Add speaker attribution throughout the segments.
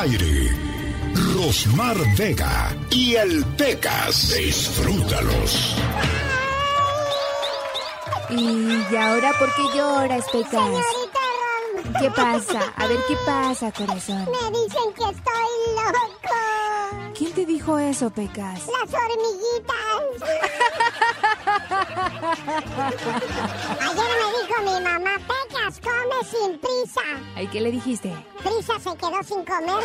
Speaker 1: aire, Rosmar Vega y el Pecas. Disfrútalos.
Speaker 2: ¿Y ahora por qué lloras, Pecas?
Speaker 3: Señorita Ron.
Speaker 2: ¿Qué pasa? A ver, ¿qué pasa, corazón?
Speaker 3: Me dicen que estoy loco.
Speaker 2: ¿Quién te dijo eso, Pecas?
Speaker 3: Las hormiguitas. Ayer me dijo mi mamá, Pecas, come sin prisa.
Speaker 2: ¿Ay, qué le dijiste?
Speaker 3: Prisa se quedó sin comer.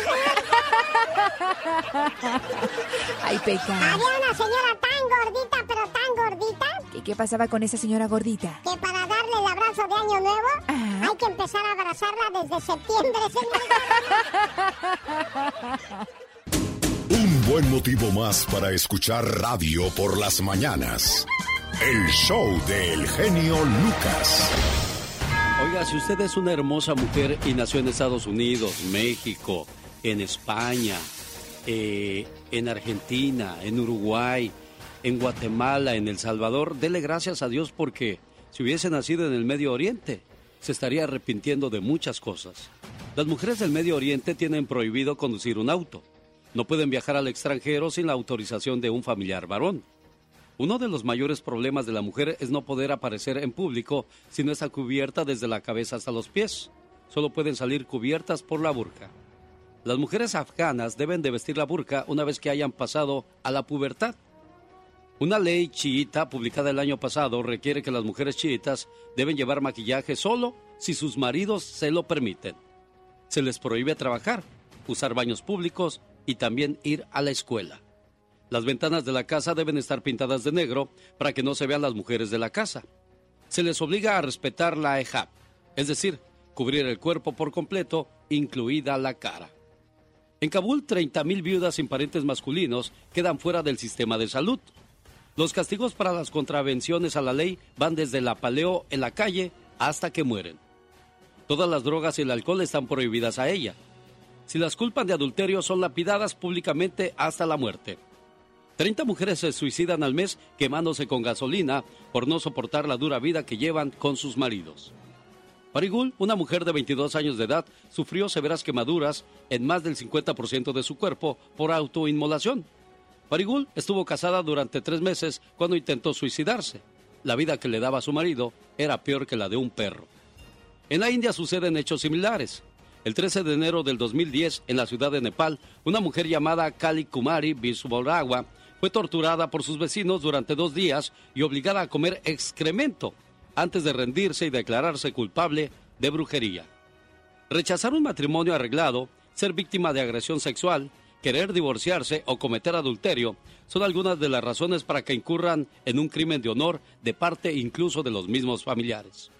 Speaker 2: Ay, Pecas.
Speaker 3: Había una señora tan gordita, pero tan gordita,
Speaker 2: ¿Qué, qué pasaba con esa señora gordita?
Speaker 3: que para darle el abrazo de Año Nuevo
Speaker 2: Ajá.
Speaker 3: hay que empezar a abrazarla desde septiembre, señorita.
Speaker 1: Un buen motivo más para escuchar radio por las mañanas. El show del genio Lucas.
Speaker 4: Oiga, si usted es una hermosa mujer y nació en Estados Unidos, México, en España, eh, en Argentina, en Uruguay, en Guatemala, en El Salvador, dele gracias a Dios porque si hubiese nacido en el Medio Oriente, se estaría arrepintiendo de muchas cosas. Las mujeres del Medio Oriente tienen prohibido conducir un auto. No pueden viajar al extranjero sin la autorización de un familiar varón. Uno de los mayores problemas de la mujer es no poder aparecer en público si no está cubierta desde la cabeza hasta los pies. Solo pueden salir cubiertas por la burka. Las mujeres afganas deben de vestir la burka una vez que hayan pasado a la pubertad. Una ley chiita publicada el año pasado requiere que las mujeres chiitas deben llevar maquillaje solo si sus maridos se lo permiten. Se les prohíbe trabajar, usar baños públicos y también ir a la escuela. Las ventanas de la casa deben estar pintadas de negro para que no se vean las mujeres de la casa. Se les obliga a respetar la hijab, es decir, cubrir el cuerpo por completo, incluida la cara. En Kabul, 30.000 viudas sin parientes masculinos quedan fuera del sistema de salud. Los castigos para las contravenciones a la ley van desde la paleo en la calle hasta que mueren. Todas las drogas y el alcohol están prohibidas a ella. Si las culpan de adulterio son lapidadas públicamente hasta la muerte. 30 mujeres se suicidan al mes quemándose con gasolina por no soportar la dura vida que llevan con sus maridos. Parigul, una mujer de 22 años de edad, sufrió severas quemaduras en más del 50% de su cuerpo por autoinmolación. Parigul estuvo casada durante tres meses cuando intentó suicidarse. La vida que le daba a su marido era peor que la de un perro. En la India suceden hechos similares. El 13 de enero del 2010, en la ciudad de Nepal, una mujer llamada Kali Kumari Biswarawa fue torturada por sus vecinos durante dos días y obligada a comer excremento antes de rendirse y declararse culpable de brujería. Rechazar un matrimonio arreglado, ser víctima de agresión sexual, querer divorciarse o cometer adulterio son algunas de las razones para que incurran en un crimen de honor de parte incluso de los mismos familiares.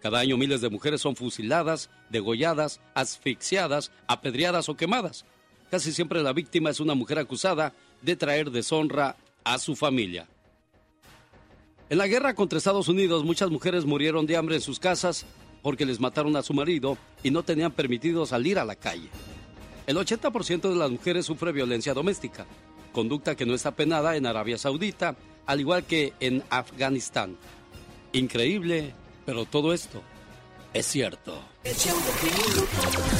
Speaker 4: Cada año miles de mujeres son fusiladas, degolladas, asfixiadas, apedreadas o quemadas. Casi siempre la víctima es una mujer acusada de traer deshonra a su familia. En la guerra contra Estados Unidos muchas mujeres murieron de hambre en sus casas porque les mataron a su marido y no tenían permitido salir a la calle. El 80% de las mujeres sufre violencia doméstica, conducta que no está penada en Arabia Saudita, al igual que en Afganistán. Increíble, pero todo esto es cierto.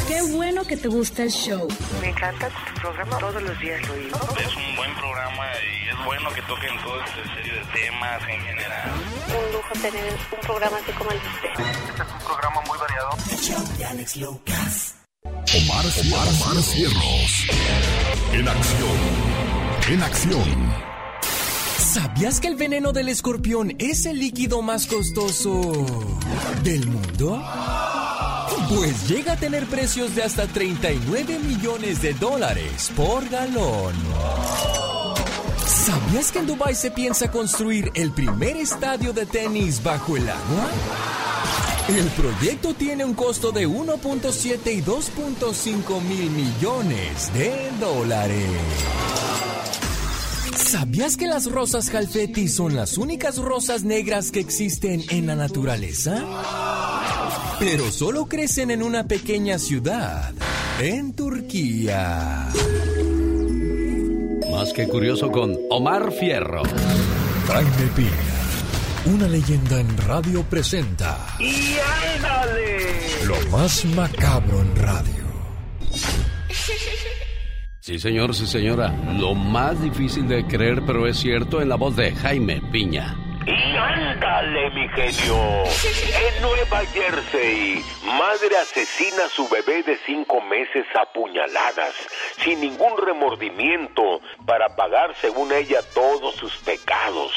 Speaker 5: Qué bueno que te gusta el show.
Speaker 6: Me encanta tu programa, todos los días lo.
Speaker 7: Es un buen programa y es bueno que toquen todo este serie de temas en general.
Speaker 6: Un lujo tener un programa así como el de usted.
Speaker 7: Este es un programa muy variado.
Speaker 1: Omar, Omar, Omar Cierros. En acción. En acción.
Speaker 8: ¿Sabías que el veneno del escorpión es el líquido más costoso del mundo? Pues llega a tener precios de hasta 39 millones de dólares por galón. ¿Sabías que en Dubái se piensa construir el primer estadio de tenis bajo el agua? El proyecto tiene un costo de 1.7 y 2.5 mil millones de dólares. ¿Sabías que las rosas Jalfeti son las únicas rosas negras que existen en la naturaleza? Pero solo crecen en una pequeña ciudad, en Turquía.
Speaker 4: Más que curioso con Omar Fierro.
Speaker 8: Jaime Piña, una leyenda en radio presenta
Speaker 7: ¡Y ándale!
Speaker 8: lo más macabro en radio.
Speaker 4: Sí, señor, sí, señora. Lo más difícil de creer, pero es cierto, en la voz de Jaime Piña.
Speaker 9: Y ándale, mi genio. En Nueva Jersey, madre asesina a su bebé de cinco meses a puñaladas, sin ningún remordimiento, para pagar, según ella, todos sus pecados.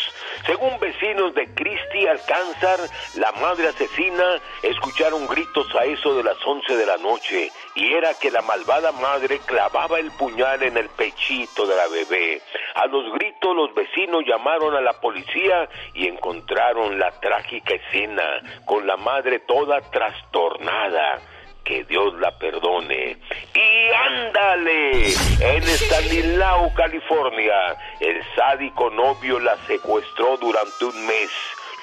Speaker 9: Según vecinos de Christie Alcánzar, la madre asesina escucharon gritos a eso de las 11 de la noche y era que la malvada madre clavaba el puñal en el pechito de la bebé. A los gritos los vecinos llamaron a la policía y encontraron la trágica escena con la madre toda trastornada que Dios la perdone. Y ándale, en Stanislao, California, el sádico novio la secuestró durante un mes.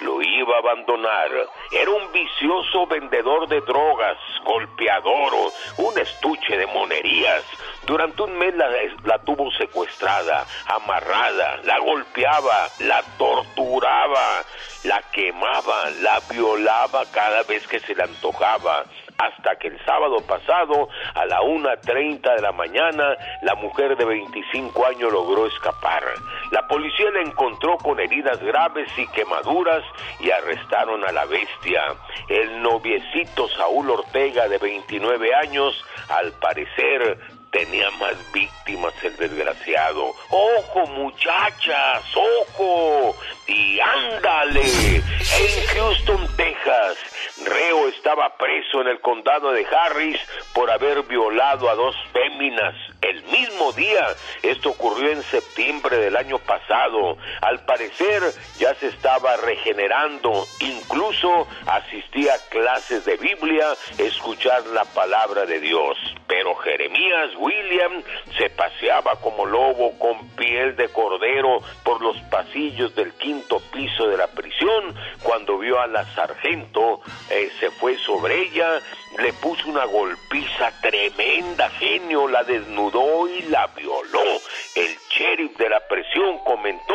Speaker 9: Lo iba a abandonar. Era un vicioso vendedor de drogas, golpeador, un estuche de monerías. Durante un mes la, la tuvo secuestrada, amarrada, la golpeaba, la torturaba, la quemaba, la violaba cada vez que se le antojaba hasta que el sábado pasado, a la 1.30 de la mañana, la mujer de 25 años logró escapar. La policía la encontró con heridas graves y quemaduras y arrestaron a la bestia. El noviecito Saúl Ortega, de 29 años, al parecer tenía más víctimas el desgraciado. ¡Ojo, muchachas! ¡Ojo! Ándale. En Houston, Texas, Reo estaba preso en el condado de Harris por haber violado a dos féminas el mismo día. Esto ocurrió en septiembre del año pasado. Al parecer ya se estaba regenerando. Incluso asistía a clases de Biblia, escuchar la palabra de Dios. Pero Jeremías William se paseaba como lobo con piel de cordero por los pasillos del quinto piso de la prisión. Cuando vio a la sargento, eh, se fue sobre ella, le puso una golpiza tremenda, genio, la desnudó y la violó. El sheriff de la prisión comentó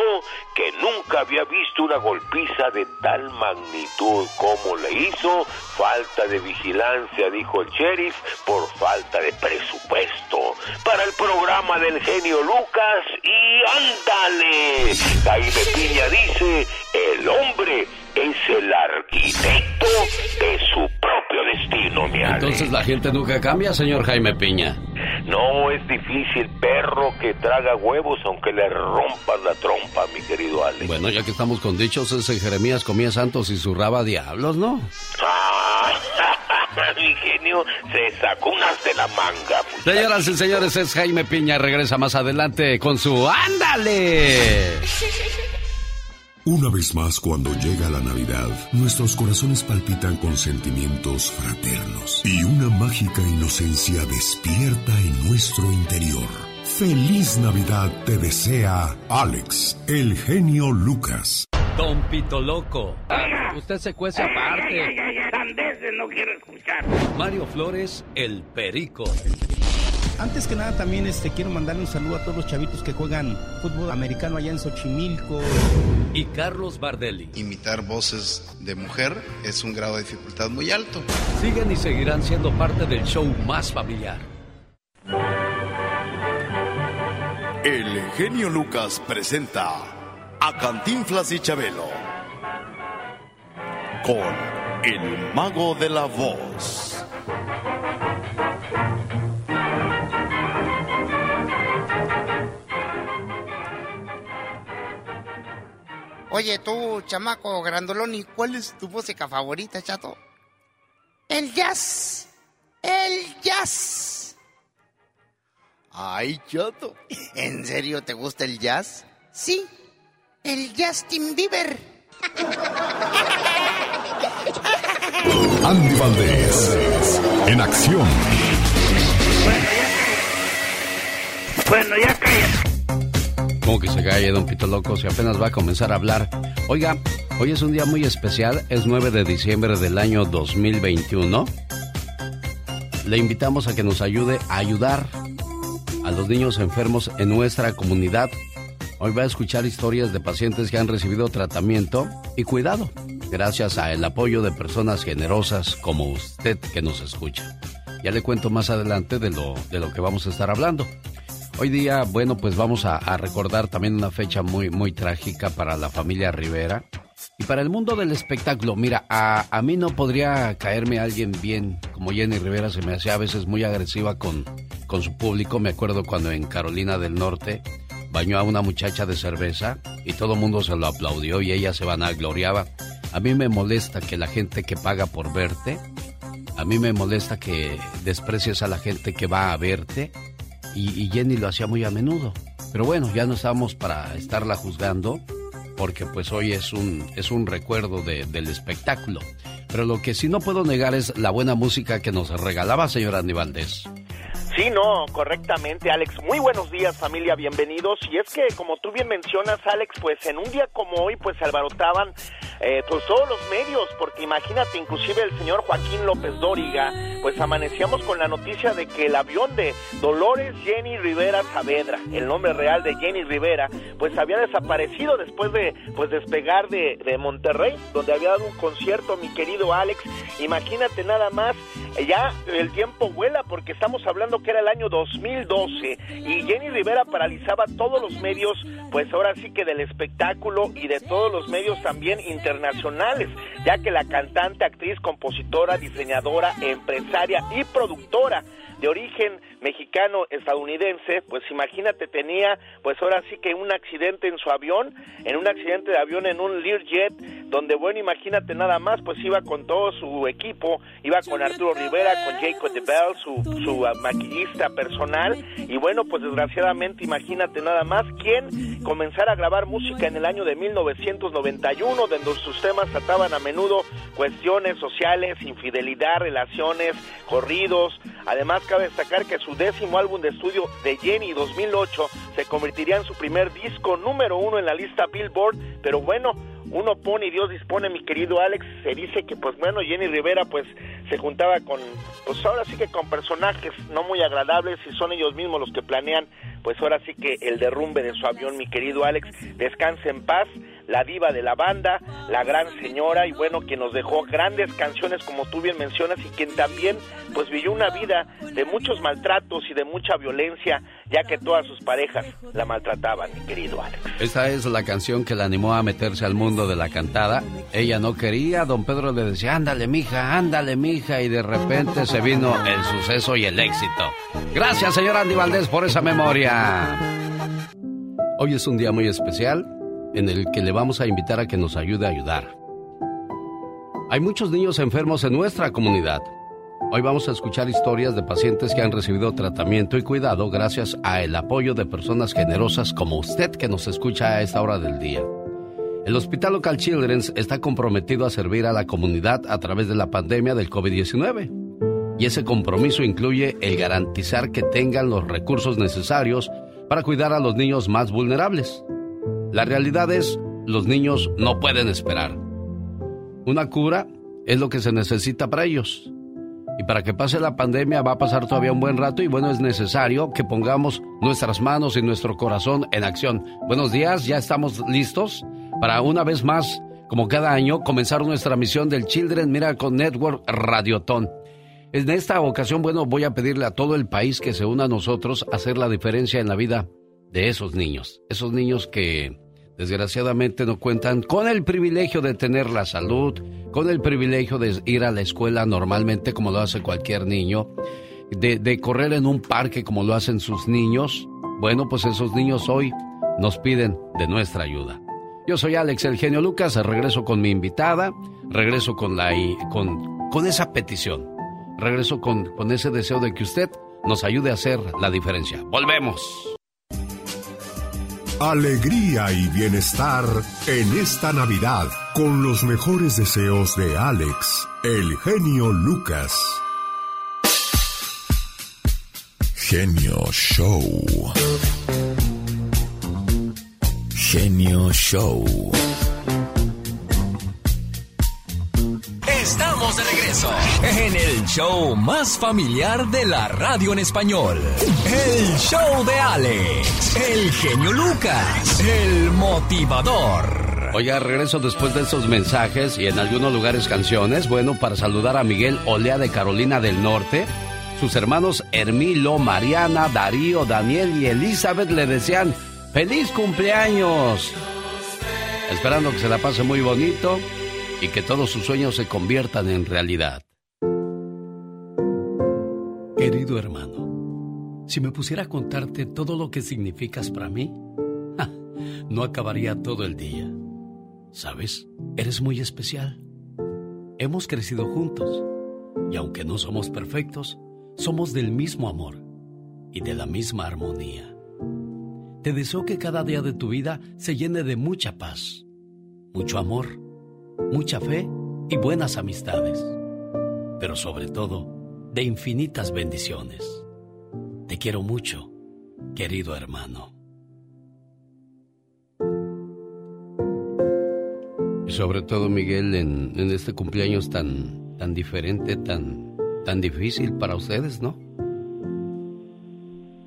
Speaker 9: que nunca había visto una golpiza de tal magnitud como le hizo. Falta de vigilancia, dijo el sheriff, por falta de presupuesto. Para el programa del genio Lucas y ándale. Jaime Piña dice, el hombre es el arquitecto de su propio destino, mi Ale.
Speaker 4: Entonces la gente nunca cambia, señor Jaime Piña.
Speaker 9: No es difícil, perro que traga huevos aunque le rompas la trompa, mi querido Ale.
Speaker 4: Bueno, ya que estamos con dichos, ese Jeremías comía santos y zurraba diablos, ¿no?
Speaker 9: Ah, mi genio se sacó unas de la manga. muchacho.
Speaker 4: Señoras y señores, es Jaime Piña. Regresa más adelante con su ¡Ándale!
Speaker 1: Una vez más, cuando llega la Navidad, nuestros corazones palpitan con sentimientos fraternos y una mágica inocencia despierta en nuestro interior. Feliz Navidad te desea Alex, el genio Lucas.
Speaker 4: Don Pito Loco. Usted se cuece aparte.
Speaker 9: no quiero escuchar.
Speaker 4: Mario Flores, el Perico.
Speaker 10: Antes que nada también este quiero mandarle un saludo a todos los chavitos que juegan fútbol americano allá en Xochimilco.
Speaker 4: Y Carlos Bardelli.
Speaker 11: Imitar voces de mujer es un grado de dificultad muy alto.
Speaker 4: Siguen y seguirán siendo parte del show más familiar.
Speaker 1: El genio Lucas presenta a Cantinflas y Chabelo con El Mago de la Voz.
Speaker 12: Oye, tú, chamaco grandoloni, ¿cuál es tu música favorita, chato? El jazz. El jazz. Ay, chato. ¿En serio te gusta el jazz? Sí. El Justin Bieber.
Speaker 1: Andy Valdés en acción.
Speaker 9: Bueno, ya cállate.
Speaker 4: Como que se cae, don Pito Loco, si apenas va a comenzar a hablar. Oiga, hoy es un día muy especial, es 9 de diciembre del año 2021. Le invitamos a que nos ayude a ayudar a los niños enfermos en nuestra comunidad. Hoy va a escuchar historias de pacientes que han recibido tratamiento y cuidado, gracias al apoyo de personas generosas como usted que nos escucha. Ya le cuento más adelante de lo, de lo que vamos a estar hablando. Hoy día, bueno, pues vamos a, recordar también una fecha muy, muy trágica para la familia Rivera y para el mundo del espectáculo. Mira, a, mí no podría caerme alguien bien como Jenny Rivera, se me hacía a veces muy agresiva con, con su público. Me acuerdo cuando en Carolina del Norte bañó a una muchacha de cerveza y todo el mundo se lo aplaudió y ella se vanagloriaba. A mí me molesta que la gente que paga por verte, a mí me molesta que desprecies a la gente que va a verte y, Jenny lo hacía muy a menudo. Pero bueno, ya no estamos para estarla juzgando porque pues hoy es un, es un recuerdo del espectáculo. Pero lo que sí no puedo negar es la buena música que nos regalaba señora Aníbaldez.
Speaker 13: Sí, no, correctamente, Alex. Muy buenos días, familia, bienvenidos. Y es que, como tú bien mencionas, Alex, pues en un día como hoy, pues se alborotaban eh, pues todos los medios, porque imagínate, inclusive el señor Joaquín López Dóriga, pues amanecíamos con la noticia de que el avión de Dolores Jenny Rivera Saavedra, el nombre real de Jenny Rivera, pues había desaparecido después de pues despegar de, de Monterrey, donde había dado un concierto, mi querido Alex. Imagínate nada más, ya el tiempo vuela porque estamos hablando que era el año 2012 y Jenny Rivera paralizaba todos los medios, pues ahora sí que del espectáculo y de todos los medios también internacionales, ya que la cantante, actriz, compositora, diseñadora, empresaria y productora de origen mexicano estadounidense, pues imagínate tenía pues ahora sí que un accidente en su avión, en un accidente de avión en un Learjet, donde bueno, imagínate nada más, pues iba con todo su equipo, iba con Arturo Rivera, con Jacob de Bell, su, su maquillista personal, y bueno, pues desgraciadamente imagínate nada más quién comenzara a grabar música en el año de 1991, donde sus temas trataban a menudo cuestiones sociales, infidelidad, relaciones, corridos, además cabe destacar que su décimo álbum de estudio de Jenny 2008 se convertiría en su primer disco número uno en la lista Billboard, pero bueno, uno pone y Dios dispone, mi querido Alex, se dice que pues bueno, Jenny Rivera pues se juntaba con, pues ahora sí que con personajes no muy agradables y son ellos mismos los que planean pues ahora sí que el derrumbe de su avión, mi querido Alex, descanse en paz, la diva de la banda, la gran señora y bueno, quien nos dejó grandes canciones como tú bien mencionas y quien también pues vivió una vida de muchos maltratos y de mucha violencia, ya que todas sus parejas la maltrataban, mi querido Alex.
Speaker 4: Esa es la canción que la animó a meterse al mundo de la cantada. Ella no quería, don Pedro le decía, ándale mija, ándale mija, y de repente se vino el suceso y el éxito. Gracias, señor Andy Valdés, por esa memoria. Hoy es un día muy especial en el que le vamos a invitar a que nos ayude a ayudar. Hay muchos niños enfermos en nuestra comunidad. Hoy vamos a escuchar historias de pacientes que han recibido tratamiento y cuidado gracias a el apoyo de personas generosas como usted que nos escucha a esta hora del día. El Hospital Local Children's está comprometido a servir a la comunidad a través de la pandemia del COVID-19. Y ese compromiso incluye el garantizar que tengan los recursos necesarios para cuidar a los niños más vulnerables. La realidad es, los niños no pueden esperar. Una cura es lo que se necesita para ellos. Y para que pase la pandemia va a pasar todavía un buen rato y bueno, es necesario que pongamos nuestras manos y nuestro corazón en acción. Buenos días, ya estamos listos para una vez más, como cada año, comenzar nuestra misión del Children Miracle Network Radiotón. En esta ocasión, bueno, voy a pedirle a todo el país que se una a nosotros a hacer la diferencia en la vida de esos niños. Esos niños que desgraciadamente no cuentan con el privilegio de tener la salud, con el privilegio de ir a la escuela normalmente como lo hace cualquier niño, de, correr en un parque como lo hacen sus niños. Bueno, pues esos niños hoy nos piden de nuestra ayuda. Yo soy Alex el genio Lucas, regreso con mi invitada, regreso con la con, con esa petición, regreso con, con ese deseo de que usted nos ayude a hacer la diferencia. Volvemos
Speaker 1: alegría y bienestar en esta Navidad con los mejores deseos de Alex, el genio Lucas. Genio Show. Genio Show.
Speaker 8: De regreso en el show más familiar de la radio en español. El show de Alex, el genio Lucas, el motivador.
Speaker 4: Oiga, regreso después de esos mensajes y en algunos lugares canciones. Bueno, para saludar a Miguel Olea de Carolina del Norte. Sus hermanos Hermilo, Mariana, Darío, Daniel y Elizabeth le desean feliz cumpleaños. Esperando que se la pase muy bonito y que todos sus sueños se conviertan en realidad. Querido hermano, si me pusiera a contarte todo lo que significas para mí, no acabaría todo el día. ¿Sabes? Eres muy especial. Hemos crecido juntos y aunque no somos perfectos, somos del mismo amor y de la misma armonía. Te deseo que cada día de tu vida se llene de mucha paz, mucho amor, mucha fe y buenas amistades, pero sobre todo de infinitas bendiciones. Te quiero mucho, querido hermano. Y sobre todo, Miguel, en, en este cumpleaños tan, tan diferente, tan, tan difícil para ustedes, ¿no?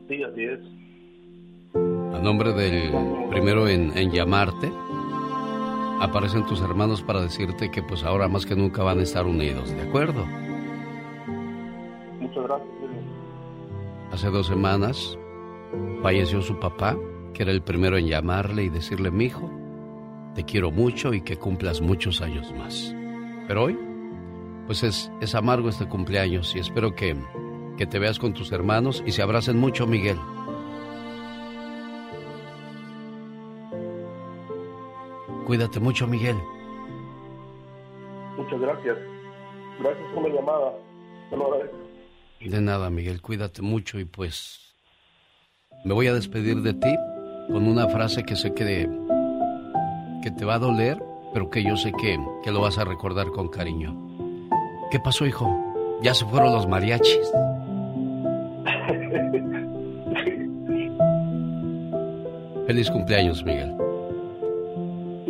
Speaker 14: Sí, así es.
Speaker 4: A nombre del primero en, en llamarte, aparecen tus hermanos para decirte que pues ahora más que nunca van a estar unidos, ¿de acuerdo?
Speaker 14: Muchas gracias.
Speaker 4: Hace dos semanas falleció su papá, que era el primero en llamarle y decirle, mi hijo, te quiero mucho y que cumplas muchos años más. Pero hoy, pues es, es amargo este cumpleaños y espero que, que te veas con tus hermanos y se abracen mucho, Miguel. Cuídate mucho, Miguel.
Speaker 14: Muchas gracias. Gracias por la llamada. Te lo agradezco.
Speaker 4: De nada, Miguel, cuídate mucho y pues me voy a despedir de ti con una frase que sé que, que te va a doler, pero que yo sé que, que lo vas a recordar con cariño. ¿Qué pasó, hijo? Ya se fueron los mariachis. Feliz cumpleaños, Miguel.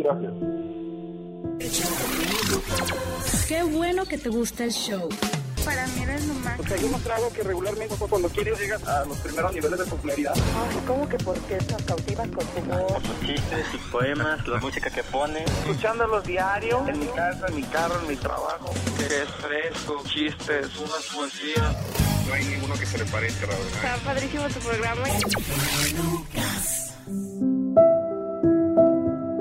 Speaker 14: Gracias.
Speaker 15: Qué bueno que te gusta el show.
Speaker 6: Para mí eres lo más.
Speaker 14: Porque hay demostrado que regularmente cuando quieres llegas a los primeros niveles de popularidad.
Speaker 6: ¿Cómo que por qué nos cautivas con tu voz?
Speaker 16: Sus chistes, sus poemas, la música que pone.
Speaker 14: Escuchándolos diario, en mi casa, en mi carro, en mi trabajo.
Speaker 16: Es fresco, chistes, unas poesías.
Speaker 17: No hay ninguno que se le parezca, la verdad.
Speaker 6: Está padrísimo tu programa.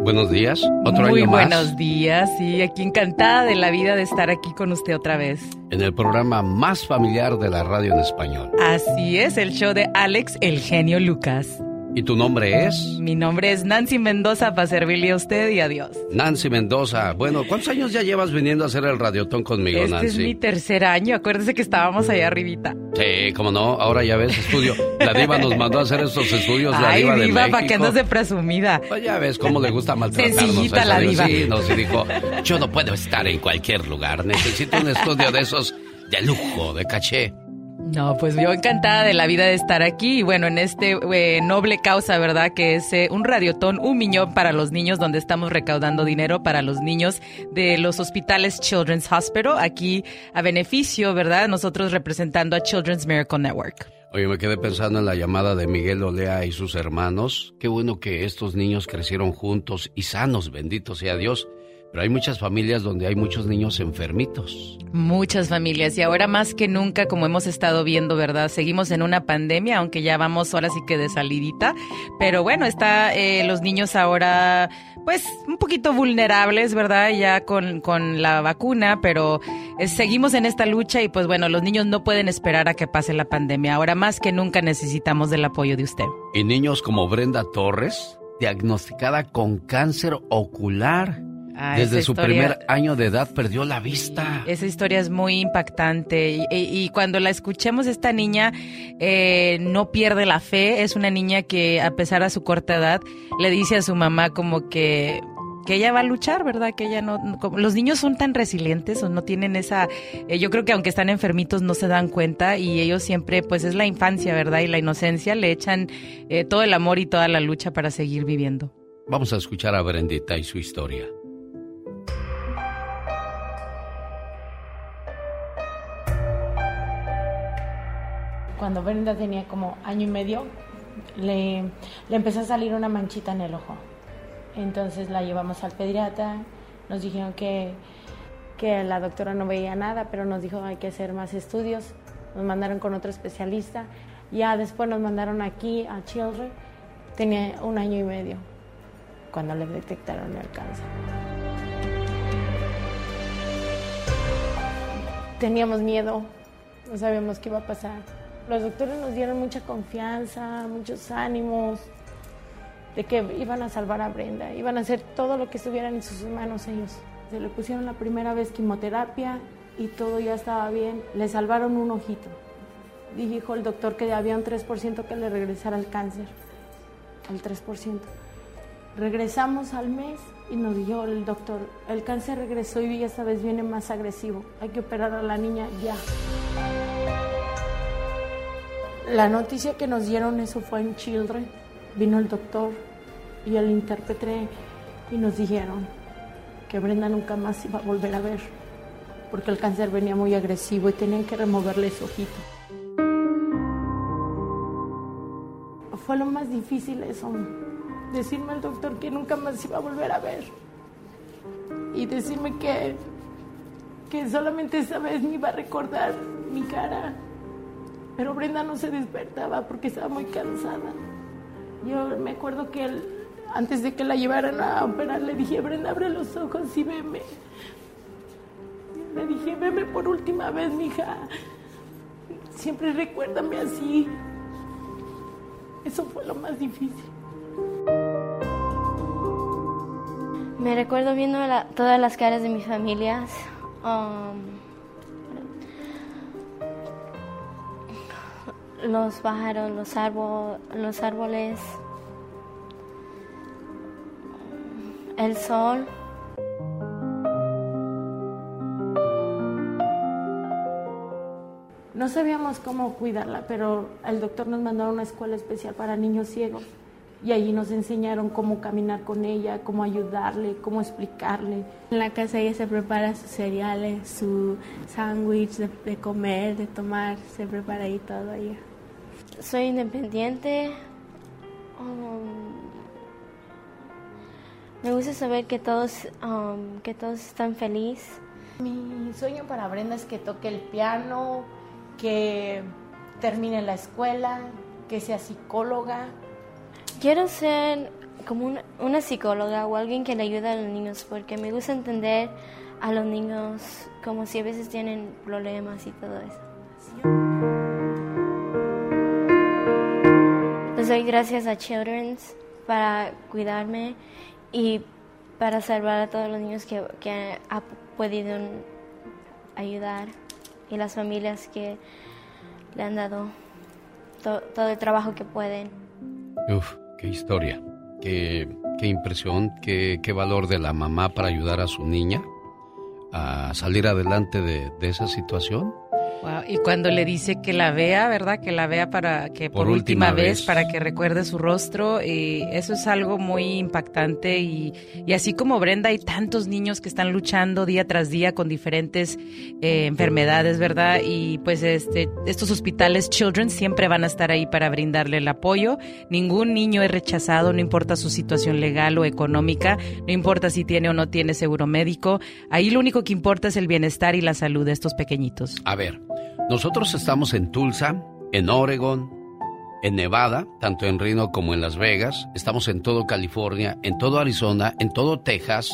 Speaker 4: Buenos días. Otro
Speaker 18: Muy
Speaker 4: año más
Speaker 18: buenos días y aquí encantada de la vida de estar aquí con usted otra vez.
Speaker 4: en el programa más familiar de la radio en español.
Speaker 18: Así es, el show de Alex, el genio Lucas.
Speaker 4: ¿Y tu nombre es?
Speaker 18: Mi nombre es Nancy Mendoza para servirle a usted y adiós.
Speaker 4: Nancy Mendoza. Bueno, ¿cuántos años ya llevas viniendo a hacer el radiotón conmigo,
Speaker 18: Este
Speaker 4: Nancy?
Speaker 18: es mi tercer año, acuérdese que estábamos allá arribita.
Speaker 4: Sí, cómo no, ahora ya ves, estudio. La diva nos mandó a hacer estos estudios, la
Speaker 18: Ay,
Speaker 4: diva de
Speaker 18: diva, para que andas de presumida.
Speaker 4: Pues ya ves cómo le gusta maltratarnos.
Speaker 18: Sencillita
Speaker 4: a
Speaker 18: la diva.
Speaker 4: Sí, nos dijo, yo no puedo estar en cualquier lugar, necesito un estudio de esos de lujo, de caché.
Speaker 18: No, pues yo encantada de la vida de estar aquí y bueno, en este eh, noble causa, ¿verdad? Que es eh, un radiotón, un miñón para los niños, donde estamos recaudando dinero para los niños de los hospitales Children's Hospital, aquí a beneficio, ¿verdad? Nosotros representando a Children's Miracle Network.
Speaker 4: Oye, me quedé pensando en la llamada de Miguel Olea y sus hermanos. Qué bueno que estos niños crecieron juntos y sanos, bendito sea Dios. Pero hay muchas familias donde hay muchos niños enfermitos.
Speaker 18: Muchas familias y ahora más que nunca, como hemos estado viendo, ¿verdad? Seguimos en una pandemia, aunque ya vamos ahora sí que de salidita. Pero bueno, está eh, los niños ahora, pues, un poquito vulnerables, ¿verdad? Ya con, con la vacuna, pero eh, seguimos en esta lucha y pues bueno, los niños no pueden esperar a que pase la pandemia. Ahora más que nunca necesitamos del apoyo de usted.
Speaker 4: Y niños como Brenda Torres, diagnosticada con cáncer ocular.
Speaker 18: Ah,
Speaker 4: Desde su
Speaker 18: historia-
Speaker 4: primer año de edad perdió la vista.
Speaker 18: Esa historia es muy impactante y, y- y cuando la escuchemos esta niña eh, no pierde la fe, es una niña que a pesar de su corta edad le dice a su mamá como que que ella va a luchar, ¿verdad? Que ella no, los niños son tan resilientes o no tienen esa, eh, yo creo que aunque están enfermitos no se dan cuenta y ellos siempre, pues es la infancia, ¿verdad? Y la inocencia le echan eh, todo el amor y toda la lucha para seguir viviendo.
Speaker 4: Vamos a escuchar a Brendita y su historia.
Speaker 5: Cuando Brenda tenía como año y medio, le, empezó a salir una manchita en el ojo. Entonces la llevamos al pediatra, nos dijeron que, que la doctora no veía nada, pero nos dijo hay que hacer más estudios. nos mandaron con otro especialista, ya después nos mandaron aquí a Children, tenía un año y medio cuando le detectaron el cáncer. Teníamos miedo, no sabíamos qué iba a pasar. Los doctores nos dieron mucha confianza, muchos ánimos de que iban a salvar a Brenda, iban a hacer todo lo que estuviera en sus manos ellos. Se le pusieron la primera vez quimioterapia y todo ya estaba bien. Le salvaron un ojito. Dijo el doctor que había un 3% que le regresara el cáncer. El 3%. Regresamos al mes y nos dijo el doctor, el cáncer regresó y esta vez viene más agresivo. Hay que operar a la niña ya. La noticia que nos dieron eso fue en Children. Vino el doctor y el intérprete y nos dijeron que Brenda nunca más iba a volver a ver porque el cáncer venía muy agresivo y tenían que removerle su ojito. Fue lo más difícil eso, decirme al doctor que nunca más iba a volver a ver y decirme que, que solamente esa vez me iba a recordar mi cara. Pero Brenda no se despertaba porque estaba muy cansada. Yo me acuerdo que antes de que la llevaran a operar, le dije, Brenda, abre los ojos y veme. Le dije, veme por última vez, mija. Siempre recuérdame así. Eso fue lo más difícil.
Speaker 19: Me recuerdo viendo todas las caras de mis familias. um, los pájaros, los, árbol, los árboles, el sol.
Speaker 5: No sabíamos cómo cuidarla, pero el doctor nos mandó a una escuela especial para niños ciegos. Y allí nos enseñaron cómo caminar con ella, cómo ayudarle, cómo explicarle.
Speaker 20: En la casa ella se prepara sus cereales, su sándwich de, de comer, de tomar, se prepara ahí todo ella.
Speaker 19: Soy independiente. um, me gusta saber que todos, um, que todos están felices.
Speaker 5: Mi sueño para Brenda es que toque el piano, que termine la escuela, que sea psicóloga.
Speaker 19: Quiero ser como una, una psicóloga o alguien que le ayude a los niños porque me gusta entender a los niños como si a veces tienen problemas y todo eso. Les doy gracias a Children's para cuidarme y para salvar a todos los niños que, que ha podido ayudar y las familias que le han dado to- todo el trabajo que pueden.
Speaker 4: Uf, qué historia, qué, qué impresión, qué, qué valor de la mamá para ayudar a su niña a salir adelante de, de esa situación.
Speaker 18: Wow, Y cuando le dice que la vea, ¿verdad? Que la vea para que por,
Speaker 4: Por
Speaker 18: última,
Speaker 4: última
Speaker 18: vez,
Speaker 4: vez.
Speaker 18: para que recuerde su rostro. Y eso es algo muy impactante. Y, y así como Brenda, hay tantos niños que están luchando día tras día con diferentes eh, enfermedades, ¿verdad? Y pues este, estos hospitales Children siempre van a estar ahí para brindarle el apoyo. Ningún niño es rechazado, no importa su situación legal o económica, no importa si tiene o no tiene seguro médico. Ahí lo único que importa es el bienestar y la salud de estos pequeñitos.
Speaker 4: A ver, nosotros estamos en Tulsa, en Oregon, en Nevada, tanto en Reno como en Las Vegas. Estamos en todo California, en todo Arizona, en todo Texas,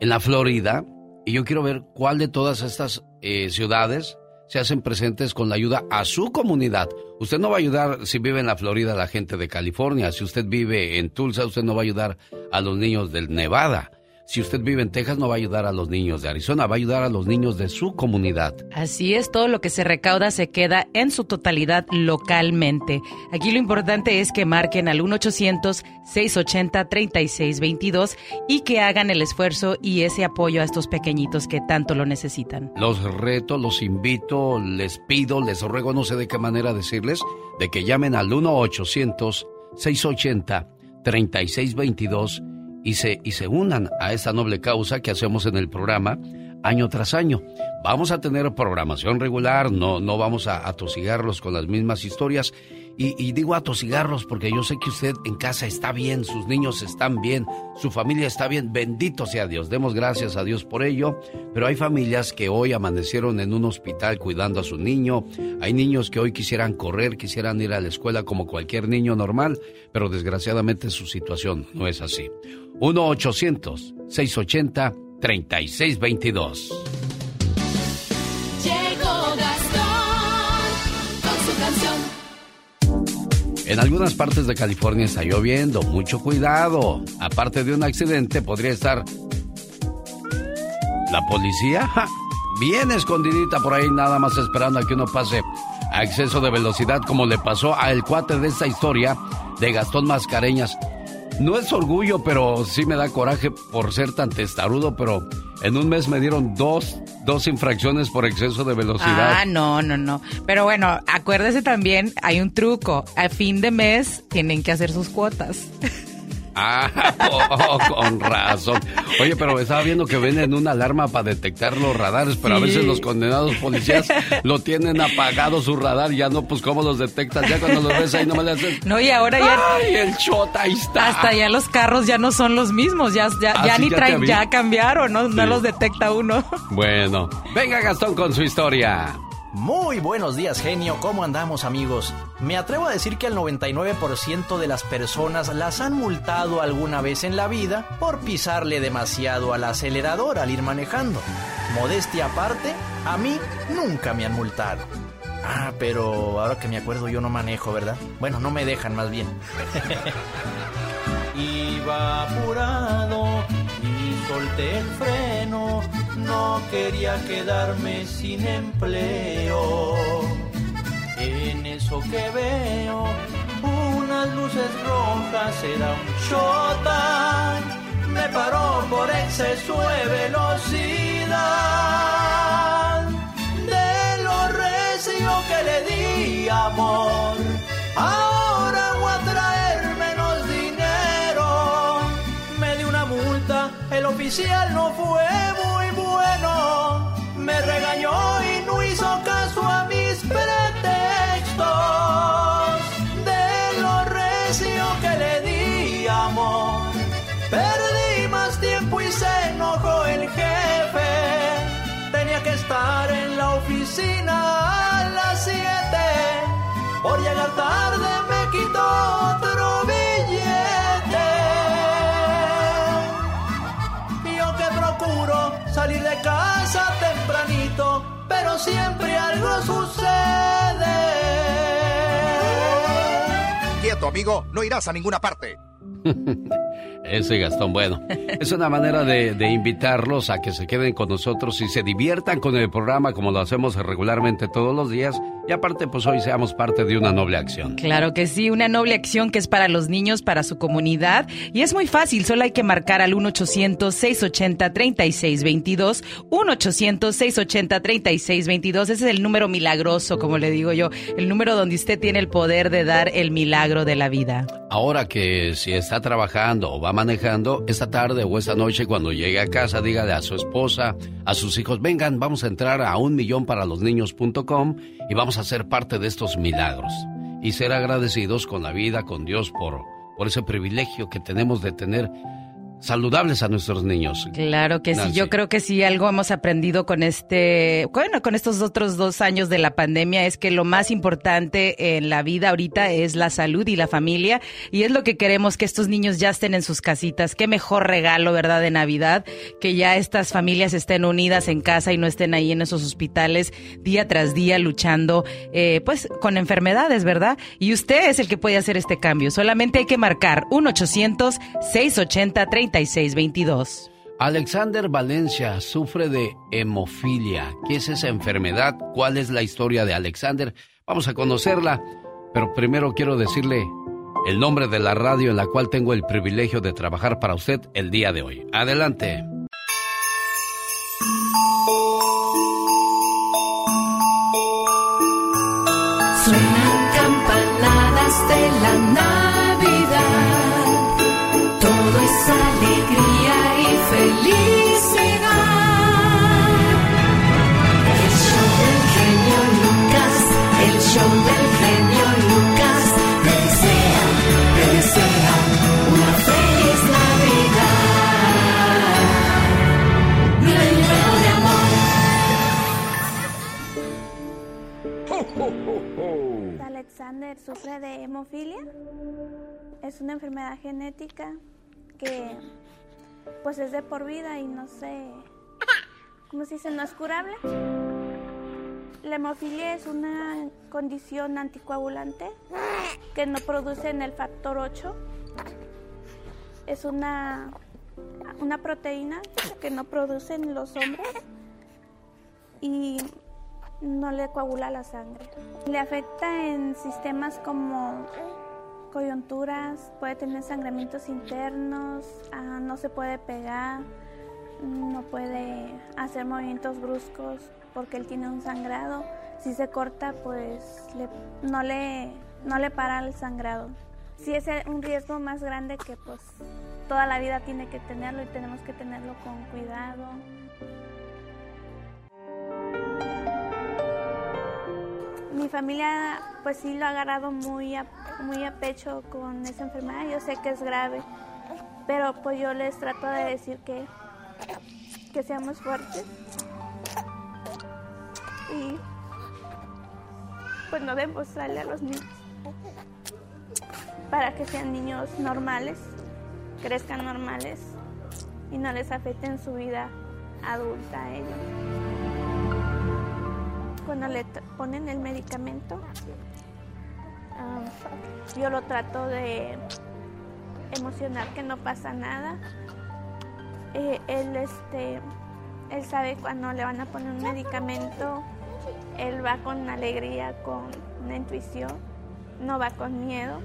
Speaker 4: en la Florida. Y yo quiero ver cuál de todas estas eh, ciudades se hacen presentes con la ayuda a su comunidad. Usted no va a ayudar si vive en la Florida la gente de California. Si usted vive en Tulsa, usted no va a ayudar a los niños del Nevada. Si usted vive en Texas, no va a ayudar a los niños de Arizona, va a ayudar a los niños de su comunidad.
Speaker 18: Así es, todo lo que se recauda se queda en su totalidad localmente. Aquí lo importante es que marquen al 1-800-680-3622 y que hagan el esfuerzo y ese apoyo a estos pequeñitos que tanto lo necesitan.
Speaker 4: Los reto, los invito, les pido, les ruego, no sé de qué manera decirles, de que llamen al 1-800-680-3622 y se, y se unan a esta noble causa que hacemos en el programa, año tras año. Vamos a tener programación regular, no, no vamos a atosigarlos con las mismas historias. Y, y, digo atosigarlos porque yo sé que usted en casa está bien, sus niños están bien, su familia está bien. Bendito sea Dios, demos gracias a Dios por ello. Pero hay familias que hoy amanecieron en un hospital cuidando a su niño. Hay niños que hoy quisieran correr, quisieran ir a la escuela como cualquier niño normal, pero desgraciadamente su situación no es así. 1-800-680-3622. En algunas partes de California está lloviendo, mucho cuidado. Aparte de un accidente, podría estar la policía bien escondidita por ahí, nada más esperando a que uno pase a exceso de velocidad, como le pasó al cuate de esta historia de Gastón Mascareñas. No es orgullo, pero sí me da coraje por ser tan testarudo, pero en un mes me dieron dos, dos infracciones por exceso de velocidad.
Speaker 18: Ah, no, no, no. Pero bueno, acuérdese también, hay un truco. A fin de mes tienen que hacer sus cuotas.
Speaker 4: Ah, oh, con razón. Oye, pero estaba viendo que venden una alarma para detectar los radares, pero a veces los condenados policías lo tienen apagado su radar y ya no, pues cómo los detectas. Ya cuando los ves ahí no me le hacen.
Speaker 18: No, y ahora ya.
Speaker 4: ¡Ay, el chota ahí está!
Speaker 18: Hasta ya los carros ya no son los mismos, ya, ya,
Speaker 4: Ah,
Speaker 18: ya
Speaker 4: sí,
Speaker 18: ni
Speaker 4: ya
Speaker 18: traen, ya cambiaron, ¿no? No
Speaker 4: Sí.
Speaker 18: los detecta uno.
Speaker 4: Bueno, venga Gastón con su historia.
Speaker 21: Muy buenos días, genio. ¿Cómo andamos, amigos? Me atrevo a decir que el 99% de las personas las han multado alguna vez en la vida por pisarle demasiado al acelerador al ir manejando. Modestia aparte, a mí nunca me han multado. Ah, pero ahora que me acuerdo yo no manejo, ¿verdad? Bueno, no me dejan más bien. Iba apurado solté el freno, no quería quedarme sin empleo. En eso que veo, unas luces rojas, era un chota, me paró por exceso de velocidad. Oficial no fue muy bueno. Me regañó y no hizo caso a mis pretextos. De lo recio que le di amor, perdí más tiempo y se enojó el jefe. Tenía que estar en la oficina a las 7. Por llegar tarde pero siempre algo sucede.
Speaker 22: Quieto, amigo, no irás a ninguna parte.
Speaker 4: Ese Gastón, bueno, es una manera de, de invitarlos a que se queden con nosotros y se diviertan con el programa como lo hacemos regularmente todos los días y aparte pues hoy seamos parte de una noble acción.
Speaker 18: Claro que sí, una noble acción que es para los niños, para su comunidad. Y es muy fácil, solo hay que marcar al 1-800-680-3622. 1-800-680-3622. Ese es el número milagroso, como le digo yo. El número donde usted tiene el poder de dar el milagro de la vida.
Speaker 4: Ahora que si está trabajando va manejando, esta tarde o esta noche cuando llegue a casa, dígale a su esposa, a sus hijos, vengan, vamos a entrar a un millón para los niños.com y vamos a ser parte de estos milagros. Y ser agradecidos con la vida, con Dios, por, por ese privilegio que tenemos de tener saludables a nuestros niños.
Speaker 18: Claro que sí, yo creo que sí, algo hemos aprendido con este, bueno, con estos otros dos años de la pandemia es que lo más importante en la vida ahorita es la salud y la familia y es lo que queremos que estos niños ya estén en sus casitas. Qué mejor regalo, ¿verdad? De Navidad, que ya estas familias estén unidas en casa y no estén ahí en esos hospitales día tras día luchando, eh, pues, con enfermedades, ¿verdad? Y usted es el que puede hacer este cambio. Solamente hay que marcar 1-800-680-3622.
Speaker 4: Alexander Valencia sufre de hemofilia. ¿Qué es esa enfermedad? ¿Cuál es la historia de Alexander? Vamos a conocerla, pero primero quiero decirle el nombre de la radio en la cual tengo el privilegio de trabajar para usted el día de hoy. Adelante.
Speaker 23: Suenan campanadas de la Navidad. Feliz El show del genio
Speaker 18: Lucas, el show del genio Lucas desea, desea una feliz Navidad. No le llevo ni amor.
Speaker 24: Alexander sufre de hemofilia. Es una enfermedad genética que pues es de por vida y no sé, ¿cómo se dice? No es curable. La hemofilia es una condición anticoagulante que no produce en el factor 8. Es una, una proteína que no producen los hombres y no le coagula la sangre. Le afecta en sistemas como coyunturas, puede tener sangramientos internos, ah, no se puede pegar, no puede hacer movimientos bruscos porque él tiene un sangrado. Si se corta, pues le- no, le, no le para el sangrado. Sí es un riesgo más grande que pues toda la vida tiene que tenerlo y tenemos que tenerlo con cuidado. Mi familia pues sí lo ha agarrado muy a, muy a pecho con esa enfermedad. Yo sé que es grave, pero pues yo les trato de decir que, que seamos fuertes y pues no demostrarle a los niños para que sean niños normales, crezcan normales y no les afecten su vida adulta a ellos. Cuando le ponen el medicamento, ah, yo lo trato de emocionar que no pasa nada. Eh, él, este, él sabe cuando le van a poner un medicamento, él va con alegría, con una intuición, no va con miedo.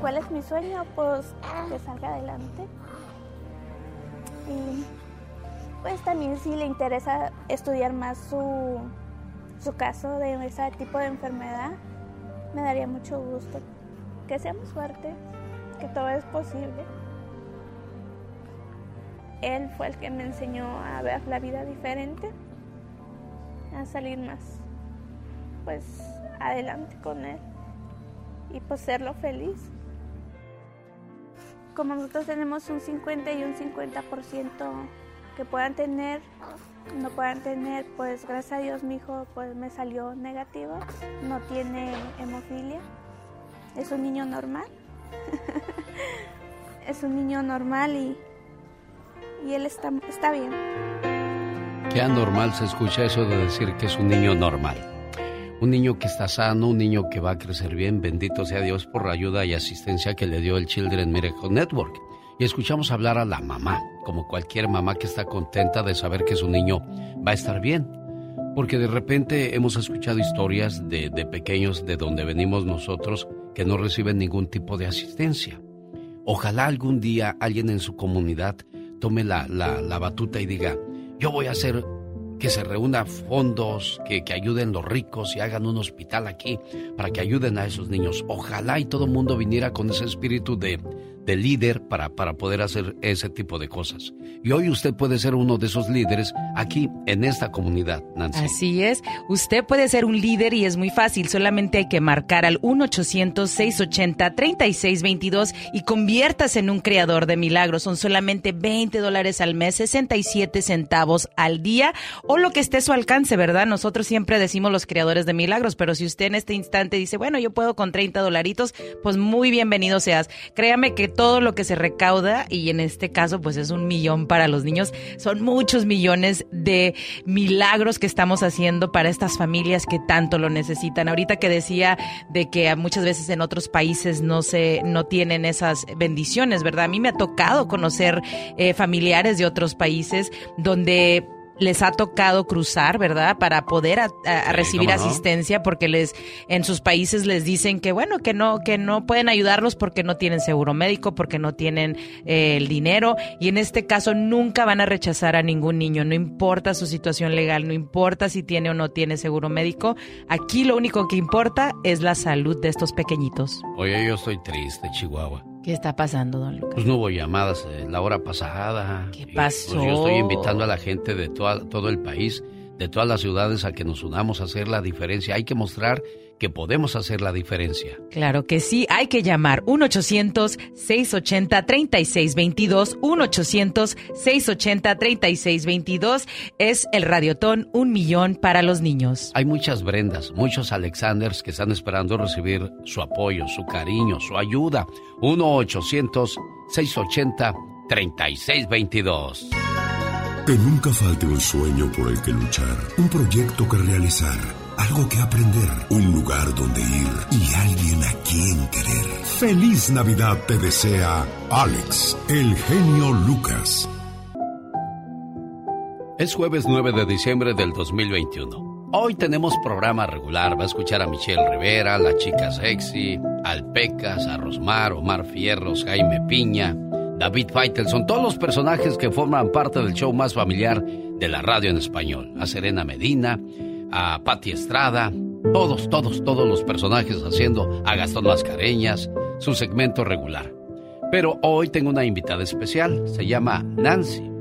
Speaker 24: ¿Cuál es mi sueño? Pues que salga adelante. Pues también si le interesa estudiar más su, su caso de ese tipo de enfermedad, me daría mucho gusto. Que seamos fuertes, que todo es posible. Él fue el que me enseñó a ver la vida diferente, a salir más, pues adelante con él y pues serlo feliz. Como nosotros tenemos un 50 y un 50% que puedan tener, no puedan tener, pues gracias a Dios mi hijo pues me salió negativo, no tiene hemofilia, es un niño normal, es un niño normal y, y él está, está bien.
Speaker 4: Qué anormal se escucha eso de decir que es un niño normal. Un niño que está sano, un niño que va a crecer bien. Bendito sea Dios por la ayuda y asistencia que le dio el Children Miracle Network. Y escuchamos hablar a la mamá, como cualquier mamá que está contenta de saber que su niño va a estar bien. Porque de repente hemos escuchado historias de, de pequeños de donde venimos nosotros que no reciben ningún tipo de asistencia. Ojalá algún día alguien en su comunidad tome la, la, la batuta y diga, yo voy a hacer que se reúna fondos, que, que ayuden los ricos y hagan un hospital aquí para que ayuden a esos niños. Ojalá y todo el mundo viniera con ese espíritu de, de líder para, para poder hacer ese tipo de cosas. Y hoy usted puede ser uno de esos líderes aquí en esta comunidad, Nancy.
Speaker 18: Así es. Usted puede ser un líder y es muy fácil. Solamente hay que marcar al 1-800-680-3622 y conviértase en un creador de milagros. Son solamente 20 dólares al mes, 67 centavos al día o lo que esté a su alcance, ¿verdad? Nosotros siempre decimos los creadores de milagros, pero si usted en este instante dice, bueno, yo puedo con 30 dolaritos, pues muy bienvenido seas. Créame que todo lo que se recauda, y en este caso, pues es un millón para los niños, son muchos millones de milagros que estamos haciendo para estas familias que tanto lo necesitan. Ahorita que decía de que muchas veces en otros países no se, no tienen esas bendiciones, ¿verdad? A mí me ha tocado conocer eh, familiares de otros países donde les ha tocado cruzar, ¿verdad? Para poder a- recibir asistencia porque les en sus países les dicen que bueno, que no que no pueden ayudarlos porque no tienen seguro médico, porque no tienen eh, el dinero y en este caso nunca van a rechazar a ningún niño, no importa su situación legal, no importa si tiene o no tiene seguro médico, aquí lo único que importa es la salud de estos pequeñitos.
Speaker 4: Oye, yo estoy triste, Chihuahua.
Speaker 18: ¿Qué está pasando, don Lucas?
Speaker 4: Pues no hubo llamadas eh, la hora pasada. ¿Qué
Speaker 18: pasó?
Speaker 4: yo estoy invitando a la gente de toda- todo el país. de todas las ciudades a que nos unamos a hacer la diferencia. Hay que mostrar que podemos hacer la diferencia.
Speaker 18: Claro que sí, hay que llamar 1-800-680-3622. 1-800-680-3622 es el Radiotón Un Millón para los niños.
Speaker 4: Hay muchas Brendas, muchos Alexanders que están esperando recibir su apoyo, su cariño, su ayuda. 1-800-680-3622.
Speaker 1: Que nunca falte un sueño por el que luchar, un proyecto que realizar, algo que aprender, un lugar donde ir y alguien a quien querer. Feliz Navidad te desea Alex, el genio Lucas.
Speaker 4: Es jueves 9 de diciembre del 2021. Hoy tenemos programa regular. Va a escuchar a Michelle Rivera, la chica sexy, al Pecas, a Rosmar, Omar Fierros, Jaime Piña, David Faitelson, todos los personajes que forman parte del show más familiar de la radio en español. A Serena Medina, a Patti Estrada, todos, todos, todos los personajes haciendo a Gastón Mascareñas, su segmento regular. Pero hoy tengo una invitada especial, se llama Nancy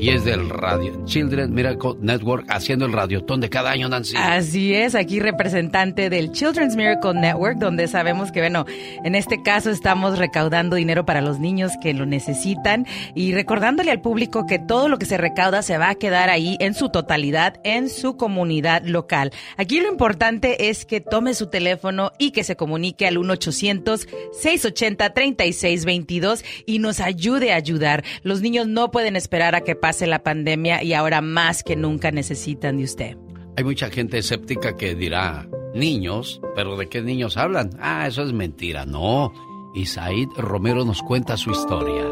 Speaker 4: y es del radio Children Miracle Network haciendo el radiotón de cada año, Nancy.
Speaker 18: Así es, aquí representante del Children's Miracle Network, donde sabemos que, bueno, en este caso estamos recaudando dinero para los niños que lo necesitan y recordándole al público que todo lo que se recauda se va a quedar ahí en su totalidad en su comunidad local. Aquí lo importante es que tome su teléfono y que se comunique al 1-800-680-3622 y nos ayude a ayudar. Los niños no pueden esperar a que pase la pandemia y ahora más que nunca necesitan de usted.
Speaker 4: Hay mucha gente escéptica que dirá, niños, pero ¿de qué niños hablan? Ah, eso es mentira, no. Y Said Romero nos cuenta su historia.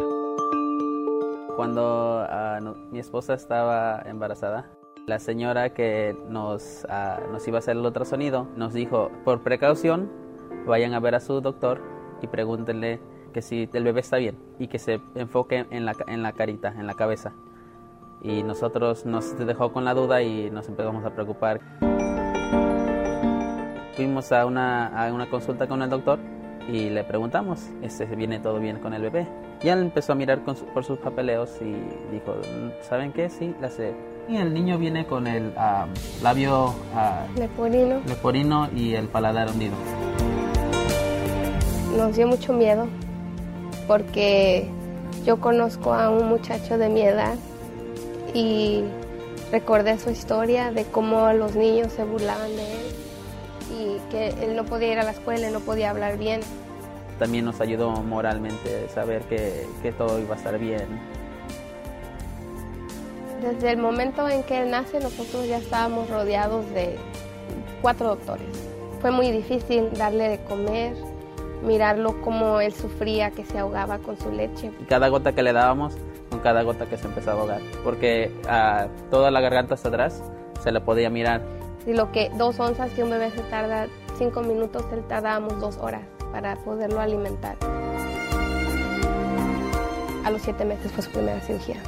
Speaker 25: Cuando ah, no- mi esposa estaba embarazada, la señora que nos, ah, nos iba a hacer el ultrasonido nos dijo, por precaución, vayan a ver a su doctor y pregúntenle que si el bebé está bien y que se enfoque en la, en la carita, en la cabeza. Y nosotros nos dejó con la duda y nos empezamos a preocupar. Fuimos a una, a una consulta con el doctor y le preguntamos, este, ¿viene todo bien con el bebé? Y él empezó a mirar con su- por sus papeleos y dijo, ¿saben qué? Sí, la sé. Y el niño viene con el ah, labio ah,
Speaker 26: Leporino.
Speaker 25: leporino y el paladar hundido.
Speaker 26: Nos dio mucho miedo porque yo conozco a un muchacho de mi edad y recordé su historia de cómo los niños se burlaban de él y que él no podía ir a la escuela, no podía hablar bien.
Speaker 25: También nos ayudó moralmente saber que, que todo iba a estar bien.
Speaker 26: Desde el momento en que él nace, nosotros ya estábamos rodeados de cuatro doctores. Fue muy difícil darle de comer, mirarlo como él sufría, que se ahogaba con su leche.
Speaker 25: Y cada gota que le dábamos, cada gota que se empezaba a ahogar. Porque a toda la garganta hasta atrás se le podía mirar.
Speaker 26: Y lo que dos onzas que un bebé se tarda cinco minutos, él tardábamos dos horas para poderlo alimentar. A los siete meses fue su primera cirugía.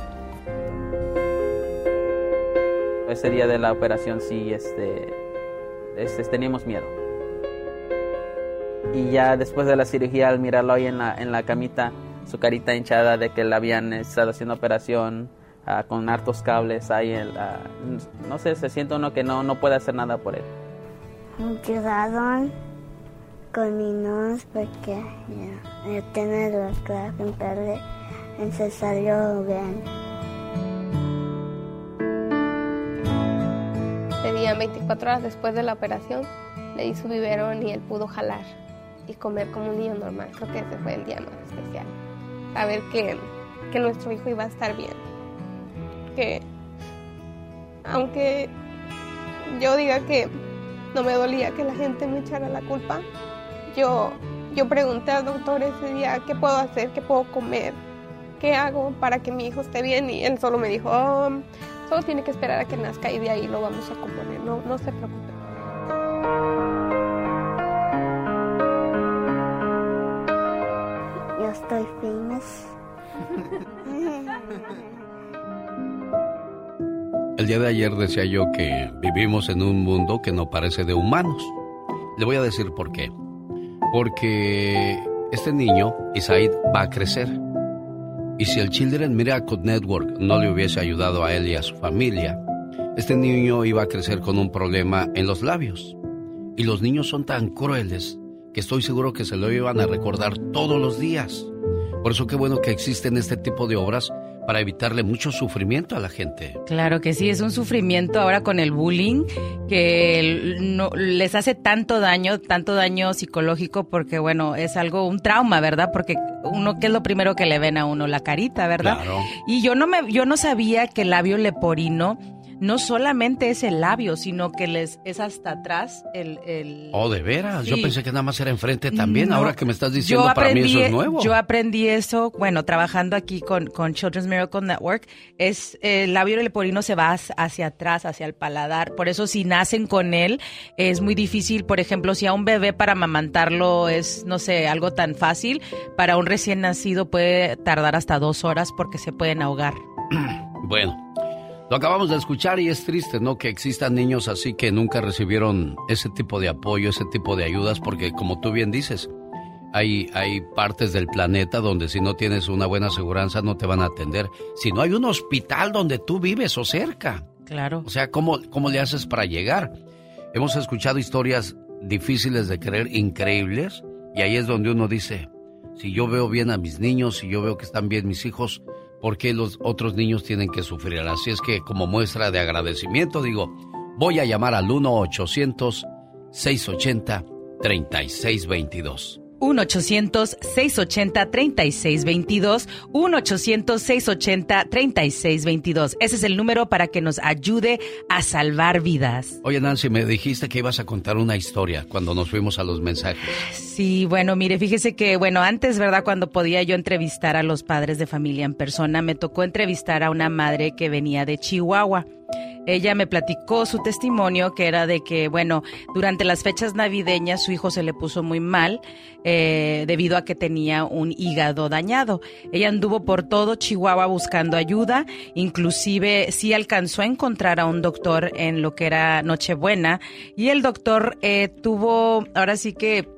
Speaker 25: Ese día de la operación sí este, este, teníamos miedo. Y ya después de la cirugía, al mirarlo ahí en la, en la camita, su carita hinchada de que le habían estado haciendo operación ah, con hartos cables ahí, el, ah, no sé, se siente uno que no, no puede hacer nada por él.
Speaker 27: Me quedaron con mi nose porque ya, la clave en perder y se salió bien.
Speaker 26: Tenían 24 horas después de la operación, le di su biberón y él pudo jalar y comer como un niño normal. Creo que ese fue el día más especial. Saber que, que nuestro hijo iba a estar bien. Que aunque yo diga que no me dolía que la gente me echara la culpa, yo, yo pregunté al doctor ese día qué puedo hacer, qué puedo comer, qué hago para que mi hijo esté bien y él solo me dijo, "Oh, solo tiene que esperar a que nazca y de ahí lo vamos a componer, no, no se preocupe.
Speaker 27: Estoy.
Speaker 4: El día de ayer decía yo que vivimos en un mundo que no parece de humanos. Le voy a decir por qué. Porque este niño, Isaid, va a crecer. Y si el Children Miracle Network no le hubiese ayudado a él y a su familia, este niño iba a crecer con un problema en los labios. Y los niños son tan crueles que estoy seguro que se lo iban a recordar todos los días. Por eso qué bueno que existen este tipo de obras para evitarle mucho sufrimiento a la gente.
Speaker 18: Claro que sí, es un sufrimiento ahora con el bullying que no, les hace tanto daño, tanto daño psicológico porque bueno, es algo, un trauma, ¿verdad? Porque uno, ¿qué es lo primero que le ven a uno? La carita, ¿verdad?
Speaker 4: Claro.
Speaker 18: Y yo no me, yo no sabía que el labio leporino no solamente es el labio, sino que les es hasta atrás el... el...
Speaker 4: Oh, de veras,
Speaker 18: Sí.
Speaker 4: yo pensé que nada más era enfrente también,
Speaker 18: No.
Speaker 4: ahora que me estás diciendo
Speaker 18: Yo
Speaker 4: para mí eso es nuevo.
Speaker 18: Yo aprendí eso, bueno, trabajando aquí con, con Children's Miracle Network, es el labio leporino se va hacia- hacia atrás, hacia el paladar. Por eso si nacen con él, es muy difícil, por ejemplo, si a un bebé para amamantarlo es, no sé, algo tan fácil, para un recién nacido puede tardar hasta dos horas porque se pueden ahogar.
Speaker 4: Bueno, lo acabamos de escuchar y es triste, ¿no? Que existan niños así que nunca recibieron ese tipo de apoyo, ese tipo de ayudas, porque como tú bien dices, hay, hay partes del planeta donde si no tienes una buena aseguranza no te van a atender. Si no hay un hospital donde tú vives o cerca.
Speaker 18: Claro.
Speaker 4: O sea, ¿cómo, cómo le haces para llegar? Hemos escuchado historias difíciles de creer, increíbles, y ahí es donde uno dice, si yo veo bien a mis niños, si yo veo que están bien mis hijos, ¿por qué los otros niños tienen que sufrir? Así es que como muestra de agradecimiento digo, voy a llamar al 1-800-680-3622.
Speaker 18: 1-800-680-3622, 1-800-680-3622. Ese es el número para que nos ayude a salvar vidas.
Speaker 4: Oye Nancy, me dijiste que ibas a contar una historia cuando nos fuimos a los mensajes.
Speaker 18: Sí, bueno, mire, fíjese que, bueno, antes, ¿verdad? Cuando podía yo entrevistar a los padres de familia en persona, me tocó entrevistar a una madre que venía de Chihuahua. Ella me platicó su testimonio, que era de que, bueno, durante las fechas navideñas su hijo se le puso muy mal eh, debido a que tenía un hígado dañado. Ella anduvo por todo Chihuahua buscando ayuda, inclusive sí alcanzó a encontrar a un doctor en lo que era Nochebuena y el doctor eh, tuvo, ahora sí que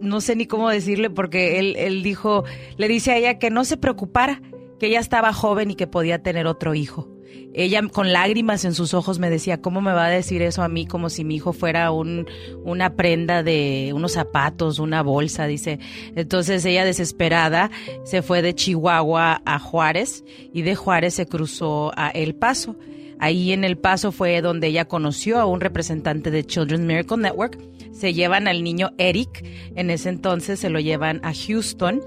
Speaker 18: no sé ni cómo decirle porque él, él dijo, le dice a ella que no se preocupara, que ella estaba joven y que podía tener otro hijo. Ella con lágrimas en sus ojos me decía, ¿cómo me va a decir eso a mí como si mi hijo fuera un, una prenda de unos zapatos, una bolsa? Dice. Entonces ella desesperada se fue de Chihuahua a Juárez y de Juárez se cruzó a El Paso. Ahí en El Paso fue donde ella conoció a un representante de Children's Miracle Network. Se llevan al niño Eric, en ese entonces se lo llevan a Houston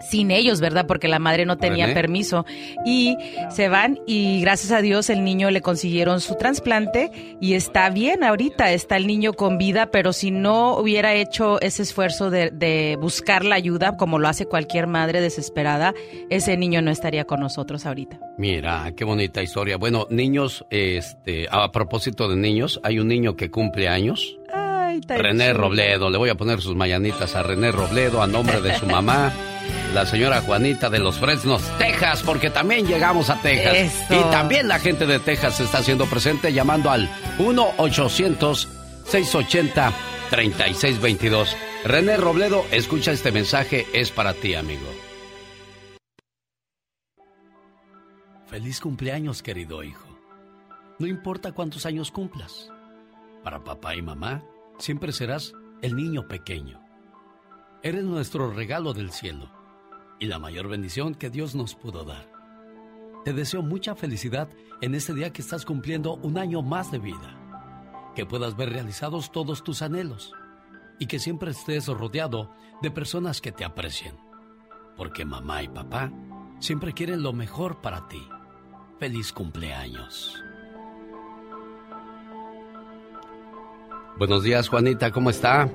Speaker 18: sin ellos, ¿verdad? Porque la madre no tenía
Speaker 28: René.
Speaker 18: permiso. Y se van y gracias a Dios el niño le consiguieron su trasplante y está bien ahorita, está el niño con vida, pero si no hubiera hecho ese esfuerzo de, de buscar la ayuda, como lo hace cualquier madre desesperada, ese niño no estaría con nosotros ahorita.
Speaker 4: Mira, qué bonita historia. Bueno, niños, este, a propósito de niños, hay un niño que cumple años.
Speaker 18: Ay,
Speaker 4: René. Robledo, le voy a poner sus mañanitas a René Robledo a nombre de su mamá, la señora Juanita de los Fresnos, Texas, porque también llegamos a Texas.
Speaker 18: Eso.
Speaker 4: Y también la gente de Texas se está haciendo presente llamando al 1-800-680-3622. René Robledo, escucha este mensaje, es para ti, amigo. Feliz cumpleaños, querido hijo. No importa cuántos años cumplas. Para papá y mamá, siempre serás el niño pequeño. Eres nuestro regalo del cielo y la mayor bendición que Dios nos pudo dar. Te deseo mucha felicidad en este día que estás cumpliendo un año más de vida. Que puedas ver realizados todos tus anhelos y que siempre estés rodeado de personas que te aprecien. Porque mamá y papá siempre quieren lo mejor para ti. Feliz cumpleaños. Buenos días, Juanita, ¿cómo está?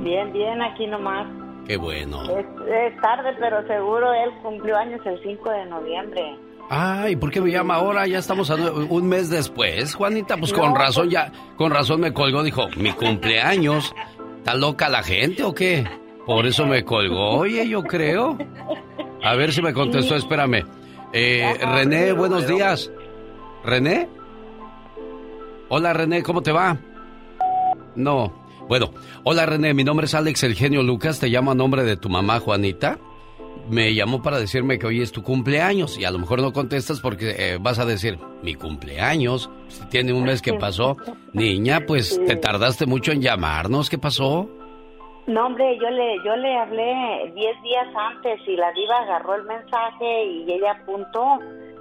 Speaker 29: Bien, bien, aquí nomás.
Speaker 4: Qué bueno.
Speaker 29: Es, es tarde, pero seguro él cumplió años el 5 de noviembre.
Speaker 4: Ay, ¿por qué me llama ahora? Ya estamos a un mes después, Juanita. Pues con
Speaker 29: No,
Speaker 4: razón ya, con razón me colgó. Dijo, mi cumpleaños. ¿Está loca la gente o qué? Por eso me colgó. Oye, yo creo. A ver si me contestó, espérame. Eh, René, buenos días. ¿René? Hola, René, ¿cómo te va? No. Bueno, hola René, mi nombre es Alex El Genio Lucas, te llamo a nombre de tu mamá Juanita. me llamó para decirme que hoy es tu cumpleaños y a lo mejor no contestas porque eh, vas a decir, mi cumpleaños, si tiene un mes que pasó. Niña, pues te tardaste mucho en llamarnos, ¿qué pasó?
Speaker 29: No, hombre, yo le, yo le hablé 10 días antes y la diva agarró el mensaje y ella apuntó.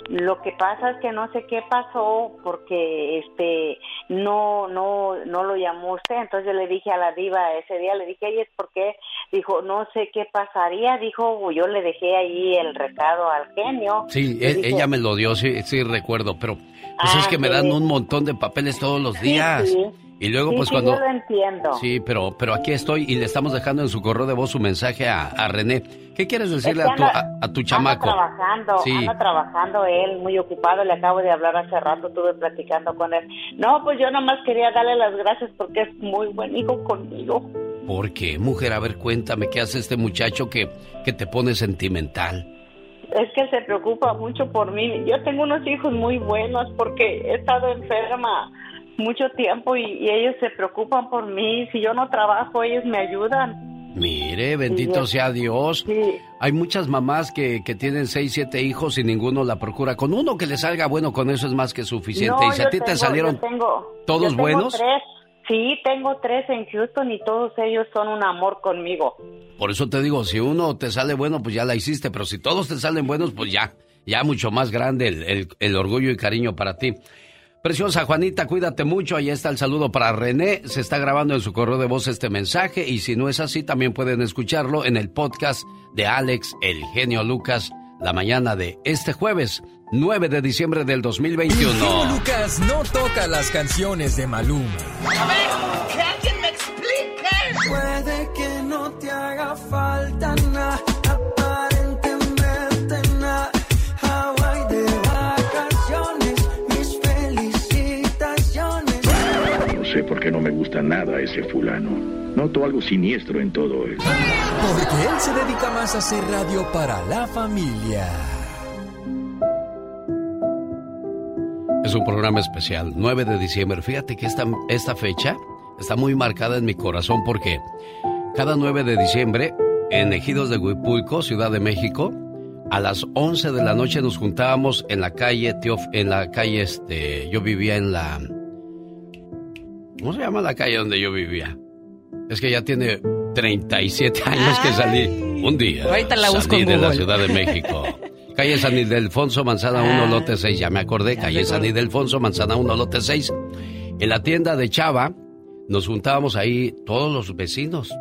Speaker 29: Lo que pasa es que no sé qué pasó porque este no no no lo llamó usted, entonces yo le dije a la diva ese día le dije, "Oye, ¿por qué?" Dijo, "No sé qué pasaría." Dijo, "Yo le dejé ahí el recado al genio."
Speaker 4: Sí, e- ella me lo dio, sí, sí recuerdo, pero pues es que me dan un montón de papeles todos los días.
Speaker 29: Ah, sí.
Speaker 4: Y luego
Speaker 29: Sí,
Speaker 4: pues
Speaker 29: sí,
Speaker 4: cuando...
Speaker 29: yo lo entiendo.
Speaker 4: Sí, pero, pero aquí estoy y le estamos dejando en su correo de voz su mensaje a, a René. ¿Qué quieres decirle
Speaker 29: Es
Speaker 4: a
Speaker 29: que
Speaker 4: tu,
Speaker 29: anda-
Speaker 4: a, a tu chamaco?
Speaker 29: Anda trabajando,
Speaker 4: Sí.
Speaker 29: anda trabajando él, muy ocupado, le acabo de hablar hace rato, estuve platicando con él. No, pues yo nomás quería darle las gracias porque es muy buen hijo conmigo.
Speaker 4: ¿Por qué, mujer? A ver, cuéntame, ¿qué hace este muchacho que, que te pone sentimental?
Speaker 29: Es que se preocupa mucho por mí. Yo tengo unos hijos muy buenos porque he estado enferma mucho tiempo y, y ellos se preocupan por mí. Si yo no trabajo, ellos me ayudan.
Speaker 4: Mire, bendito
Speaker 29: Sí.
Speaker 4: sea Dios. Hay muchas mamás que, que tienen seis, siete hijos y ninguno la procura. Con uno que le salga bueno, con eso es más que suficiente.
Speaker 29: No,
Speaker 4: y si a ti te salieron
Speaker 29: tengo-
Speaker 4: todos
Speaker 29: tengo
Speaker 4: buenos,
Speaker 29: tres. Sí, tengo tres en Houston y todos ellos son un amor conmigo.
Speaker 4: por eso te digo, si uno te sale bueno, pues ya la hiciste. Pero si todos te salen buenos, pues ya, ya mucho más grande el, el- el orgullo y cariño para ti. Preciosa Juanita, cuídate mucho. Ahí está el saludo para René. Se está grabando en su correo de voz este mensaje. Y si no es así, también pueden escucharlo en el podcast de Alex, el genio Lucas, la mañana de este jueves, 9 de diciembre del
Speaker 8: El genio
Speaker 4: 2021.
Speaker 8: Lucas no toca las canciones de Maluma.
Speaker 21: A ver, que alguien me explique. Puede que no te haga falta nada,
Speaker 28: No sé por qué no me gusta nada ese fulano. Noto algo siniestro en todo él.
Speaker 8: Porque él se dedica más a hacer radio para la familia.
Speaker 4: Es un programa especial, 9 de diciembre. Fíjate que esta, esta fecha está muy marcada en mi corazón porque cada 9 de diciembre en Ejidos de Huipulco, Ciudad de México, a las 11 de la noche nos juntábamos en la calle en la calle este, yo vivía en la ¿Cómo se llama la calle donde yo vivía? Es que ya tiene 37 años que salí un día.
Speaker 18: Ahorita la busco
Speaker 4: salí
Speaker 18: en
Speaker 4: de la. Ciudad de México. Calle San Ildefonso, Manzana 1,
Speaker 18: Ah.
Speaker 4: lote 6. Ya me acordé. Calle San Ildefonso, Manzana 1, lote 6. En la tienda de Chava nos juntábamos ahí todos los vecinos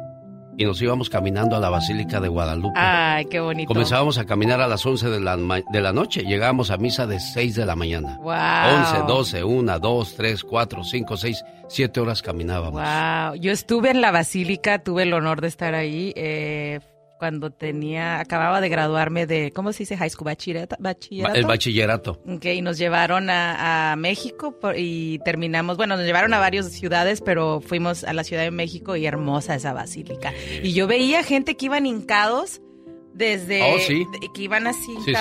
Speaker 4: y nos íbamos caminando a la Basílica de Guadalupe.
Speaker 18: Ay, qué bonito.
Speaker 4: Comenzábamos a caminar a las 11 de la, de la noche. Llegábamos a misa de 6 de la mañana.
Speaker 18: Wow.
Speaker 4: 11, 12, 1, 2, 3, 4, 5, 6, 7 horas caminábamos.
Speaker 18: Wow, yo estuve en la basílica, tuve el honor de estar ahí eh, cuando tenía, acababa de graduarme de, ¿cómo se dice? High school, bachillerato.
Speaker 4: Ba-
Speaker 18: bachillerato.
Speaker 4: El bachillerato.
Speaker 18: Ok, y nos llevaron a, a México por- y terminamos, bueno, nos llevaron a varias ciudades, pero fuimos a la Ciudad de México y hermosa esa basílica. Y yo veía gente que iban hincados desde
Speaker 4: Oh, sí.
Speaker 18: que iban así
Speaker 4: Sí,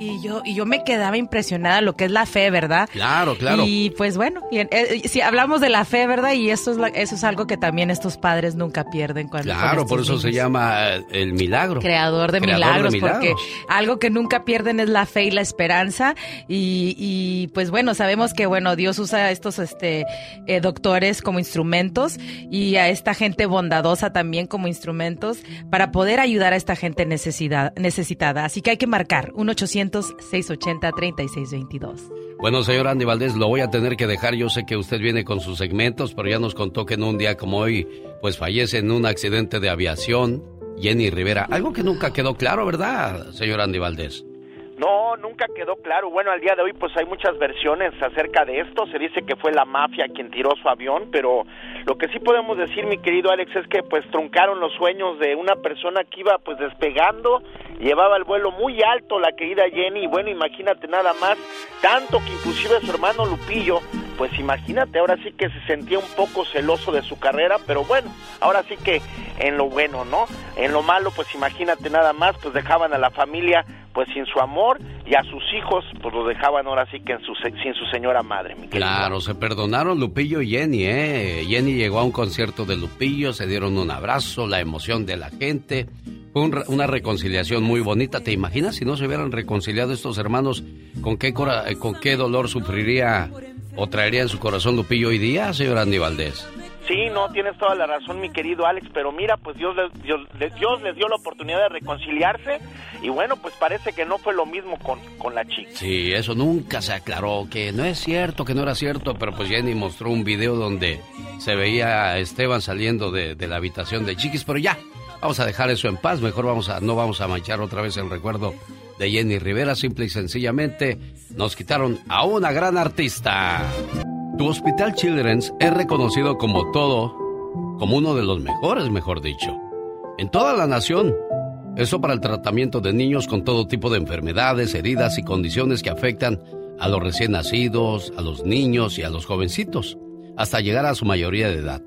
Speaker 18: y yo y yo me quedaba impresionada lo que es la fe, ¿verdad?
Speaker 4: Claro, claro.
Speaker 18: Y pues bueno, y eh, si hablamos de la fe, ¿verdad? Y eso es la- eso es algo que también estos padres nunca pierden cuando
Speaker 4: Claro, por eso se llama eh, el milagro.
Speaker 18: Creador de,
Speaker 4: Creador
Speaker 18: milagros,
Speaker 4: de
Speaker 18: porque algo que nunca pierden es la fe y la esperanza. Y, y, pues bueno, sabemos que bueno, Dios usa a estos este, eh, doctores como instrumentos y a esta gente bondadosa también como instrumentos para poder ayudar a esta gente necesitada. Así que hay que marcar 1-800-680-3622.
Speaker 4: Bueno, señor Andy Valdés, lo voy a tener que dejar. Yo sé que usted viene con sus segmentos, pero ya nos contó que en un día como hoy, pues fallece en un accidente de aviación Jenny Rivera. Algo que nunca quedó claro, ¿verdad, señor Andy Valdés?
Speaker 13: No, nunca quedó claro. Bueno, al día de hoy pues hay muchas versiones acerca de esto. Se dice que fue la mafia quien tiró su avión, pero lo que sí podemos decir, mi querido Alex, es que pues truncaron los sueños de una persona que iba pues despegando, llevaba el vuelo muy alto la querida Jenny y bueno, imagínate nada más, tanto que inclusive su hermano Lupillo, pues imagínate, ahora sí que se sentía un poco celoso de su carrera, pero bueno, ahora sí que en lo bueno, ¿no? En lo malo, pues imagínate nada más, pues dejaban a la familia pues sin su amor y a sus hijos pues los dejaban ahora sí que en su, sin su señora madre, mi.
Speaker 4: Claro, se perdonaron Lupillo y Jenny, ¿eh? Jenny llegó a un concierto de Lupillo, se dieron un abrazo, la emoción de la gente. Fue una reconciliación muy bonita. ¿Te imaginas si no se hubieran reconciliado estos hermanos? ¿Con qué, eh, con qué dolor sufriría o traería en su corazón Lupillo hoy día, señor Andy Valdés?
Speaker 14: Sí, no, tienes toda la razón, mi querido Alex, pero mira, pues Dios les, Dios, Dios les dio la oportunidad de reconciliarse y bueno, pues parece que no fue lo mismo con, con la chica.
Speaker 4: Sí, eso nunca se aclaró, que no es cierto, que no era cierto, pero pues Jenny mostró un video donde se veía a Esteban saliendo de, de la habitación de Chiquis, pero ya, vamos a dejar eso en paz, mejor vamos a, no vamos a manchar otra vez el recuerdo de Jenny Rivera, simple y sencillamente nos quitaron a una gran artista. Tu Hospital Children's es reconocido como todo, como uno de los mejores, mejor dicho, en toda la nación. Eso para el tratamiento de niños con todo tipo de enfermedades, heridas y condiciones que afectan a los recién nacidos, a los niños y a los jovencitos, hasta llegar a su mayoría de edad.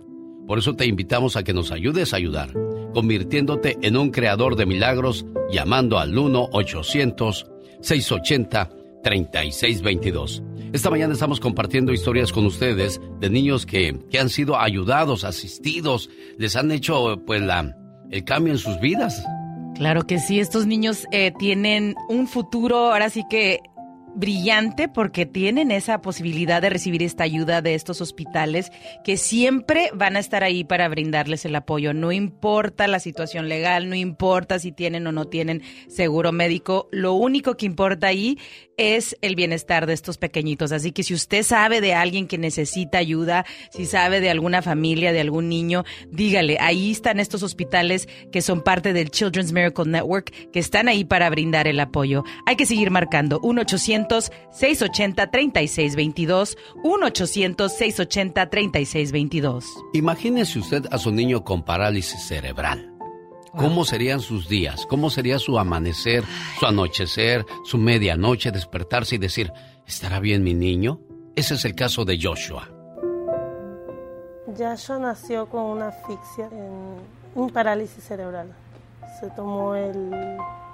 Speaker 4: Por eso te invitamos a que nos ayudes a ayudar, convirtiéndote en un creador de milagros llamando al 1-800-680-3622. Esta mañana estamos compartiendo historias con ustedes de niños que, que han sido ayudados, asistidos, les han hecho pues la, el cambio en sus vidas.
Speaker 18: Claro que sí, estos niños eh, tienen un futuro, ahora sí que brillante porque tienen esa posibilidad de recibir esta ayuda de estos hospitales que siempre van a estar ahí para brindarles el apoyo. No importa la situación legal, no importa si tienen o no tienen seguro médico, lo único que importa ahí es el bienestar de estos pequeñitos. Así que si usted sabe de alguien que necesita ayuda, si sabe de alguna familia, de algún niño, dígale, ahí están estos hospitales que son parte del Children's Miracle Network, que están ahí para brindar el apoyo. Hay que seguir marcando 1-800-680-3622, 1-800-680-3622.
Speaker 4: Imagínese usted a su niño con parálisis cerebral. ¿Cómo serían sus días? ¿Cómo sería su amanecer, su anochecer, su medianoche, despertarse y decir, ¿estará bien mi niño? Ese es el caso de Joshua.
Speaker 30: Joshua nació con una asfixia, en un parálisis cerebral. Se tomó el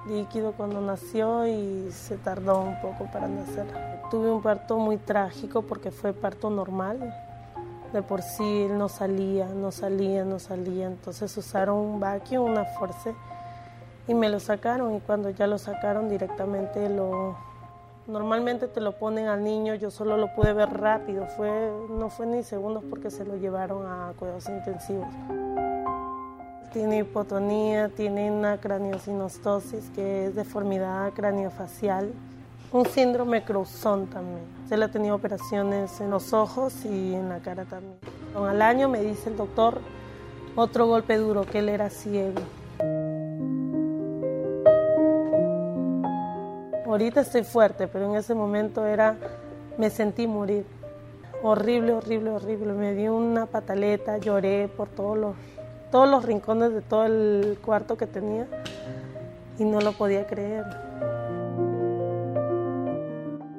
Speaker 30: líquido cuando nació y se tardó un poco para nacer. Tuve un parto muy trágico porque fue parto normal de por sí él no salía, no salía, no salía. Entonces usaron un vacuum, una force y me lo sacaron y cuando ya lo sacaron directamente lo normalmente te lo ponen al niño, yo solo lo pude ver rápido, fue no fue ni segundos porque se lo llevaron a cuidados intensivos. Tiene hipotonía, tiene una craniosinostosis que es deformidad craniofacial un síndrome Cruzón también. Se le ha tenido operaciones en los ojos y en la cara también. Al año me dice el doctor otro golpe duro, que él era ciego. Ahorita estoy fuerte, pero en ese momento era, me sentí morir. Horrible, horrible, horrible. Me dio una pataleta, lloré por todos los, todos los rincones de todo el cuarto que tenía y no lo podía creer.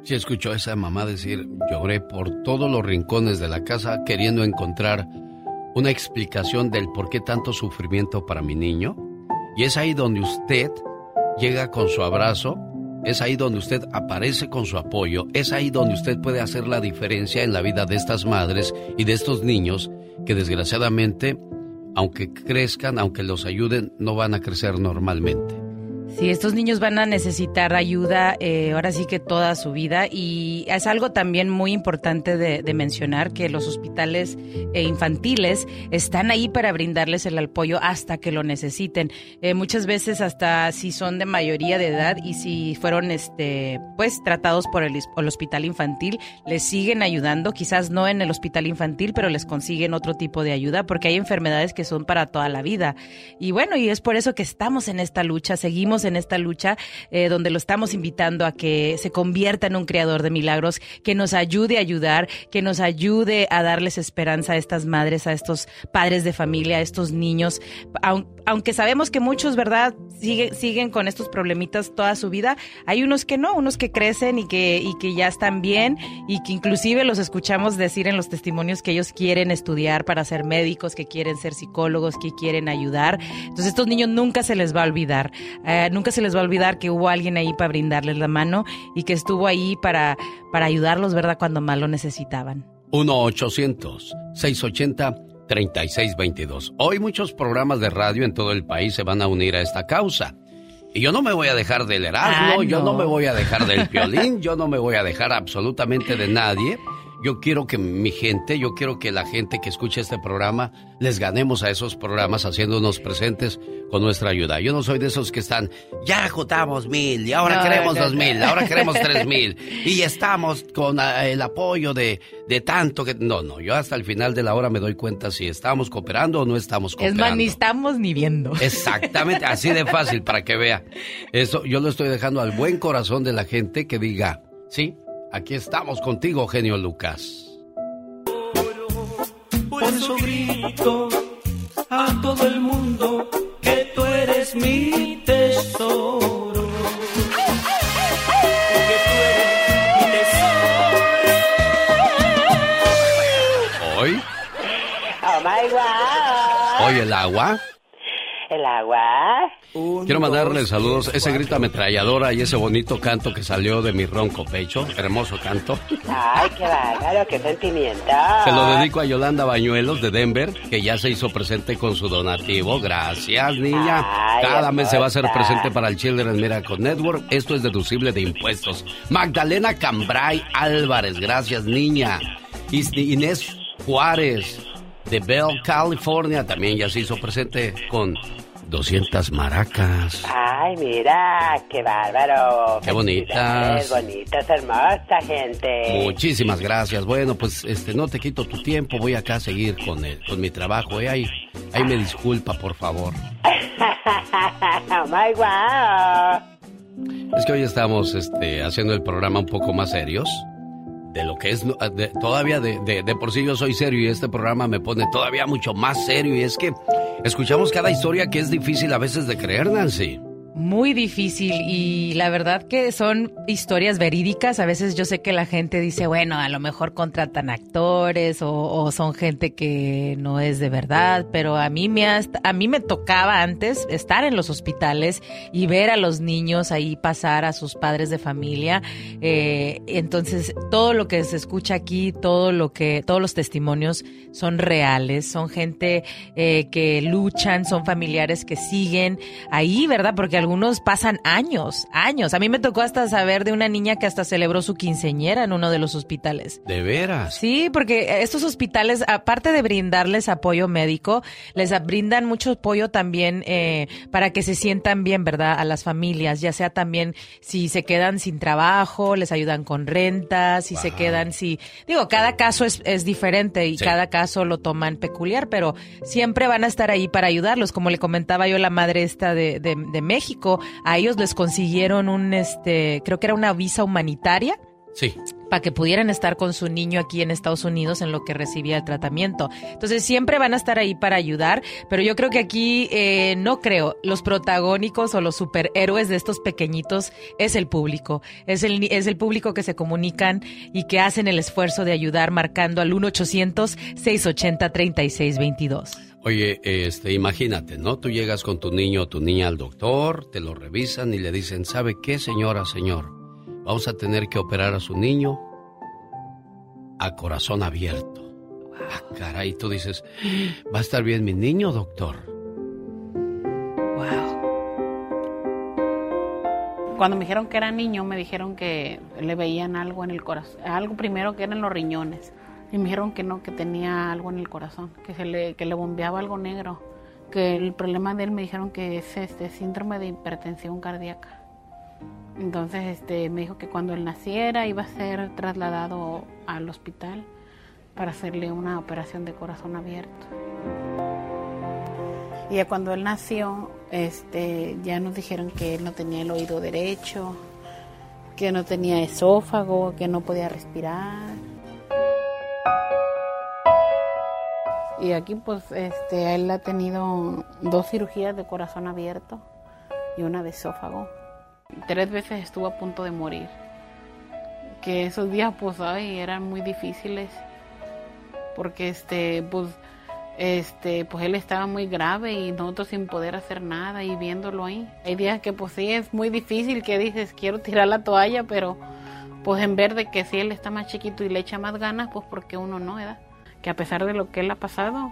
Speaker 4: Si escuchó a esa mamá decir, lloré por todos los rincones de la casa queriendo encontrar una explicación del por qué tanto sufrimiento para mi niño. Y es ahí donde usted llega con su abrazo, es ahí donde usted aparece con su apoyo, es ahí donde usted puede hacer la diferencia en la vida de estas madres y de estos niños que desgraciadamente, aunque crezcan, aunque los ayuden, no van a crecer normalmente.
Speaker 18: Sí, estos niños van a necesitar ayuda eh, ahora sí que toda su vida y es algo también muy importante de, mencionar que los hospitales eh, infantiles están ahí para brindarles el apoyo hasta que lo necesiten. Eh, muchas veces hasta si son de mayoría de edad y si fueron este pues tratados por el, el hospital infantil, les siguen ayudando, quizás no en el hospital infantil, pero les consiguen otro tipo de ayuda porque hay enfermedades que son para toda la vida. Y bueno, y es por eso que estamos en esta lucha, seguimos en esta lucha, eh, donde lo estamos invitando a que se convierta en un creador de milagros, que nos ayude a ayudar, que nos ayude a darles esperanza a estas madres, a estos padres de familia, a estos niños. Aunque sabemos que muchos, ¿verdad?, Sigue, siguen con estos problemitas toda su vida. Hay unos que no, unos que crecen y que, y que ya están bien y que inclusive los escuchamos decir en los testimonios que ellos quieren estudiar para ser médicos, que quieren ser psicólogos, que quieren ayudar. Entonces estos niños nunca se les va a olvidar. Eh, nunca se les va a olvidar que hubo alguien ahí para brindarles la mano y que estuvo ahí para, para ayudarlos, ¿verdad?, cuando más lo necesitaban.
Speaker 4: 1-800-680. 3622. Hoy muchos programas de radio en todo el país se van a unir a esta causa. Y yo no me voy a dejar del Erasmo,
Speaker 18: Ah,
Speaker 4: yo no me voy a dejar del Piolín, yo no me voy a dejar absolutamente de nadie. Yo quiero que mi gente, yo quiero que la gente que escuche este programa les ganemos a esos programas haciéndonos presentes con nuestra ayuda. Yo no soy de esos que están, ya juntamos mil y ahora
Speaker 18: No,
Speaker 4: queremos
Speaker 18: no,
Speaker 4: dos
Speaker 18: no.
Speaker 4: mil, ahora queremos tres mil y estamos con ah, el apoyo de, de tanto que... No, no, yo hasta el final de la hora me doy cuenta si estamos cooperando o no estamos
Speaker 18: Es
Speaker 4: cooperando.
Speaker 18: más, ni estamos ni viendo.
Speaker 4: Exactamente, así de fácil para que vea. Eso yo lo estoy dejando al buen corazón de la gente que diga, sí, aquí estamos contigo, genio Lucas.
Speaker 31: Por eso grito a todo el mundo que tú eres mi tesoro. Porque tú eres mi tesoro.
Speaker 4: Hoy,
Speaker 32: Oh my God.
Speaker 4: hoy el agua.
Speaker 32: El agua.
Speaker 4: Quiero mandarle saludos, ese grito ametralladora y ese bonito canto que salió de mi ronco pecho, hermoso canto.
Speaker 32: Ay, qué bárbaro, qué sentimiento.
Speaker 4: Se lo dedico a Yolanda Bañuelos de Denver, que ya se hizo presente con su donativo. Gracias, niña.
Speaker 32: Ay,
Speaker 4: Cada mes se va a hacer presente para el Children's Miracle Network. Esto es deducible de impuestos. Magdalena Cambray Álvarez, gracias, niña. Inés Juárez de Bell, California, también ya se hizo presente con 200 maracas.
Speaker 32: Ay, mira, qué bárbaro.
Speaker 4: Qué bonitas.
Speaker 32: Bonitas, hermosa gente.
Speaker 4: Muchísimas gracias. Bueno, pues este no te quito tu tiempo, voy acá a seguir con el, con mi trabajo. ¿eh? Ahí, ahí me disculpa, por favor.
Speaker 32: oh my God.
Speaker 4: Es que hoy estamos este, haciendo el programa un poco más serios. De lo que es, de- todavía de, de- de por sí yo soy serio y este programa me pone todavía mucho más serio. Y es que escuchamos cada historia que es difícil a veces de creer, Nancy.
Speaker 18: Muy difícil y la verdad que son historias verídicas. A veces yo sé que la gente dice, bueno, a lo mejor contratan actores o, o son gente que no es de verdad, pero a mí me has- a mí me tocaba antes estar en los hospitales y ver a los niños ahí pasar a sus padres de familia. Eh, entonces todo lo que se escucha aquí, todo lo que todos los testimonios son reales, son gente eh, que luchan, son familiares que siguen ahí, ¿verdad? Porque algunos pasan años, años. A mí me tocó hasta saber de una niña que hasta celebró su quinceñera en uno de los hospitales.
Speaker 4: De veras.
Speaker 18: Sí, porque estos hospitales, aparte de brindarles apoyo médico, les brindan mucho apoyo también eh, para que se sientan bien, ¿verdad? A las familias, ya sea también si se quedan sin trabajo, les ayudan con rentas, si se quedan, si... Digo, cada caso es, es diferente y
Speaker 33: Sí.
Speaker 18: cada caso lo toman peculiar, pero siempre van a estar ahí para ayudarlos. Como le comentaba yo, la madre esta de, de, de México, a ellos les consiguieron un, este, creo que era una visa humanitaria
Speaker 4: Sí.
Speaker 18: para que pudieran estar con su niño aquí en Estados Unidos en lo que recibía el tratamiento. Entonces siempre van a estar ahí para ayudar, pero yo creo que aquí eh, no creo. Los protagónicos o los superhéroes de estos pequeñitos es el público, es el, es el público que se comunican y que hacen el esfuerzo de ayudar marcando al 1-800-680-3622.
Speaker 4: Oye, este, imagínate, ¿no? Tú llegas con tu niño o tu niña al doctor, te lo revisan y le dicen, ¿sabe qué, señora, señor? Vamos a tener que operar a su niño a corazón abierto. Ah, caray, tú dices, ¿va a estar bien mi niño, doctor?
Speaker 34: Cuando me dijeron que era niño, me dijeron que le veían algo en el corazón, algo primero que eran los riñones. Y me dijeron que no, que tenía algo en el corazón, que se le, que le bombeaba algo negro. Que el problema de él me dijeron que es este síndrome de hipertensión cardíaca. Entonces este, me dijo que cuando él naciera iba a ser trasladado al hospital para hacerle una operación de corazón abierto. Y ya cuando él nació, este, ya nos dijeron que él no tenía el oído derecho, que no tenía esófago, que no podía respirar. Y aquí pues este, él ha tenido dos cirugías de corazón abierto y una de esófago. Tres veces estuvo a punto de morir. Que esos días pues ay, eran muy difíciles porque este pues este pues él estaba muy grave y nosotros sin poder hacer nada y viéndolo ahí. Hay días que pues sí es muy difícil que dices quiero tirar la toalla, pero pues en ver de que si él está más chiquito y le echa más ganas, pues porque uno no, ¿verdad? Que a pesar de lo que él ha pasado,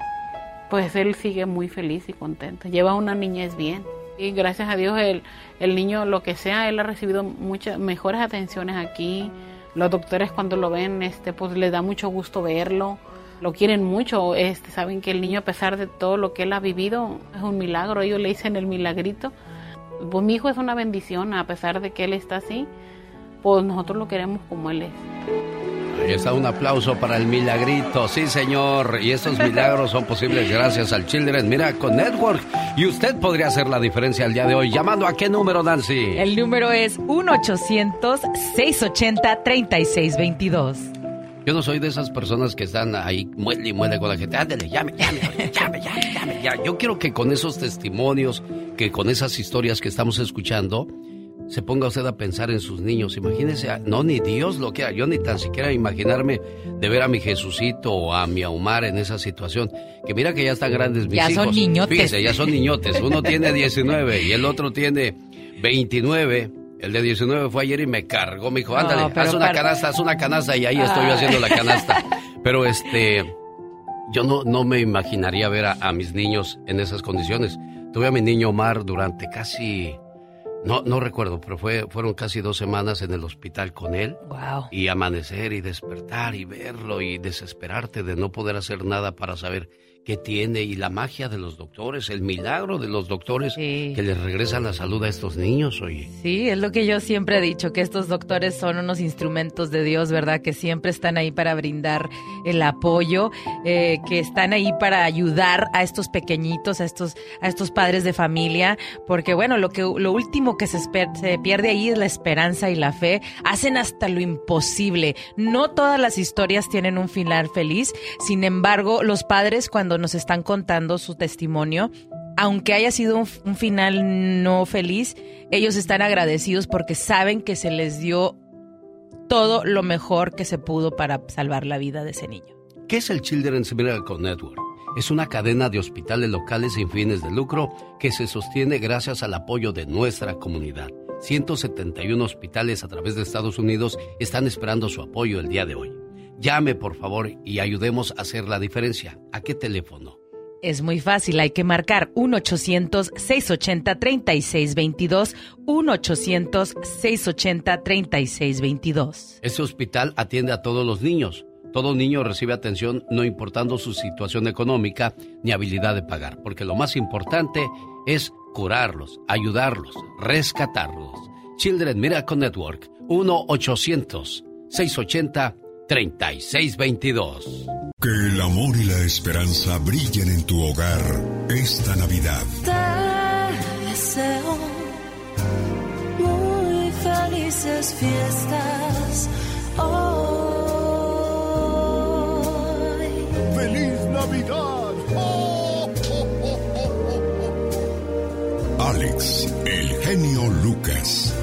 Speaker 34: pues él sigue muy feliz y contento. Lleva una niñez bien. Y gracias a Dios el, el niño, lo que sea, él ha recibido muchas mejores atenciones aquí. Los doctores cuando lo ven, este, pues les da mucho gusto verlo. Lo quieren mucho, este, saben que el niño a pesar de todo lo que él ha vivido es un milagro. Ellos le dicen el milagrito. Pues mi hijo es una bendición, a pesar de que él está así, pues nosotros lo queremos como él es.
Speaker 4: Ahí está un aplauso para el milagrito, sí señor. Y estos milagros son posibles gracias al Children Miracle Network. Y usted podría hacer la diferencia el día de hoy. ¿Llamando a qué número, Nancy?
Speaker 18: El número es 1-800-680-3622.
Speaker 4: Yo no soy de esas personas que están ahí muele y muele con la gente. Ándale, llame, llame, llame, llame, llame. Yo quiero que con esos testimonios, que con esas historias que estamos escuchando, se ponga usted a pensar en sus niños. Imagínese, no, ni Dios lo quiera. Yo ni tan siquiera imaginarme de ver a mi Jesucito o a mi Ahumar en esa situación. Que mira que ya están grandes mis
Speaker 18: Ya
Speaker 4: hijos.
Speaker 18: son niñotes.
Speaker 4: Fíjese, ya son niñotes. Uno tiene 19 y el otro tiene 29. El de 19 fue ayer y me cargó. Me dijo, ándale, haz una
Speaker 18: para-
Speaker 4: canasta, haz una canasta. Y ahí estoy yo
Speaker 18: Ah.
Speaker 4: haciendo la canasta. Pero este, yo no, no me imaginaría ver a, a mis niños en esas condiciones. Tuve a mi niño Omar durante casi, no, no recuerdo, pero fue, fueron casi dos semanas en el hospital con él.
Speaker 18: Wow.
Speaker 4: Y amanecer y despertar y verlo y desesperarte de no poder hacer nada para saber qué tiene y la magia de los doctores, el milagro de los doctores que les regresan la salud a estos niños, oye.
Speaker 18: Sí, es lo que yo siempre he dicho, que estos doctores son unos instrumentos de Dios, ¿verdad? Que siempre están ahí para brindar el apoyo, eh, que están ahí para ayudar a estos pequeñitos, a estos, a estos padres de familia, porque bueno, lo que lo último que se, esper- se pierde ahí es la esperanza y la fe. Hacen hasta lo imposible. No todas las historias tienen un final feliz. Sin embargo, los padres cuando nos están contando su testimonio, aunque haya sido un, un final no feliz, ellos están agradecidos porque saben que se les dio todo lo mejor que se pudo para salvar la vida de ese niño.
Speaker 4: ¿Qué es el Children's Miracle Network? Es una cadena de hospitales locales sin fines de lucro que se sostiene gracias al apoyo de nuestra comunidad. 171 hospitales a través de Estados Unidos están esperando su apoyo el día de hoy. Llame por favor y ayudemos a hacer la diferencia. ¿A qué teléfono?
Speaker 18: Es muy fácil, hay que marcar 1-800-680-3622, 1-800-680-3622.
Speaker 4: Este hospital atiende a todos los niños. Todo niño recibe atención no importando su situación económica ni habilidad de pagar, porque lo más importante es curarlos, ayudarlos, rescatarlos. Children Miracle Network 1-800-680-3622.
Speaker 1: Que el amor y la esperanza brillen en tu hogar esta Navidad.
Speaker 35: Te deseo muy felices fiestas hoy.
Speaker 1: ¡Feliz Navidad! Alex, el genio Lucas.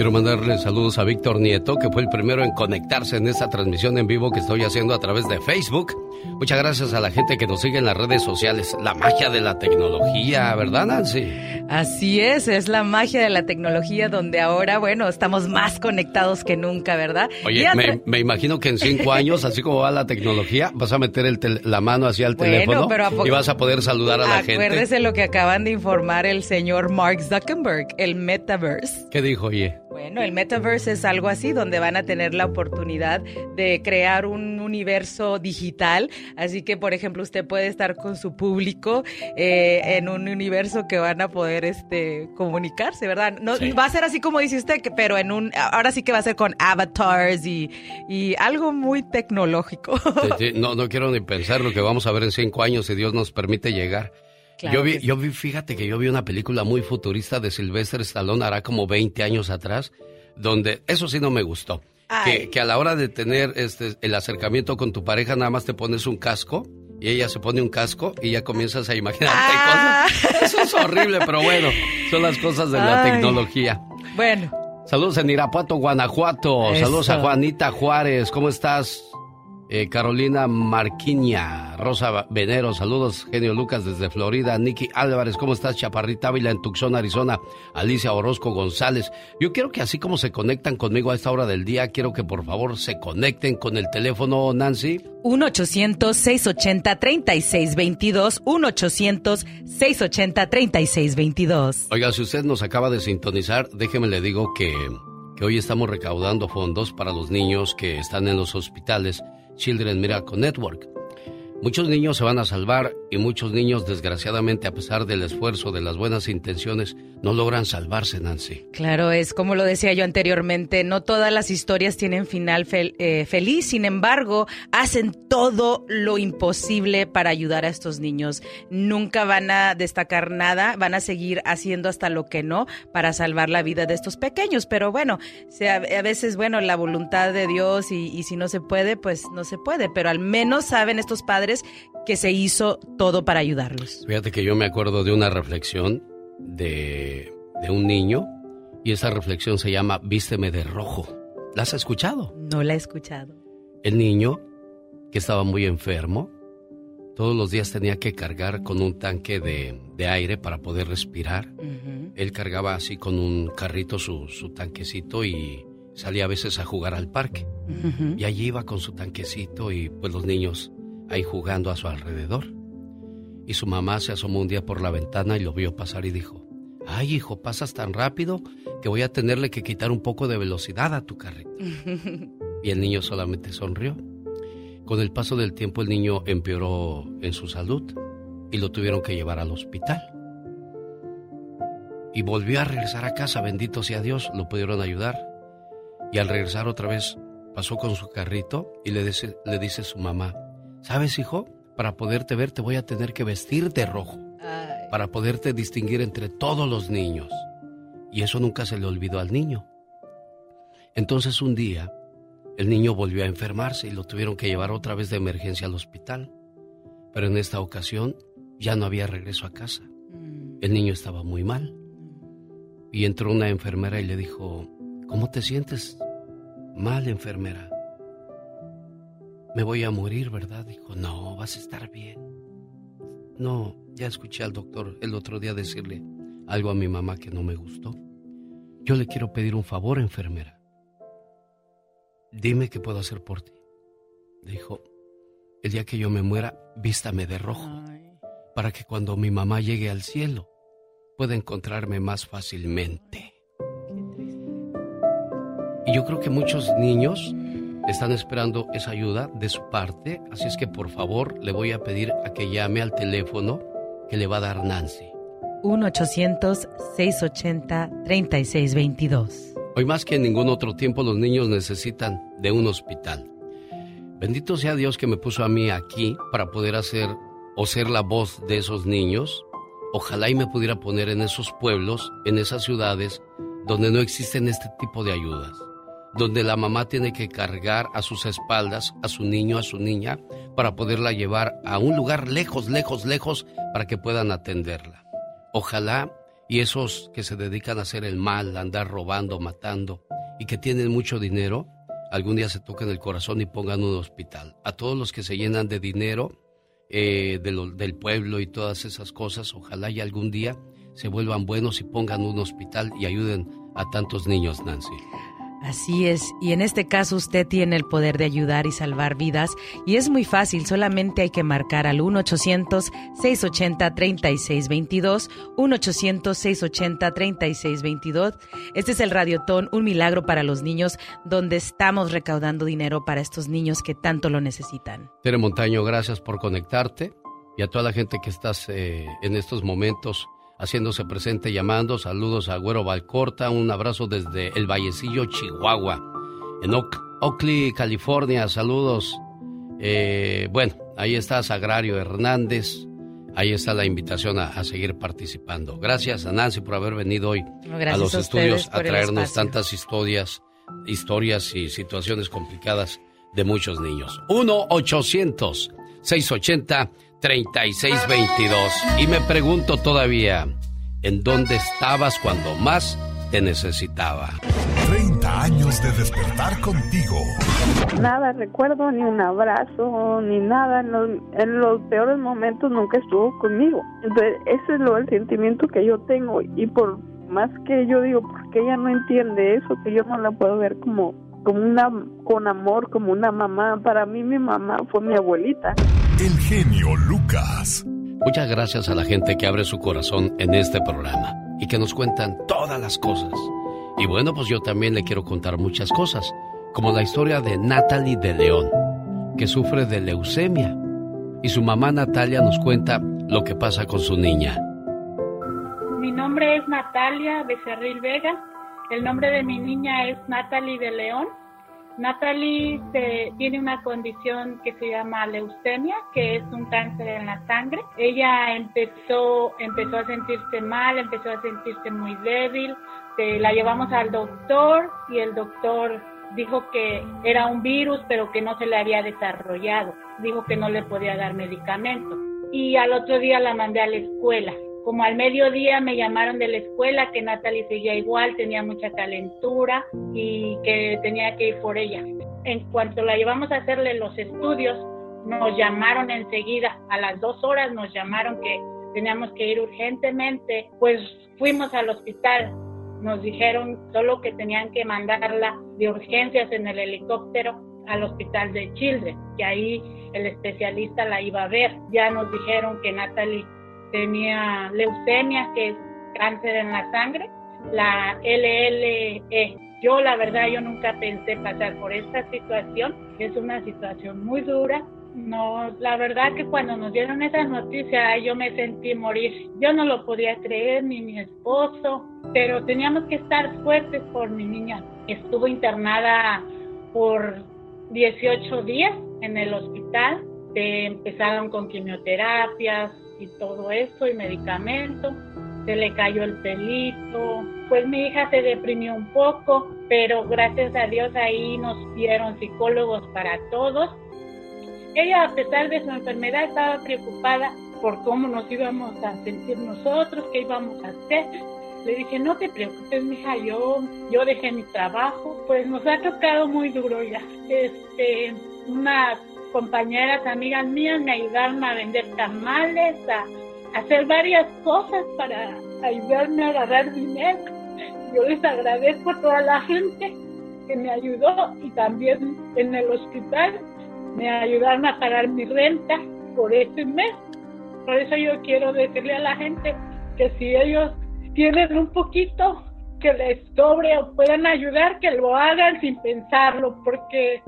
Speaker 4: Quiero mandarle saludos a Víctor Nieto, que fue el primero en conectarse en esta transmisión en vivo que estoy haciendo a través de Facebook. Muchas gracias a la gente que nos sigue en las redes sociales. La magia de la tecnología, ¿verdad, Nancy?
Speaker 18: Así es, es la magia de la tecnología donde ahora, bueno, estamos más conectados que nunca, ¿verdad?
Speaker 4: Oye, me, imagino que en cinco años, así como va la tecnología, vas a meter el la mano hacia el
Speaker 18: Bueno,
Speaker 4: teléfono
Speaker 18: pero ¿a poco-
Speaker 4: y vas a poder saludar a la
Speaker 18: Acuérdese
Speaker 4: gente.
Speaker 18: lo que acaban de informar el señor Mark Zuckerberg, el metaverse.
Speaker 4: ¿Qué dijo, oye?
Speaker 18: Bueno, el metaverse es algo así, donde van a tener la oportunidad de crear un universo digital. Así que, por ejemplo, usted puede estar con su público eh, en un universo que van a poder este, comunicarse, ¿verdad? No,
Speaker 4: Sí.
Speaker 18: Va a ser así como dice usted, que- pero en un, ahora sí que va a ser con avatars y, y algo muy tecnológico.
Speaker 4: Sí, sí, No, no quiero ni pensar lo que vamos a ver en cinco años si Dios nos permite llegar.
Speaker 18: Claro
Speaker 4: yo vi,
Speaker 18: sí.
Speaker 4: yo vi, fíjate que yo vi una película muy futurista de Sylvester Stallone hará como 20 años atrás, donde eso sí no me gustó. Que, que a la hora de tener este el acercamiento con tu pareja nada más te pones un casco y ella se pone un casco y ya comienzas a imaginarte
Speaker 18: Ah.
Speaker 4: cosas. Eso es horrible, pero bueno, son las cosas de la
Speaker 18: Ay.
Speaker 4: tecnología.
Speaker 18: bueno,
Speaker 4: Saludos en Irapuato, Guanajuato.
Speaker 18: Eso.
Speaker 4: Saludos a Juanita Juárez. ¿Cómo estás? Eh, Carolina Marquiña, Rosa Venero, saludos, Genio Lucas desde Florida, Nicky Álvarez, ¿cómo estás? Chaparrita Ávila en Tucson, Arizona, Alicia Orozco González. Yo quiero que así como se conectan conmigo a esta hora del día, quiero que por favor se conecten con el teléfono, Nancy.
Speaker 18: 1-800-680-3622, 1-800-680-3622.
Speaker 4: Oiga, si usted nos acaba de sintonizar, déjeme le digo que, que hoy estamos recaudando fondos para los niños que están en los hospitales Children Miracle Network. Muchos niños se van a salvar y muchos niños, desgraciadamente, a pesar del esfuerzo, de las buenas intenciones, no logran salvarse, Nancy.
Speaker 18: Claro, es como lo decía yo anteriormente, no todas las historias tienen final eh, feliz, sin embargo, hacen todo lo imposible para ayudar a estos niños. Nunca van a destacar nada, van a seguir haciendo hasta lo que no para salvar la vida de estos pequeños, pero bueno, a veces, bueno, la voluntad de Dios y, y si no se puede, pues no se puede, pero al menos saben estos padres que se hizo todo para ayudarlos.
Speaker 4: Fíjate que yo me acuerdo de una reflexión de, de un niño y esa reflexión se llama Vísteme de rojo. ¿La has escuchado?
Speaker 18: No la he escuchado.
Speaker 4: El niño, que estaba muy enfermo, todos los días tenía que cargar con un tanque de, de aire para poder respirar. Él cargaba así con un carrito su, su, tanquecito y salía a veces a jugar al parque. Y allí iba con su tanquecito y pues los niños ahí jugando a su alrededor. Y su mamá se asomó un día por la ventana y lo vio pasar y dijo, ay hijo, pasas tan rápido que voy a tenerle que quitar un poco de velocidad a tu carrito. y el niño solamente sonrió. Con el paso del tiempo el niño empeoró en su salud y lo tuvieron que llevar al hospital. Y volvió a regresar a casa, bendito sea Dios, lo pudieron ayudar. Y al regresar otra vez, pasó con su carrito y le dice, le dice su mamá, ¿Sabes, hijo? Para poderte ver te voy a tener que vestir de rojo. Para poderte distinguir entre todos los niños. Y eso nunca se le olvidó al niño. Entonces un día, el niño volvió a enfermarse y lo tuvieron que llevar otra vez de emergencia al hospital. Pero en esta ocasión ya no había regreso a casa. El niño estaba muy mal. Y entró una enfermera y le dijo, ¿cómo te sientes? Mal, enfermera me voy a morir, ¿verdad? Dijo, no, vas a estar bien. No, ya escuché al doctor el otro día decirle algo a mi mamá que no me gustó. Yo le quiero pedir un favor, enfermera. Dime qué puedo hacer por ti. Dijo, el día que yo me muera, vístame de rojo, para que cuando mi mamá llegue al cielo, pueda encontrarme más fácilmente. Y yo creo que muchos niños están esperando esa ayuda de su parte, así es que por favor le voy a pedir a que llame al teléfono que le va a dar Nancy.
Speaker 18: 1-800-680-3622.
Speaker 4: Hoy más que en ningún otro tiempo los niños necesitan de un hospital. Bendito sea Dios que me puso a mí aquí para poder hacer o ser la voz de esos niños. Ojalá y me pudiera poner en esos pueblos, en esas ciudades donde no existen este tipo de ayudas donde la mamá tiene que cargar a sus espaldas a su niño, a su niña, para poderla llevar a un lugar lejos, lejos, lejos, para que puedan atenderla. Ojalá y esos que se dedican a hacer el mal, a andar robando, matando, y que tienen mucho dinero, algún día se toquen el corazón y pongan un hospital. A todos los que se llenan de dinero eh, del pueblo y todas esas cosas, ojalá y algún día se vuelvan buenos y pongan un hospital y ayuden a tantos niños, Nancy.
Speaker 18: Así es, y en este caso usted tiene el poder de ayudar y salvar vidas y es muy fácil, solamente hay que marcar al 1-800-680-3622, 1-800-680-3622. Este es el Radiotón, un milagro para los niños, donde estamos recaudando dinero para estos niños que tanto lo necesitan.
Speaker 4: Tere Montaño, gracias por conectarte y a toda la gente que estás eh, en estos momentos haciéndose presente, llamando. Saludos a Güero Valcorta, un abrazo desde el Vallecillo, Chihuahua. En Oakley, California, saludos. Eh, bueno, ahí está Sagrario Hernández. Ahí está la invitación a, seguir participando. Gracias a Nancy por haber venido hoy a los estudios a traernos tantas historias, historias y situaciones complicadas de muchos niños. 1-800-680 3622. Y me pregunto todavía, ¿en dónde estabas cuando más te necesitaba?
Speaker 1: 30 años de despertar contigo.
Speaker 33: Nada, recuerdo ni un abrazo, ni nada. En los, en los peores momentos nunca estuvo conmigo. Entonces, ese es lo, el sentimiento que yo tengo. Y por más que yo digo, porque ella no entiende eso, que yo no la puedo ver como, como una, con amor, como una mamá. Para mí, mi mamá fue mi abuelita.
Speaker 1: El genio Lucas.
Speaker 4: Muchas gracias a la gente que abre su corazón en este programa y que nos cuentan todas las cosas. Y bueno, pues yo también le quiero contar muchas cosas, como la historia de Natalie de León, que sufre de leucemia. Y su mamá Natalia nos cuenta lo que pasa con su niña.
Speaker 36: Mi nombre es Natalia Becerril Vega. El nombre de mi niña es Natalie de León. Natalie se- tiene una condición que se llama leucemia, que es un cáncer en la sangre. Ella empezó, empezó a sentirse mal, empezó a sentirse muy débil. Se- la llevamos al doctor y el doctor dijo que era un virus, pero que no se le había desarrollado. Dijo que no le podía dar medicamento. Y al otro día la mandé a la escuela. Como al mediodía me llamaron de la escuela que Natalie seguía igual, tenía mucha calentura y que tenía que ir por ella. En cuanto la llevamos a hacerle los estudios, nos llamaron enseguida, a las dos horas nos llamaron que teníamos que ir urgentemente, pues fuimos al hospital. Nos dijeron solo que tenían que mandarla de urgencias en el helicóptero al hospital de Children, que ahí el especialista la iba a ver. Ya nos dijeron que Natalie tenía leucemia, que es cáncer en la sangre, la LLE. Yo la verdad yo nunca pensé pasar por esta situación, es una situación muy dura. No, la verdad que cuando nos dieron esa noticia yo me sentí morir. Yo no lo podía creer ni mi esposo, pero teníamos que estar fuertes por mi niña. Estuvo internada por 18 días en el hospital. Empezaron con quimioterapias y todo eso y medicamentos. Se le cayó el pelito. Pues mi hija se deprimió un poco, pero gracias a Dios ahí nos dieron psicólogos para todos. Ella, a pesar de su enfermedad, estaba preocupada por cómo nos íbamos a sentir nosotros, qué íbamos a hacer. Le dije, no te preocupes, mija, yo, yo dejé mi trabajo. Pues nos ha tocado muy duro ya. Este, unas compañeras, amigas mías me ayudaron a vender tamales, a, a hacer varias cosas para ayudarme a agarrar dinero. Yo les agradezco a toda la gente que me ayudó y también en el hospital me ayudaron a pagar mi renta por ese mes. Por eso yo quiero decirle a la gente que si ellos tienen un poquito que les sobre o puedan ayudar, que lo hagan sin pensarlo, porque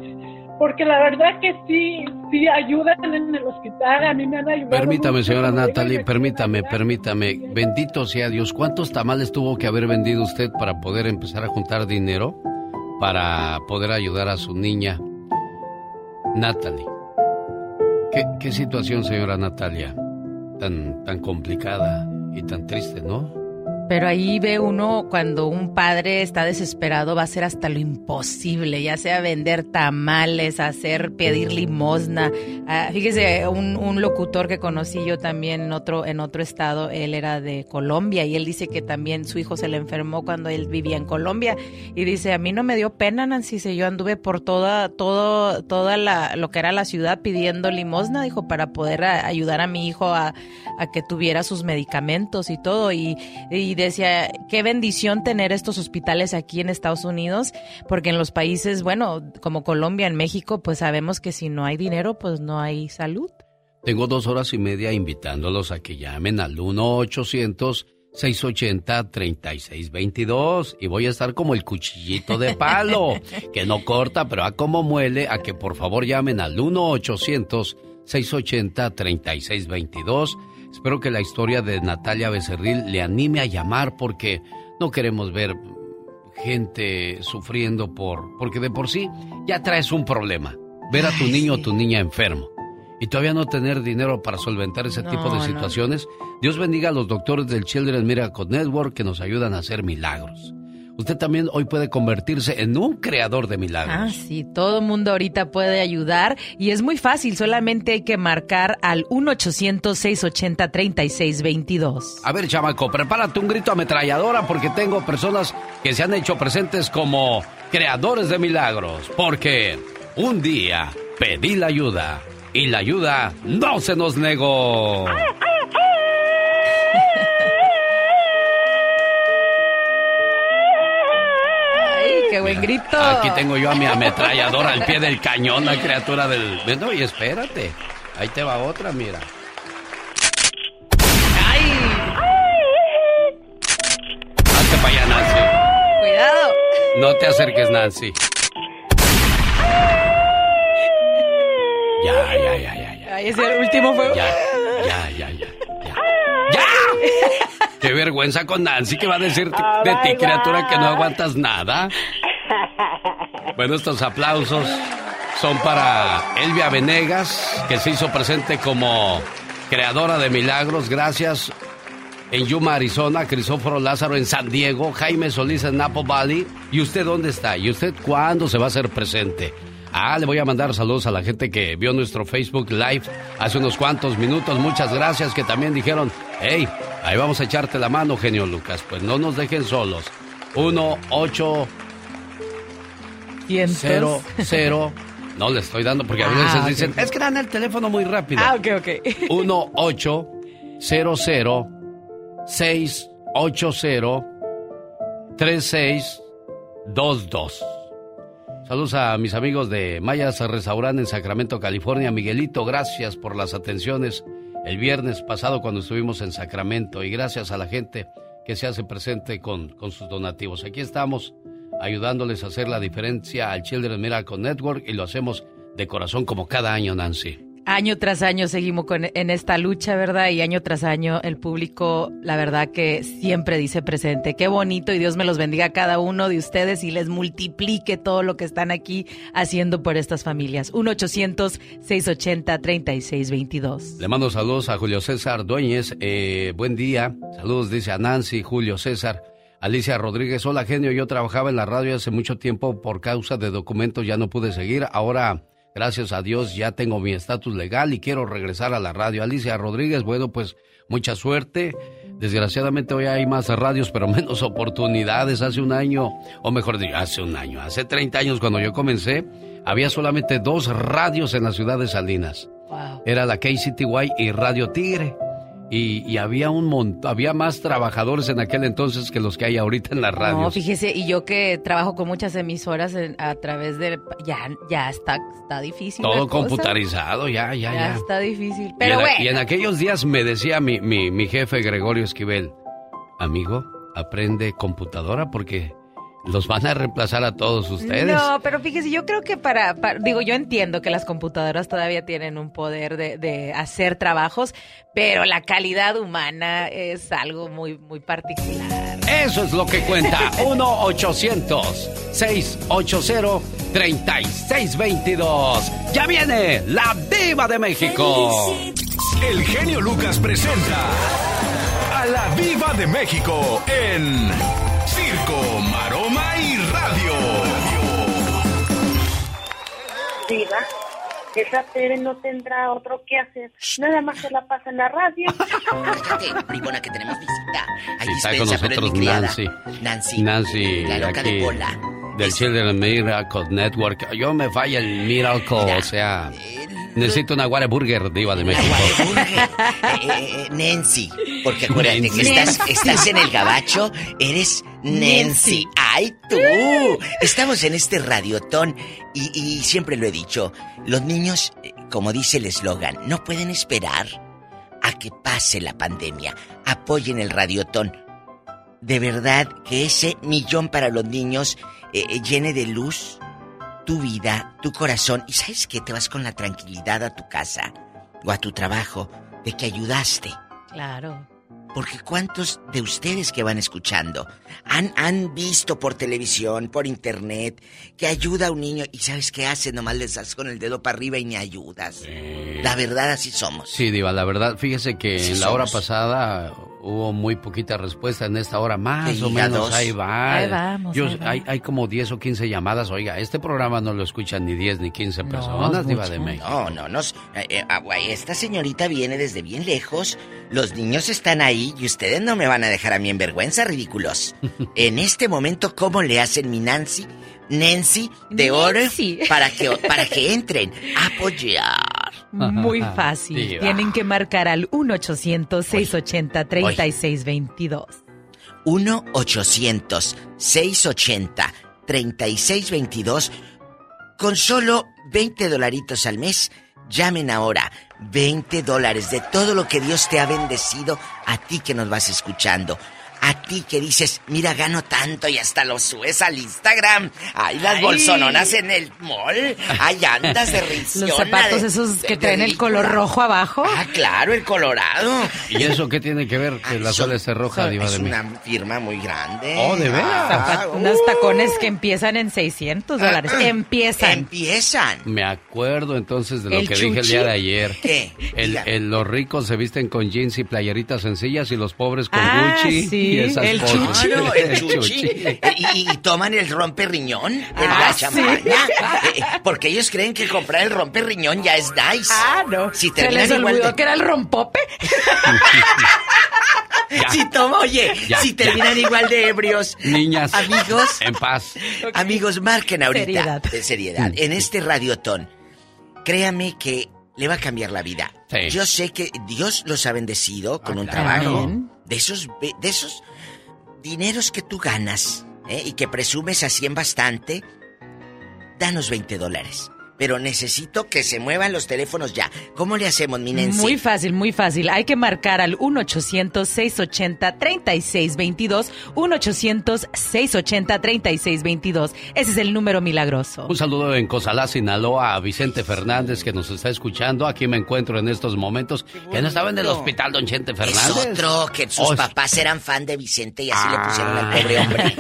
Speaker 36: porque la verdad que sí, sí ayudan en el hospital, a mí me han ayudado.
Speaker 4: Permítame,
Speaker 36: mucho.
Speaker 4: señora Natalie, permítame, permítame. Bendito sea Dios. ¿Cuántos tamales tuvo que haber vendido usted para poder empezar a juntar dinero para poder ayudar a su niña? Natalie. ¿Qué, qué situación, señora Natalia? Tan, tan complicada y tan triste, ¿no?
Speaker 18: Pero ahí ve uno cuando un padre está desesperado va a hacer hasta lo imposible, ya sea vender tamales, hacer pedir limosna. Ah, fíjese, un, un locutor que conocí yo también en otro en otro estado, él era de Colombia y él dice que también su hijo se le enfermó cuando él vivía en Colombia y dice a mí no me dio pena Nancy, yo anduve por toda todo toda la lo que era la ciudad pidiendo limosna, dijo para poder ayudar a mi hijo a, que tuviera sus medicamentos y todo y decía qué bendición tener estos hospitales aquí en Estados Unidos porque en los países bueno como Colombia en México pues sabemos que si no hay dinero pues no hay salud
Speaker 4: Tengo dos horas y media invitándolos a que llamen al 1-800-680-3622 y voy a estar como el cuchillito de palo, que no corta, pero a como muele, a que por favor llamen al 1-800-680-3622. Espero que la historia de Natalia Becerril le anime a llamar porque no queremos ver gente sufriendo por porque de por sí ya traes un problema. Ver a tu niño o tu niña enfermo y todavía no tener dinero para solventar ese
Speaker 18: No,
Speaker 4: tipo de
Speaker 18: no.
Speaker 4: situaciones. Dios bendiga a los doctores del Children Miracle Network que nos ayudan a hacer milagros. Usted también hoy puede convertirse en un creador de milagros.
Speaker 18: Ah, sí, todo el mundo ahorita puede ayudar y es muy fácil, solamente hay que marcar al 1-800-680-3622.
Speaker 4: A ver, chamaco, prepárate un grito ametralladora porque tengo personas que se han hecho presentes como creadores de milagros. Porque un día pedí la ayuda y la ayuda no se nos negó.
Speaker 18: ¡Ay, buen grito!
Speaker 4: Aquí tengo yo a mi ametralladora al pie del cañón, la criatura del... No, y espérate. Ahí te va otra, mira.
Speaker 18: ¡Ay!
Speaker 4: Hazte para allá, Nancy.
Speaker 18: ¡Cuidado!
Speaker 4: No te acerques, Nancy. Ya, ya, ya, ya, ya.
Speaker 18: Ay, ese último fue...
Speaker 4: Ya, ya, ya, ya. ¡Ya! ¡Qué vergüenza con Nancy que va a decir
Speaker 32: Oh,
Speaker 4: de ti, criatura, que no aguantas nada! Bueno, estos aplausos son para Elvia Venegas, que se hizo presente como creadora de milagros. Gracias. En Yuma, Arizona, Crisóforo Lázaro en San Diego, Jaime Solís en Napo Valley. ¿Y usted dónde está? ¿Y usted cuándo se va a hacer presente? Ah, le voy a mandar saludos a la gente que vio nuestro Facebook Live hace unos cuantos minutos. Muchas gracias que también dijeron, hey, ahí vamos a echarte la mano, genio Lucas. Pues no nos dejen solos. 1 8 0 0 No le estoy dando porque a veces
Speaker 18: Ah,
Speaker 4: dicen, es que dan el teléfono muy rápido.
Speaker 18: Ah, ok, ok.
Speaker 4: 1 8 0 0 6 8 0 3 6 2 2 Saludos a mis amigos de Mayas Restaurant en Sacramento, California. Miguelito, gracias por las atenciones el viernes pasado cuando estuvimos en Sacramento y gracias a la gente que se hace presente con, con sus donativos. Aquí estamos ayudándoles a hacer la diferencia al Children Miracle Network y lo hacemos de corazón como cada año, Nancy.
Speaker 18: Año tras año seguimos con, en esta lucha, ¿verdad? Y año tras año el público, la verdad que siempre dice presente. Qué bonito y Dios me los bendiga a cada uno de ustedes y les multiplique todo lo que están aquí haciendo por estas familias. 1-800-680-3622.
Speaker 4: Le mando saludos a Julio César Dueñez. Eh, buen día. Saludos, dice a Nancy, Julio César. Alicia Rodríguez, hola genio, yo trabajaba en la radio hace mucho tiempo por causa de documentos, ya no pude seguir. Ahora, gracias a Dios, ya tengo mi estatus legal y quiero regresar a la radio. Alicia Rodríguez, bueno, pues mucha suerte. Desgraciadamente hoy hay más radios, pero menos oportunidades. Hace un año, o mejor dicho, hace un año, hace 30 años cuando yo comencé, había solamente dos radios en la ciudad de Salinas. Era la KCTY y Radio Tigre. Y, y había un montón, había más trabajadores en aquel entonces que los que hay ahorita en las
Speaker 18: No,
Speaker 4: radios.
Speaker 18: fíjese, y yo que trabajo con muchas emisoras en- a través de... Ya, ya está, está difícil. la
Speaker 4: Todo computarizado, ya, ya,
Speaker 18: Ya,
Speaker 4: ya.
Speaker 18: está difícil.
Speaker 4: Y
Speaker 18: Pero
Speaker 4: en,
Speaker 18: bueno.
Speaker 4: y en aquellos días me decía mi, mi, mi jefe Gregorio Esquivel, amigo, aprende computadora porque los van a reemplazar a todos ustedes.
Speaker 18: No, pero fíjese, yo creo que para, para- digo, yo entiendo que las computadoras todavía tienen un poder de, de hacer trabajos, pero la calidad humana es algo muy, muy particular.
Speaker 4: Eso es lo que cuenta. 1-800-680-3622. Ya viene la diva de México.
Speaker 1: El genio Lucas presenta a la Viva de México en Circo,
Speaker 29: Diva, esa Tere no tendrá otro que hacer. Nada más se la pasa en la radio.
Speaker 37: Cállate, bribona, que tenemos visita. Hay
Speaker 4: Sí, está con nosotros. Nancy.
Speaker 37: Nancy.
Speaker 4: Nancy,
Speaker 37: La loca
Speaker 4: aquí,
Speaker 37: de bola.
Speaker 4: Del Children Miracle Network. Yo me falla el Miracle, o sea, necesito una Whataburger diva de México.
Speaker 37: Eh, eh, eh, Nancy. Porque acuérdate
Speaker 4: Nancy.
Speaker 37: que estás, en el gabacho, eres Nancy.
Speaker 18: Nancy.
Speaker 37: ¡Ay, tú! Estamos en este radiotón y, y siempre lo he dicho. Los niños, eh, como dice el eslogan, no pueden esperar a que pase la pandemia. Apoyen el radiotón. De verdad que ese millón para los niños eh, eh, llene de luz tu vida, tu corazón. Y sabes que te vas con la tranquilidad a tu casa o a tu trabajo de que ayudaste.
Speaker 18: Claro.
Speaker 37: Porque cuántos de ustedes que van escuchando han, han visto por televisión, por internet, que ayuda a un niño y sabes qué hace, nomás les das con el dedo para arriba y ni ayudas. La verdad así somos.
Speaker 4: Sí, Diva, la verdad, fíjese que en la hora pasada Hubo muy poquita respuesta en esta hora, más o menos,
Speaker 37: dos.
Speaker 4: ahí va.
Speaker 18: Ahí vamos,
Speaker 4: Yo-
Speaker 18: ahí va.
Speaker 4: hay, hay como 10 o 15 llamadas. Oiga, este programa no lo escuchan ni 10 ni 15 personas, Diva de México.
Speaker 37: No, no, nos, eh, eh, ah, esta señorita viene desde bien lejos. Los niños están ahí y ustedes no me van a dejar a mí en vergüenza, ridículos. en este momento, ¿cómo le hacen mi Nancy? Nancy de oro para que para que entren apoyar.
Speaker 18: Muy fácil.
Speaker 37: Diva.
Speaker 18: Tienen que marcar al 1-800-680-3622.
Speaker 37: 1-800-680-3622. Con solo 20 dolaritos al mes, llamen ahora. 20 dólares de todo lo que Dios te ha bendecido a ti que nos vas escuchando. A ti que dices, mira, gano tanto y hasta lo subes al Instagram. Ay, las
Speaker 18: Ay.
Speaker 37: bolsononas en el mall. Ay, andas de risiona.
Speaker 18: Los zapatos
Speaker 37: de-
Speaker 18: esos que
Speaker 37: de
Speaker 18: traen el color rojo abajo.
Speaker 37: Ah, claro, el Colorado.
Speaker 4: ¿Y eso qué tiene que ver que la suela esté roja, Diva
Speaker 37: Es
Speaker 4: de México?
Speaker 37: una firma muy grande.
Speaker 4: Oh, ¿de veras?
Speaker 37: Ah,
Speaker 18: Zapat- unos tacones que empiezan en 600 dólares.
Speaker 37: Ah, ah.
Speaker 18: Empiezan.
Speaker 37: Empiezan.
Speaker 4: Me acuerdo entonces de lo
Speaker 18: El
Speaker 4: que dije el día de ayer.
Speaker 37: ¿Qué?
Speaker 4: El, el- los ricos se visten con jeans y playeritas sencillas y los pobres con
Speaker 18: Ah,
Speaker 4: Gucci
Speaker 18: sí,
Speaker 4: esas
Speaker 18: el
Speaker 4: cosas.
Speaker 18: chuchi.
Speaker 37: Claro, el chuchi. Y, y toman el romperriñón en
Speaker 18: Ah,
Speaker 37: la
Speaker 18: sí.
Speaker 37: champaña. Eh, porque ellos creen que comprar el romperriñón ya es nice.
Speaker 18: Ah, no.
Speaker 37: Si
Speaker 18: Se
Speaker 37: terminan
Speaker 18: les
Speaker 37: igual
Speaker 18: olvidó
Speaker 37: de-
Speaker 18: que era el rompope.
Speaker 37: Si toma, oye,
Speaker 4: Ya,
Speaker 37: si terminan
Speaker 4: ya.
Speaker 37: igual de ebrios.
Speaker 4: Niñas,
Speaker 37: Amigos,
Speaker 4: en paz.
Speaker 37: amigos, marquen ahorita.
Speaker 18: Seriedad.
Speaker 37: De seriedad. En este radiotón. Créame que le va a cambiar la vida.
Speaker 4: Sí.
Speaker 37: Yo sé que Dios los ha bendecido con un
Speaker 4: claro.
Speaker 37: trabajo.
Speaker 18: Amén.
Speaker 37: De esos, de esos dineros que tú ganas ¿eh? y que presumes así en bastante, danos 20 dólares. Pero necesito que se muevan los teléfonos ya. ¿Cómo le hacemos, mi Nancy?
Speaker 18: Muy fácil, muy fácil. Hay que marcar al 1-800-680-3622. 1-800-680-3622. Ese es el número milagroso.
Speaker 4: Un saludo en Cozalá, Sinaloa, a Vicente Fernández que nos está escuchando. Aquí me encuentro en estos momentos. Que no estaba en el hospital, don Chente
Speaker 37: Es
Speaker 4: Fernández.
Speaker 37: otro, que sus papás eran fan de Vicente y así le pusieron al
Speaker 4: Ah.
Speaker 37: pobre hombre.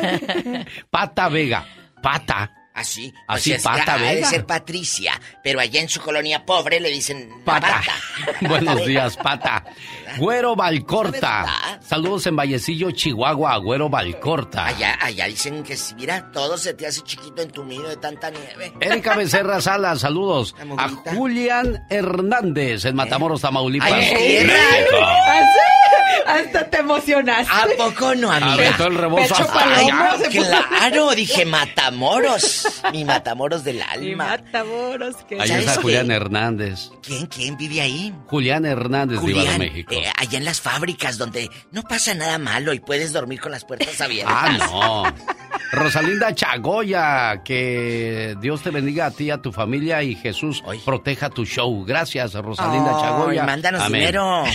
Speaker 4: Pata Vega. Pata.
Speaker 37: Así.
Speaker 4: Así,
Speaker 37: o sea,
Speaker 4: Pata
Speaker 37: ha de
Speaker 4: Vega.
Speaker 37: ser Patricia, pero allá en su colonia pobre le dicen
Speaker 4: Pata.
Speaker 37: Pata.
Speaker 4: Buenos días, Pata. Güero Valcorta. Saludos en Vallecillo, Chihuahua, Güero Valcorta.
Speaker 37: Allá, allá dicen que si mira, todo se te hace chiquito en tu nido de tanta nieve.
Speaker 4: Erika Becerra Salas, saludos a. Julián Hernández en Matamoros, Tamaulipas.
Speaker 37: Ay.
Speaker 18: Hasta te emocionaste.
Speaker 37: ¿A poco no, amiga?
Speaker 4: Aventó el rebozo
Speaker 18: Pecho
Speaker 4: hasta
Speaker 37: Claro, dije Matamoros. Mi Matamoros del alma.
Speaker 18: Matamoros, que
Speaker 4: Ahí
Speaker 37: ¿Sabes
Speaker 4: está? Julián Hernández.
Speaker 37: ¿Quién, quién vive ahí?
Speaker 4: Julián Hernández, Diva de
Speaker 37: Julián,
Speaker 4: México.
Speaker 37: Eh, allá en las fábricas donde no pasa nada malo y puedes dormir con las puertas abiertas.
Speaker 4: Ah, no. Rosalinda Chagoya, que Dios te bendiga a ti y a tu familia y Jesús proteja tu show. Gracias, Rosalinda Chagoya.
Speaker 37: mándanos
Speaker 4: Amén.
Speaker 37: dinero.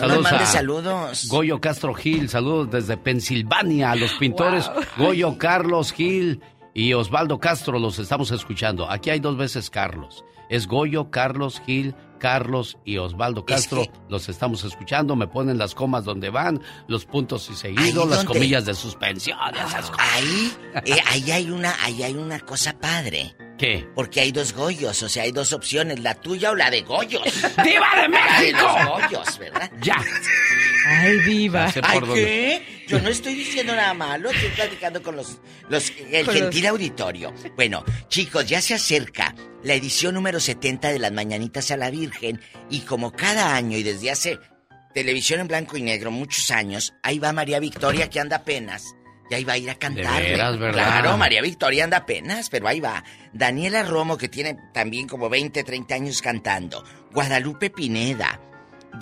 Speaker 37: No nos mandes saludos.
Speaker 4: Goyo Castro Gil, saludos desde Pensilvania, a los pintores Goyo Carlos Gil y Osvaldo Castro los estamos escuchando. Aquí hay dos veces Carlos. Es Goyo, Carlos Gil, Carlos y Osvaldo Castro. Los estamos escuchando. Me ponen las comas donde van, los puntos y seguidos, las
Speaker 37: donde-
Speaker 4: comillas de suspensión. esas cosas.
Speaker 37: Ahí, eh, ahí hay una, ahí hay una cosa padre.
Speaker 4: ¿Qué?
Speaker 37: Porque hay dos Goyos, o sea, hay dos opciones, la tuya o la de Goyos.
Speaker 4: ¡Diva de
Speaker 37: La de
Speaker 4: México!
Speaker 37: los Goyos, ¿verdad?
Speaker 4: Ya.
Speaker 18: Ay, viva.
Speaker 4: sé
Speaker 37: Ay. ¿qué? Yo no estoy diciendo nada malo, estoy platicando con los, los el
Speaker 18: Con
Speaker 37: gentil
Speaker 18: los-
Speaker 37: auditorio. Bueno, chicos, ya se acerca la edición número 70 de las Mañanitas a la Virgen y como cada año y desde hace televisión en blanco y negro muchos años, ahí va María Victoria que anda apenas. Y ahí va a ir a cantar.
Speaker 4: veras, ¿verdad?
Speaker 37: Claro, María Victoria anda apenas, pero ahí va. Daniela Romo, que tiene también como 20, 30 años cantando. Guadalupe Pineda.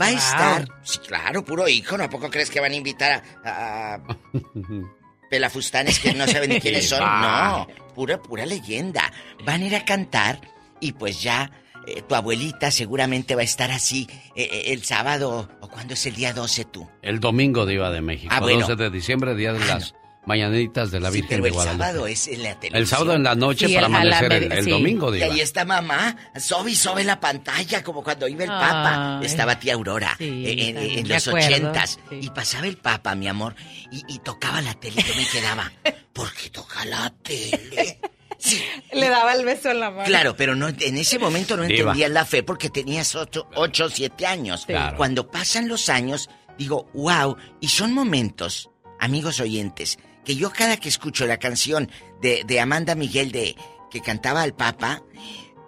Speaker 37: Va a
Speaker 18: Wow.
Speaker 37: estar, sí, claro, puro ícono. ¿A poco crees que van a invitar a, a pelafustanes que no saben ni quiénes son? No, pura, pura leyenda. Van a ir a cantar y pues ya eh, tu abuelita seguramente va a estar así eh, eh, el sábado o cuando es el día 12 tú.
Speaker 4: El domingo Diva de México.
Speaker 37: Ah, bueno.
Speaker 4: 12 de diciembre, día de
Speaker 37: Ah,
Speaker 4: las mañanitas de la
Speaker 37: Sí,
Speaker 4: Virgen
Speaker 37: pero
Speaker 4: de
Speaker 37: el sábado es en la televisión.
Speaker 4: El sábado en la noche
Speaker 18: Sí,
Speaker 4: para
Speaker 18: el- la
Speaker 4: amanecer el, el
Speaker 18: sí.
Speaker 4: domingo,
Speaker 37: Y
Speaker 4: Diva.
Speaker 37: ahí está mamá, sobe y sobe la pantalla, como cuando iba el
Speaker 18: Ay.
Speaker 37: Papa. Estaba tía Aurora
Speaker 18: Sí,
Speaker 37: eh, en, en
Speaker 18: me
Speaker 37: los
Speaker 18: acuerdo,
Speaker 37: ochentas.
Speaker 18: sí.
Speaker 37: Y pasaba el Papa, mi amor, y, y tocaba la tele y yo me quedaba. ¿Por qué toca la tele? Sí,
Speaker 18: Le daba el beso en la mano.
Speaker 37: Claro, pero no, en ese momento no
Speaker 4: Diva.
Speaker 37: entendías la fe porque tenías 8 o 7 años.
Speaker 4: Claro.
Speaker 37: Cuando pasan los años, Digo, wow, y son momentos, amigos oyentes, que yo cada que escucho la canción de, de Amanda Miguel de que cantaba al Papa,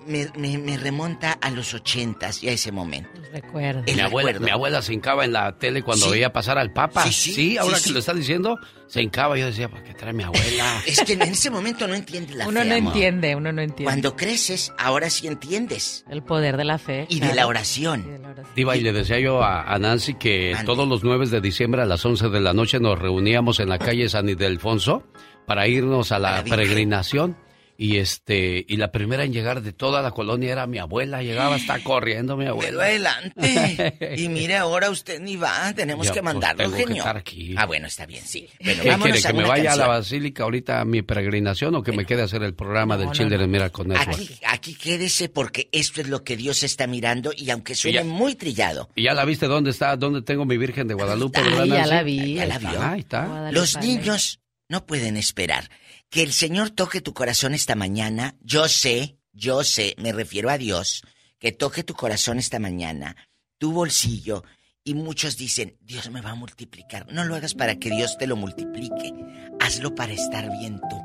Speaker 37: me, me- me remonta a los ochentas y a ese momento.
Speaker 18: Recuerdo.
Speaker 37: El
Speaker 4: Mi abuela,
Speaker 37: recuerdo.
Speaker 4: mi abuela se hincaba en la tele cuando
Speaker 37: Sí.
Speaker 4: veía pasar al Papa.
Speaker 37: Sí,
Speaker 4: Sí,
Speaker 37: sí,
Speaker 4: ahora
Speaker 37: sí,
Speaker 4: que
Speaker 37: sí.
Speaker 4: lo está diciendo, se hincaba. Yo decía, ¿para qué trae mi abuela?
Speaker 37: Es que en ese momento no entiendes la
Speaker 18: Uno
Speaker 37: fe,
Speaker 18: no
Speaker 37: amor.
Speaker 18: entiende, uno no entiende.
Speaker 37: Cuando creces, ahora sí entiendes.
Speaker 18: El poder de la fe.
Speaker 37: Y de
Speaker 18: claro.
Speaker 37: la oración.
Speaker 4: Diva, y le decía yo a, a Nancy que todos los 9 de diciembre a las 11 de la noche nos reuníamos en la calle San Ildefonso para irnos a la peregrinación. Y este y la primera en llegar de toda la colonia era mi abuela. Llegaba hasta corriendo mi
Speaker 37: Pero
Speaker 4: abuela.
Speaker 37: adelante. Y mire, ahora usted ni va. Tenemos
Speaker 4: Ya,
Speaker 37: que
Speaker 4: pues,
Speaker 37: mandarlo,
Speaker 4: que
Speaker 37: genio.
Speaker 4: estar aquí.
Speaker 37: Ah, bueno, está bien, sí. Bueno,
Speaker 4: ¿Qué
Speaker 37: vámonos
Speaker 4: quiere? ¿Que me vaya a la basílica ahorita a mi peregrinación o que me quede a hacer el programa del
Speaker 37: no,
Speaker 4: Children
Speaker 37: no.
Speaker 4: Miracle Network?
Speaker 37: Aquí, aquí quédese porque esto es lo que Dios está mirando y aunque suene
Speaker 4: ya-
Speaker 37: muy trillado.
Speaker 4: ¿Y ya la viste dónde está? ¿Dónde tengo mi Virgen de Guadalupe?
Speaker 37: Ay, ya la vi. Ya la vio.
Speaker 4: Está.
Speaker 37: Los niños no pueden esperar. Que el Señor toque tu corazón esta mañana. Yo sé, yo sé, me refiero a Dios, que toque tu corazón esta mañana, tu bolsillo. Y muchos dicen, Dios me va a multiplicar. No lo hagas para que Dios te lo multiplique. Hazlo para estar bien tú.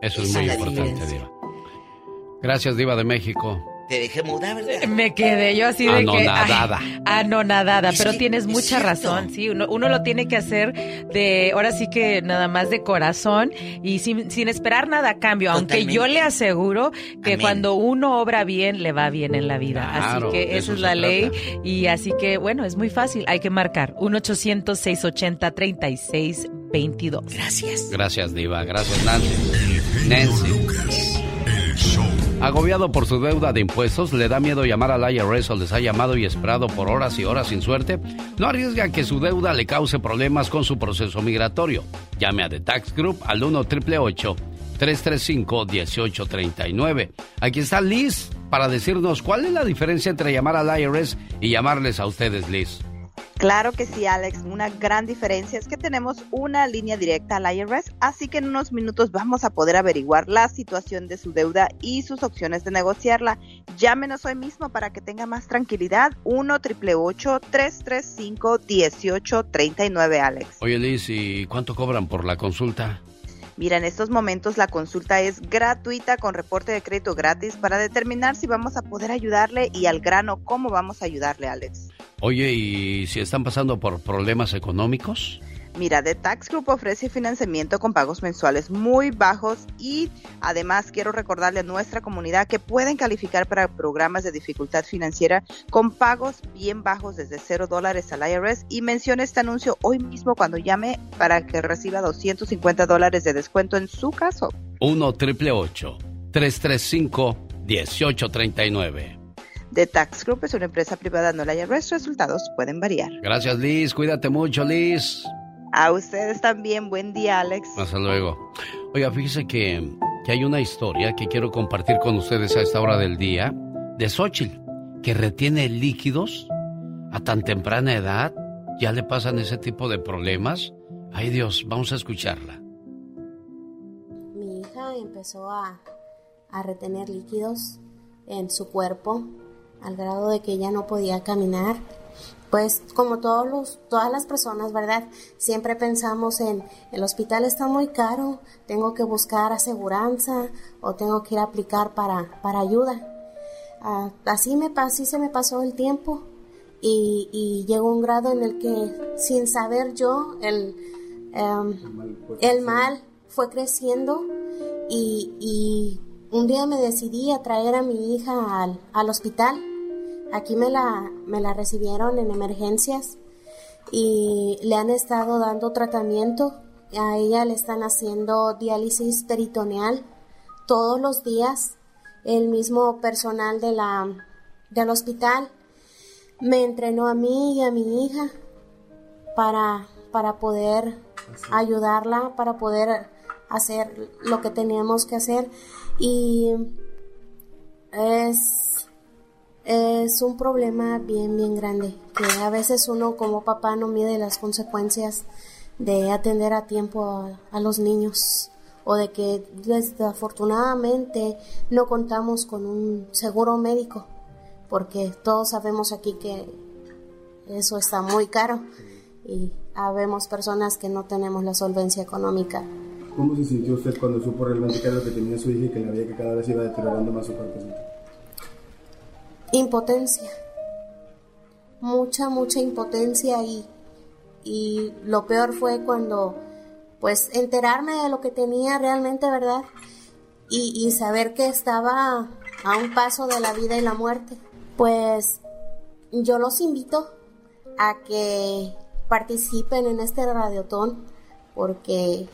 Speaker 4: Eso es
Speaker 37: Esa
Speaker 4: muy
Speaker 37: es
Speaker 4: importante. Diva. Gracias, Diva de México.
Speaker 37: Te dejé muda, ¿verdad?
Speaker 18: Me quedé yo así de
Speaker 4: Anonadada.
Speaker 18: que... ay, anonadada,
Speaker 37: Es
Speaker 18: pero
Speaker 37: que
Speaker 18: tienes
Speaker 37: es
Speaker 18: mucha
Speaker 37: cierto.
Speaker 18: razón, sí, uno, uno lo tiene que hacer de, ahora sí que nada más de corazón y sin, sin esperar nada a cambio, aunque yo le aseguro que
Speaker 37: Amén.
Speaker 18: cuando uno obra bien, le va bien en la vida.
Speaker 4: Claro,
Speaker 18: así que
Speaker 4: eso
Speaker 18: esa es la
Speaker 4: trata.
Speaker 18: ley y así que, bueno, es muy fácil, hay que marcar 1-800-680-3622.
Speaker 37: Gracias.
Speaker 4: Gracias, Diva. Gracias, Nancy. Nancy. Agobiado por su deuda de impuestos, le da miedo llamar al IRS o les ha llamado y esperado por horas y horas sin suerte. No arriesga que su deuda le cause problemas con su proceso migratorio. Llame a The Tax Group al 1 888 335 1839 Aquí está Liz para decirnos cuál es la diferencia entre llamar al IRS y llamarles a ustedes, Liz.
Speaker 38: Claro que sí, Alex. Una gran diferencia es que tenemos una línea directa al IRS, así que en unos minutos vamos a poder averiguar la situación de su deuda y sus opciones de negociarla. Llámenos hoy mismo para que tenga más tranquilidad. 1 335 1839 Alex.
Speaker 4: Oye, Liz, ¿y cuánto cobran por la consulta?
Speaker 38: Mira, en estos momentos la consulta es gratuita con reporte de crédito gratis para determinar si vamos a poder ayudarle y al grano cómo vamos a ayudarle, Alex.
Speaker 4: Oye, ¿y si están pasando por problemas económicos?
Speaker 38: Mira, The Tax Group ofrece financiamiento con pagos mensuales muy bajos y además quiero recordarle a nuestra comunidad que pueden calificar para programas de dificultad financiera con pagos bien bajos desde cero dólares al IRS y mencione este anuncio hoy mismo cuando llame para que reciba 250 dólares de descuento en su caso.
Speaker 4: 1 triple 335 1839
Speaker 38: The Tax Group es una empresa privada, no el IRS. Resultados pueden variar.
Speaker 4: Gracias, Liz. Cuídate mucho, Liz.
Speaker 38: A ustedes también. Buen día, Alex.
Speaker 4: Hasta luego. Oiga, fíjese que, que hay una historia que quiero compartir con ustedes a esta hora del día de Xochitl, que retiene líquidos a tan temprana edad. ¿Ya le pasan ese tipo de problemas? Ay Dios, vamos a escucharla.
Speaker 39: Mi hija empezó a, a retener líquidos en su cuerpo al grado de que ella no podía caminar. Pues como todos los, todas las personas, ¿verdad? Siempre pensamos en el hospital está muy caro, tengo que buscar aseguranza o tengo que ir a aplicar para, para ayuda. Ah, así, me, así se me pasó el tiempo y, y llegó un grado en el que sin saber yo el, em, el mal fue creciendo y, y un día me decidí a traer a mi hija al, al hospital. Aquí me la, me la recibieron en emergencias y le han estado dando tratamiento. A ella le están haciendo diálisis peritoneal todos los días. El mismo personal de la, del hospital me entrenó a mí y a mi hija para, para poder ayudarla, para poder hacer lo que teníamos que hacer. Y es, es un problema bien, bien grande, que a veces uno como papá no mide las consecuencias de atender a tiempo a, los niños o de que desafortunadamente no contamos con un seguro médico, porque todos sabemos aquí que Eso está muy caro y habemos personas que no tenemos la solvencia económica.
Speaker 40: ¿Cómo se sintió usted cuando supo realmente qué era que tenía su hija y que la veía que cada vez iba deteriorando más su cuerpecito?
Speaker 39: Impotencia. Mucha, mucha impotencia y, y lo peor fue cuando pues enterarme de lo que tenía realmente, ¿verdad? Y, y saber que estaba a un paso de la vida y la muerte. Pues yo los invito a que participen en este radiotón porque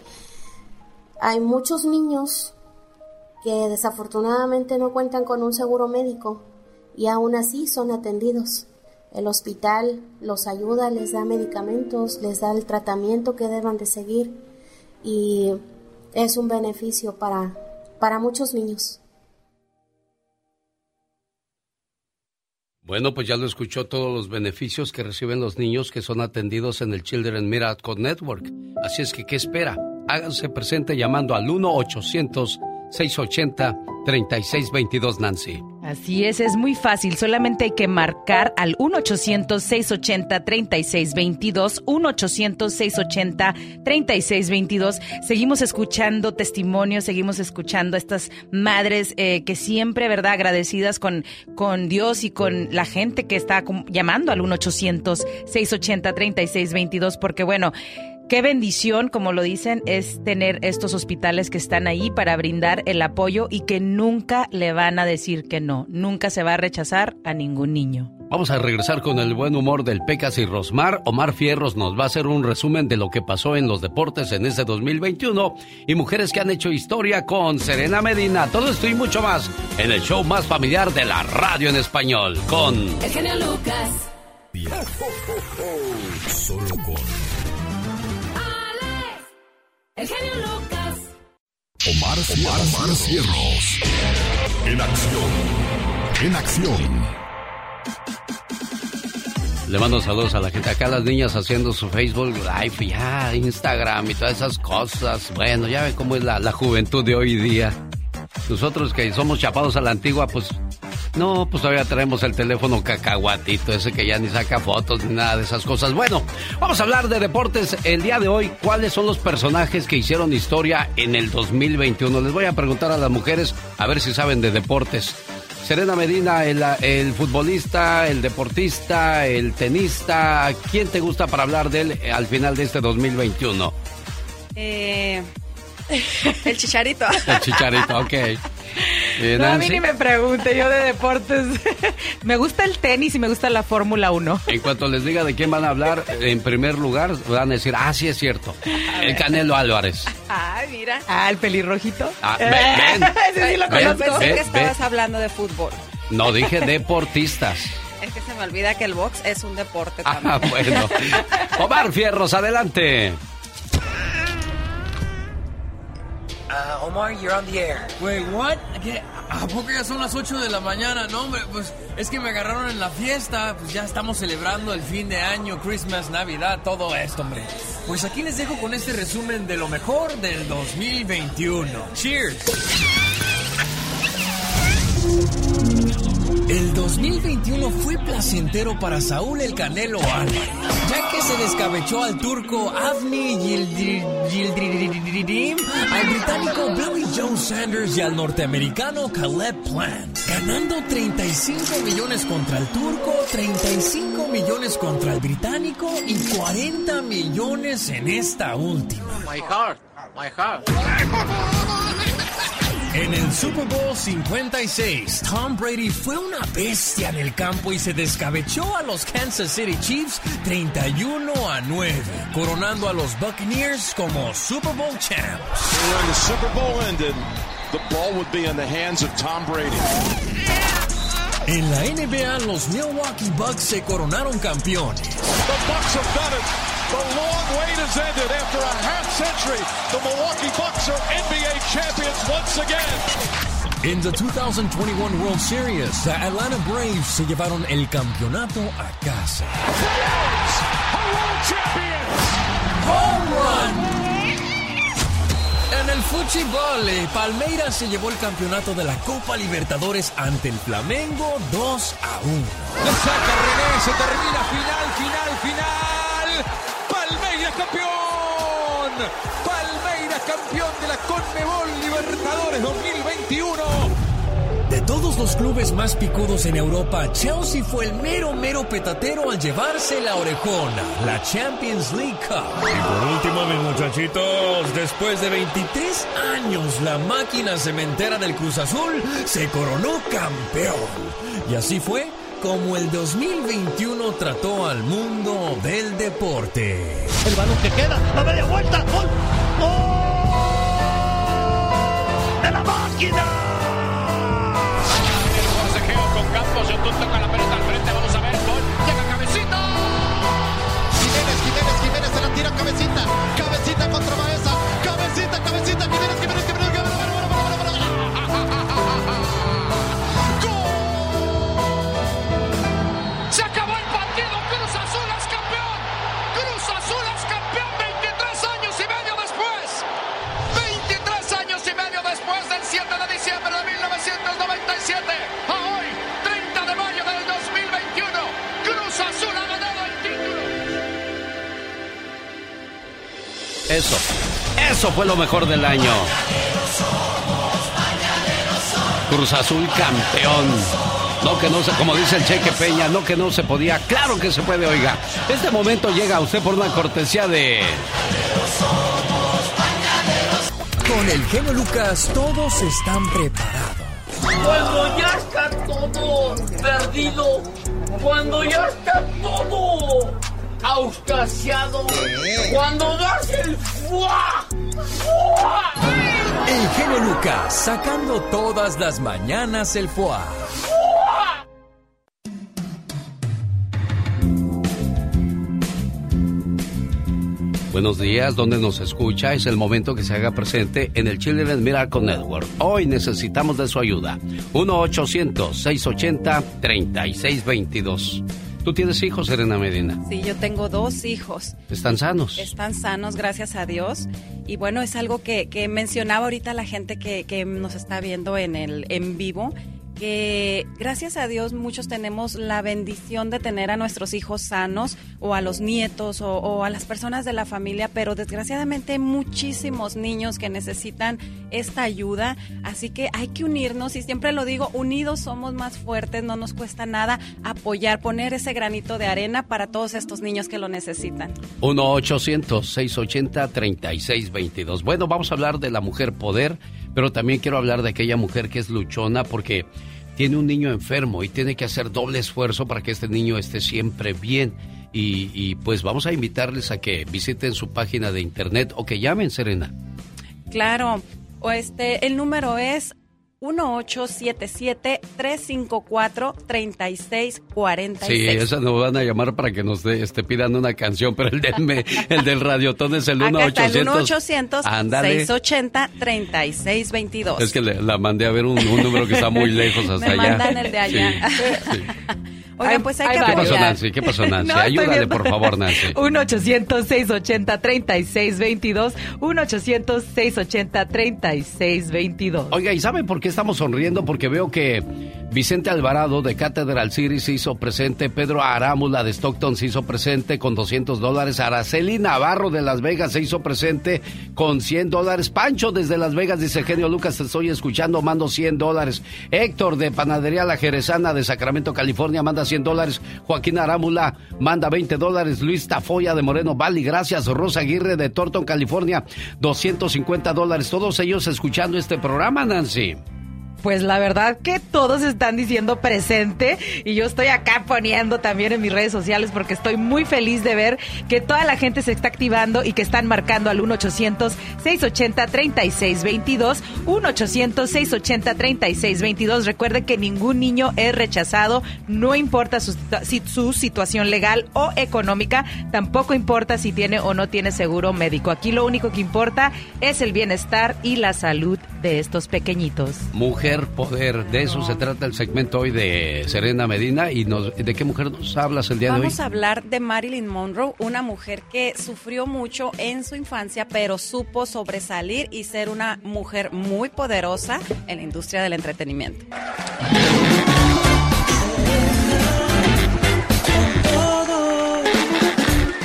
Speaker 39: hay muchos niños que desafortunadamente no cuentan con un seguro médico y aún así son atendidos. El hospital los ayuda, les da medicamentos, les da el tratamiento que deban de seguir y es un beneficio para, para muchos niños.
Speaker 4: Bueno, pues ya lo escuchó todos los beneficios que reciben los niños que son atendidos en el Children Miracle Network. Así es que, ¿qué espera? Háganse presente llamando al 1-800-680-3622, Nancy.
Speaker 18: Así es, es muy fácil. Solamente hay que marcar al 1-800-680-3622. 1-800-680-3622. Seguimos escuchando testimonios, seguimos escuchando a estas madres eh, que siempre, ¿verdad?, agradecidas con, con Dios y con la gente que está llamando al 1-800-680-3622, porque bueno, Qué bendición, como lo dicen, es tener estos hospitales que están ahí para brindar el apoyo y que nunca le van a decir que no, nunca se va a rechazar a ningún niño.
Speaker 4: Vamos a regresar con el buen humor del Pecas y Rosmar. Omar Fierros nos va a hacer un resumen de lo que pasó en los deportes en este 2021 y mujeres que han hecho historia con Serena Medina. Todo esto y mucho más en el show más familiar de la radio en español con
Speaker 35: El genio Lucas.
Speaker 1: Solo con
Speaker 35: El genio Lucas.
Speaker 1: Omar, Omar, Omar Cierros. En acción. En acción.
Speaker 4: Le mando saludos a la gente acá, las niñas haciendo su Facebook Live, ya, Instagram y todas esas cosas. Bueno, ya ve cómo es la, la juventud de hoy día. Nosotros que somos chapados a la antigua, pues no, pues todavía traemos el teléfono cacahuatito, ese que ya ni saca fotos ni nada de esas cosas. Bueno, vamos a hablar de deportes el día de hoy. ¿Cuáles son los personajes que hicieron historia en el 2021? Les voy a preguntar a las mujeres a ver si saben de deportes. Serena Medina, el, el futbolista, el deportista, el tenista. ¿Quién te gusta para hablar de él al final de este 2021?
Speaker 41: Eh, el chicharito.
Speaker 4: El chicharito, ok.
Speaker 18: No, a mí ni me pregunte, yo de deportes. me gusta el tenis y me gusta la Fórmula 1.
Speaker 4: En cuanto les diga de quién van a hablar, en primer lugar van a decir, ah, sí es cierto, el Canelo Álvarez.
Speaker 41: Ay, mira.
Speaker 18: Ah, el pelirrojito.
Speaker 4: Ah, ven, ven.
Speaker 18: Ese sí lo
Speaker 4: Ven,
Speaker 41: Yo pensé
Speaker 4: ven,
Speaker 41: que estabas
Speaker 4: ven.
Speaker 41: hablando de fútbol.
Speaker 4: No, dije deportistas.
Speaker 41: Es que se me olvida que el box es un deporte
Speaker 4: Ah,
Speaker 41: también.
Speaker 4: bueno. Omar Fierros, adelante.
Speaker 42: Uh, Omar, you're on the air.
Speaker 8: Wait, what? ¿Qué? ¿A poco ya son las 8 de la mañana? No, hombre, pues es que me agarraron en la fiesta. Pues ya estamos celebrando el fin de año, Christmas, Navidad, todo esto, hombre. Pues aquí les dejo con este resumen de lo mejor del 2021. Cheers. El 2021 fue placentero para Saúl el Canelo Álvarez, ya que se descabechó al turco Avni Yildir- Yildirim, al británico Billy Joe Sanders y al norteamericano Caleb Plant, ganando 35 millones contra el turco, 35 millones contra el británico y 40 millones en esta última.
Speaker 43: My heart, my heart.
Speaker 8: En el Super Bowl 56, Tom Brady fue una bestia en el campo y se descabechó a los Kansas City Chiefs 31 a 9, coronando a los Buccaneers como Super Bowl champs.
Speaker 44: When the Super Bowl ended, the ball would be in the hands of Tom Brady.
Speaker 8: En la NBA, los Milwaukee Bucks se coronaron campeones.
Speaker 44: The Bucks have done it. The long wait has ended after a half century. The Milwaukee Bucks are NBA champions once again.
Speaker 8: En the 2021 World Series, the Atlanta Braves se llevaron el campeonato a casa.
Speaker 44: World champions.
Speaker 8: Home run. En el fútbol, eh, Palmeiras se llevó el campeonato de la Copa Libertadores ante el Flamengo 2 a 1.
Speaker 44: Le saca René, se termina final, final, final. Palmeiras campeón de la Conmebol Libertadores 2021.
Speaker 8: De todos los clubes más picudos en Europa, Chelsea fue el mero mero petatero al llevarse la orejona, la Champions League Cup. Y por último, mis muchachitos, después de 23 años, la máquina cementera del Cruz Azul se coronó campeón. Y así fue como el 2021 trató al mundo del deporte.
Speaker 31: El balón que queda, la media vuelta, gol. ¡Gol! ¡De la máquina!
Speaker 45: El forcejeo con Campos, Yotun toca la pelota al frente, vamos a ver, gol, llega Cabecita.
Speaker 31: Jiménez, Jiménez, Jiménez se la tira cabecita. Cabecita contra Maesa. Cabecita, cabecita, Jiménez, Jiménez, Jiménez,
Speaker 4: Eso, eso fue lo mejor del año. Cruz Azul campeón. No que no se, como dice el Cheque Peña, no que no se podía. Claro que se puede, oiga. Este momento llega a usted por una cortesía de...
Speaker 8: Con el genio Lucas todos están preparados.
Speaker 31: Cuando ya está todo perdido, cuando ya está todo auscasiado, cuando das el fuá, fuá,
Speaker 8: El genio Lucas sacando todas las mañanas el foie.
Speaker 4: Buenos días, donde nos escucha es el momento que se haga presente en el Children's Miracle Network. Hoy necesitamos de su ayuda. 1-800-680-3622. ¿Tú tienes hijos, Serena Medina?
Speaker 41: Sí, yo tengo dos hijos.
Speaker 4: ¿Están sanos?
Speaker 41: Están sanos, gracias a Dios. Y bueno, es algo que, que mencionaba ahorita la gente que, que nos está viendo en el en vivo que gracias a Dios muchos tenemos la bendición de tener a nuestros hijos sanos o a los nietos o, a las personas de la familia, pero desgraciadamente hay muchísimos niños que necesitan esta ayuda, así que hay que unirnos y siempre lo digo, unidos somos más fuertes, no nos cuesta nada apoyar, poner ese granito de arena para todos estos niños que lo necesitan.
Speaker 4: 1-800-680-3622. Bueno, vamos a hablar de la mujer poder, pero también quiero hablar de aquella mujer que es luchona porque tiene un niño enfermo y tiene que hacer doble esfuerzo para que este niño esté siempre bien. Y, pues vamos a invitarles a que visiten su página de internet o que llamen, Serena.
Speaker 41: Claro, o este, el número es 1877-354-3646.
Speaker 4: Sí, esa nos van a llamar para que nos de, este, pidan una canción, pero el del, el del radiotón es el
Speaker 41: 1-800-680-3622.
Speaker 4: Es que le, la mandé a ver un, un, número que está muy lejos hasta
Speaker 41: Me
Speaker 4: allá.
Speaker 41: mandan el de allá. Sí, sí. Oigan, pues hay que
Speaker 4: ¿Qué pasó, Nancy? ¿Qué pasó, Nancy? No, Ayúdale, por favor, Nancy.
Speaker 18: 1-800-680-3622. 1-800-680-3622.
Speaker 4: Oiga, ¿y saben por qué estamos sonriendo? Porque veo que Vicente Alvarado de Cathedral City se hizo presente, Pedro Arámula de Stockton se hizo presente con 200 dólares, Araceli Navarro de Las Vegas se hizo presente con 100 dólares, Pancho desde Las Vegas dice, genio Lucas, te estoy escuchando, mando 100 dólares, Héctor de Panadería La Jerezana de Sacramento, California, manda 100 dólares, Joaquín Arámula manda 20 dólares, Luis Tafoya de Moreno Valley, gracias, Rosa Aguirre de Thornton, California, 250 dólares, todos ellos escuchando este programa, Nancy.
Speaker 18: Pues la verdad que todos están diciendo presente y yo estoy acá poniendo también en mis redes sociales porque estoy muy feliz de ver que toda la gente se está activando y que están marcando al 1-800-680-3622. 1-800-680-3622. Recuerde que ningún niño es rechazado, no importa su, su situación legal o económica, tampoco importa si tiene o no tiene seguro médico. Aquí lo único que importa es el bienestar y la salud de estos pequeñitos.
Speaker 4: Mujer Poder, de eso se trata el segmento hoy de Serena Medina. ¿Y de qué mujer nos hablas el día de hoy?
Speaker 41: Vamos a hablar de Marilyn Monroe, una mujer que sufrió mucho en su infancia, pero supo sobresalir y ser una mujer muy poderosa en la industria del entretenimiento.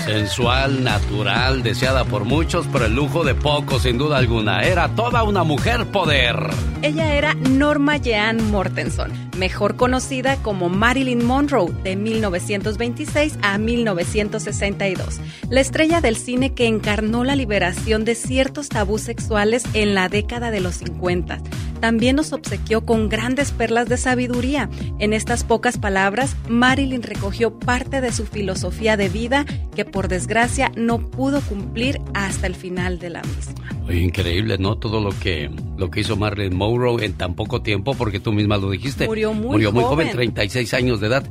Speaker 4: Sensual, natural, deseada por muchos, pero el lujo de pocos, sin duda alguna. Era toda una mujer poder.
Speaker 41: Ella era Norma Jean Mortenson, mejor conocida como Marilyn Monroe de 1926 a 1962, la estrella del cine que encarnó la liberación de ciertos tabús sexuales en la década de los 50. También nos obsequió con grandes perlas de sabiduría. En estas pocas palabras, Marilyn recogió parte de su filosofía de vida que por desgracia no pudo cumplir hasta el final de la misma.
Speaker 4: Increíble, ¿no? Todo lo que, lo que hizo Marilyn Monroe en tan poco tiempo, porque tú misma lo dijiste.
Speaker 41: Murió muy
Speaker 4: Murió muy joven,
Speaker 41: joven.
Speaker 4: 36 años de edad.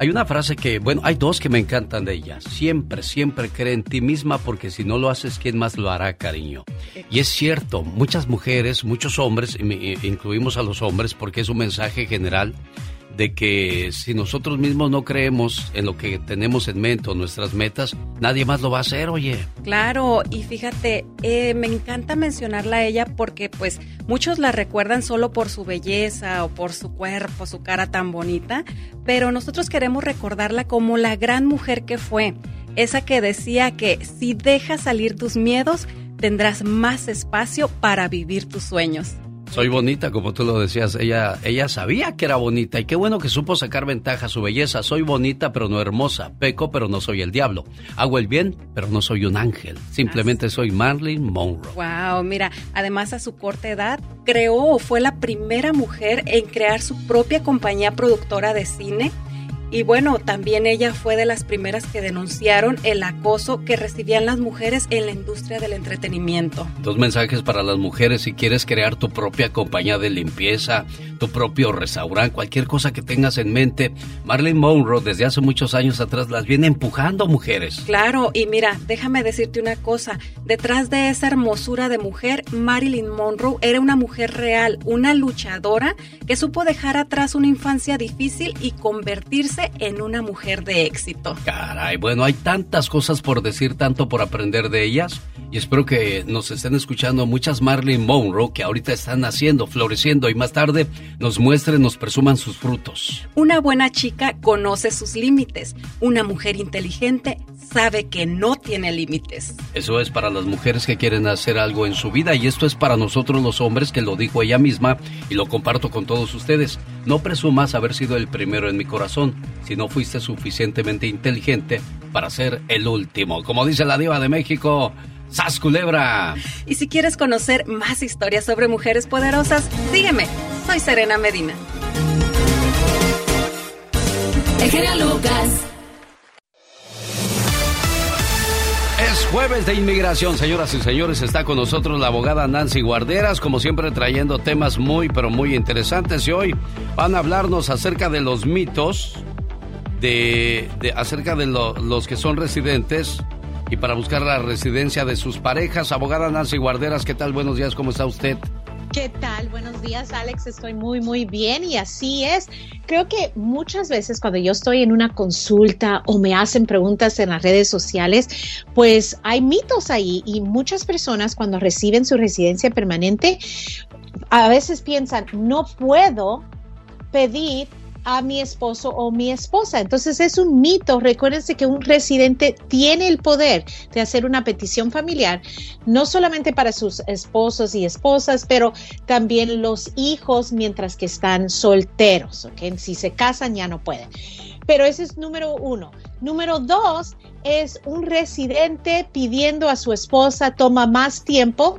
Speaker 4: Hay una frase que, bueno, hay dos que me encantan de ella. Siempre, siempre cree en ti misma porque si no lo haces, ¿quién más lo hará, cariño? Y es cierto, muchas mujeres, muchos hombres, y incluimos a los hombres porque es un mensaje general de que si nosotros mismos no creemos en lo que tenemos en mente o nuestras metas, nadie más lo va a hacer, oye.
Speaker 41: Claro, y fíjate, eh, me encanta mencionarla a ella porque pues muchos la recuerdan solo por su belleza o por su cuerpo, su cara tan bonita, pero nosotros queremos recordarla como la gran mujer que fue, esa que decía que si dejas salir tus miedos, tendrás más espacio para vivir tus sueños.
Speaker 4: Soy bonita, como tú lo decías. Ella, ella sabía que era bonita y qué bueno que supo sacar ventaja a su belleza. Soy bonita, pero no hermosa. Peco, pero no soy el diablo. Hago el bien, pero no soy un ángel. Simplemente soy Marilyn Monroe.
Speaker 41: Wow, mira, además a su corta edad creó o fue la primera mujer en crear su propia compañía productora de cine. Y bueno, también ella fue de las primeras que denunciaron el acoso que recibían las mujeres en la industria del entretenimiento.
Speaker 4: Dos mensajes para las mujeres si quieres crear tu propia compañía de limpieza, tu propio restaurante, cualquier cosa que tengas en mente. Marilyn Monroe desde hace muchos años atrás las viene empujando mujeres.
Speaker 41: Claro, y mira, déjame decirte una cosa, detrás de esa hermosura de mujer, Marilyn Monroe era una mujer real, una luchadora que supo dejar atrás una infancia difícil y convertirse en una mujer de éxito.
Speaker 4: Caray, bueno, hay tantas cosas por decir, tanto por aprender de ellas. Y espero que nos estén escuchando muchas Marilyn Monroe que ahorita están naciendo, floreciendo y más tarde nos muestren, nos presuman sus frutos.
Speaker 41: Una buena chica conoce sus límites. Una mujer inteligente sabe que no tiene límites.
Speaker 4: Eso es para las mujeres que quieren hacer algo en su vida y esto es para nosotros los hombres que lo dijo ella misma y lo comparto con todos ustedes. No presumas haber sido el primero en mi corazón si no fuiste suficientemente inteligente para ser el último. Como dice la diva de México, ¡Sas Culebra!
Speaker 41: Y si quieres conocer más historias sobre mujeres poderosas, sígueme. Soy Serena Medina.
Speaker 35: El genio Lucas.
Speaker 4: Es jueves de inmigración, señoras y señores. Está con nosotros la abogada Nancy Guarderas, como siempre trayendo temas muy, pero muy interesantes. Y hoy van a hablarnos acerca de los mitos, de, acerca de lo- los que son residentes y para buscar la residencia de sus parejas. Abogada Nancy Guarderas, ¿qué tal? Buenos días, ¿cómo está usted?
Speaker 46: ¿Qué tal? Buenos días, Alex. Estoy muy, muy bien y así es. Creo que muchas veces cuando yo estoy en una consulta o me hacen preguntas en las redes sociales, pues hay mitos ahí y muchas personas cuando reciben su residencia permanente a veces piensan, no puedo pedir a mi esposo o mi esposa. Entonces es un mito. Recuérdense que un residente tiene el poder de hacer una petición familiar, no solamente para sus esposos y esposas, pero también los hijos mientras que están solteros. ¿ok? Si se casan ya no pueden. Pero ese es número uno. Número dos es un residente pidiendo a su esposa toma más tiempo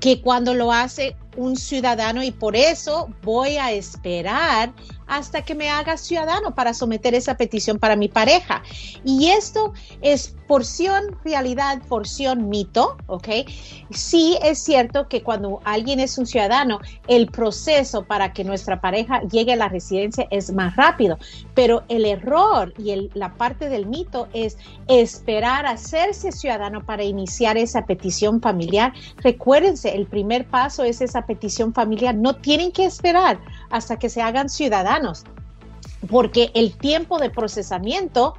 Speaker 46: que cuando lo hace un ciudadano y por eso voy a esperar hasta que me haga ciudadano para someter esa petición para mi pareja. Y esto es porción realidad, porción mito, ¿ok? Sí es cierto que cuando alguien es un ciudadano, el proceso para que nuestra pareja llegue a la residencia es más rápido, pero el error y la parte del mito es esperar a hacerse ciudadano para iniciar esa petición familiar. Recuérdense, el primer paso es esa petición familiar. No tienen que esperar hasta que se hagan ciudadanos, porque el tiempo de procesamiento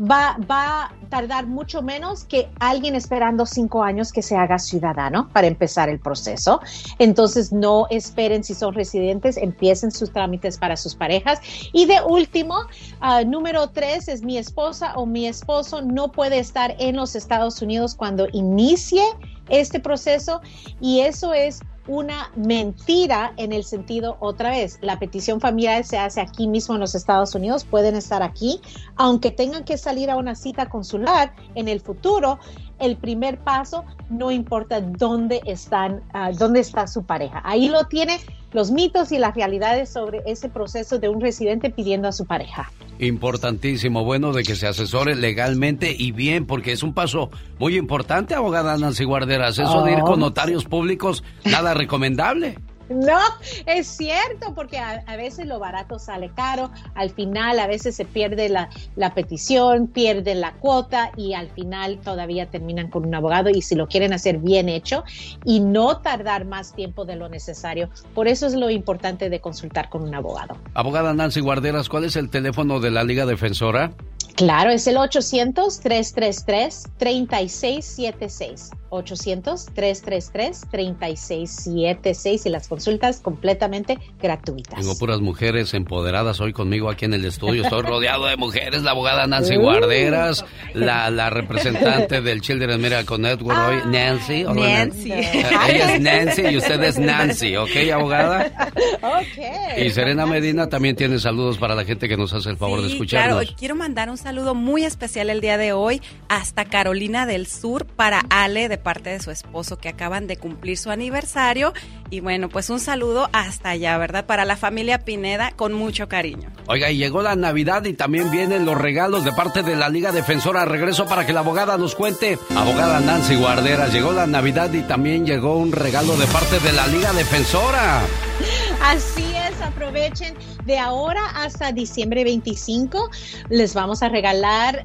Speaker 46: va, va a tardar mucho menos que alguien esperando cinco años que se haga ciudadano para empezar el proceso. Entonces, no esperen si son residentes, empiecen sus trámites para sus parejas. Y de último, ah, número tres es mi esposa o mi esposo no puede estar en los Estados Unidos cuando inicie este proceso y eso es una mentira en el sentido, otra vez, la petición familiar se hace aquí mismo en los Estados Unidos, pueden estar aquí, aunque tengan que salir a una cita consular en el futuro, el primer paso, no importa dónde están, ah, dónde está su pareja. Ahí lo tiene los mitos y las realidades sobre ese proceso de un residente pidiendo a su pareja.
Speaker 4: Importantísimo, bueno, de que se asesore legalmente y bien, porque es un paso muy importante, abogada Nancy Guarderas. Eso de ir con oh. notarios públicos, nada recomendable.
Speaker 46: No, es cierto, porque a, veces lo barato sale caro, al final a veces se pierde la, la, petición, pierden la cuota y al final todavía terminan con un abogado y si lo quieren hacer bien hecho y no tardar más tiempo de lo necesario. Por eso es lo importante de consultar con un abogado.
Speaker 4: Abogada Nancy Guarderas, ¿cuál es el teléfono de la Liga Defensora?
Speaker 46: Claro, es el 800-333-3676. 800-333-3676 y las consultas completamente gratuitas.
Speaker 4: Tengo puras mujeres empoderadas hoy conmigo aquí en el estudio. Estoy rodeado de mujeres. La abogada Nancy Guarderas, la, la representante del Children's Miracle Network hoy, ah, Nancy.
Speaker 46: Nancy.
Speaker 4: Ella es Nancy y usted es Nancy, ¿ok, abogada?
Speaker 46: Ok.
Speaker 4: Y Serena Medina también tiene saludos para la gente que nos hace el favor de escucharnos.
Speaker 41: Claro, quiero mandar un saludo muy especial el día de hoy hasta Carolina del Sur para Ale de parte de su esposo que acaban de cumplir su aniversario. Y bueno, pues un saludo hasta allá, ¿verdad? Para la familia Pineda con mucho cariño.
Speaker 4: Oiga, y llegó la Navidad y también vienen los regalos de parte de la Liga Defensora. Regreso para que la abogada nos cuente. Abogada Nancy Guarderas, llegó la Navidad y también llegó un regalo de parte de la Liga Defensora.
Speaker 46: Así es, aprovechen de ahora hasta diciembre 25 les vamos a regalar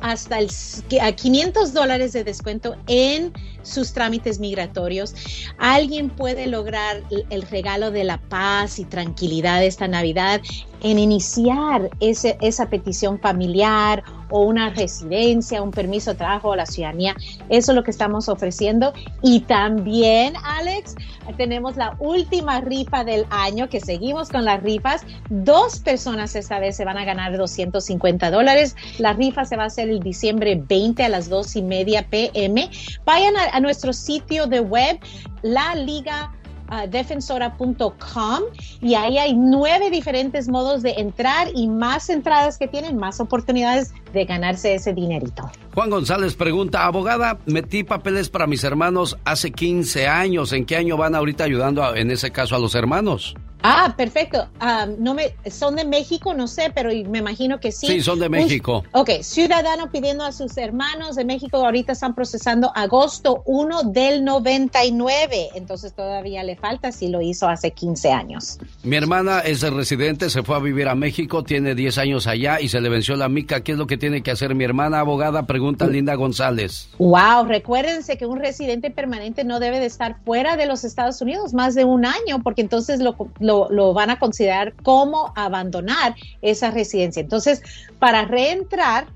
Speaker 46: hasta el, 500 dólares de descuento en sus trámites migratorios. Alguien puede lograr el regalo de la paz y tranquilidad esta Navidad en iniciar ese, esa petición familiar o una residencia, un permiso de trabajo o la ciudadanía. Eso es lo que estamos ofreciendo. Y también, Alex, tenemos la última rifa del año, que seguimos con las rifas. Dos personas esta vez se van a ganar 250 dólares. La rifa se va a hacer el diciembre 20 a las 2 y media pm. Vayan a, nuestro sitio de web, la liga defensora.com y ahí hay nueve diferentes modos de entrar y más entradas que tienen, más oportunidades de ganarse ese dinerito.
Speaker 4: Juan González pregunta, abogada, metí papeles para mis hermanos hace 15 años, ¿en qué año van ahorita ayudando en ese caso a los hermanos?
Speaker 46: Ah, perfecto. Ah, no me, son de México, no sé, pero me imagino que sí.
Speaker 4: Sí, son de México.
Speaker 46: ok, ciudadano pidiendo a sus hermanos de México, ahorita están procesando agosto 1 del 99, entonces todavía le falta si lo hizo hace 15 años.
Speaker 4: Mi hermana es residente, se fue a vivir a México, tiene 10 años allá y se le venció la mica. ¿Qué es lo que tiene que hacer mi hermana abogada? Pregunta Linda González.
Speaker 46: Wow, recuérdense que un residente permanente no debe de estar fuera de los Estados Unidos más de un año, porque entonces lo lo, van a considerar como abandonar esa residencia. Entonces, para reentrar,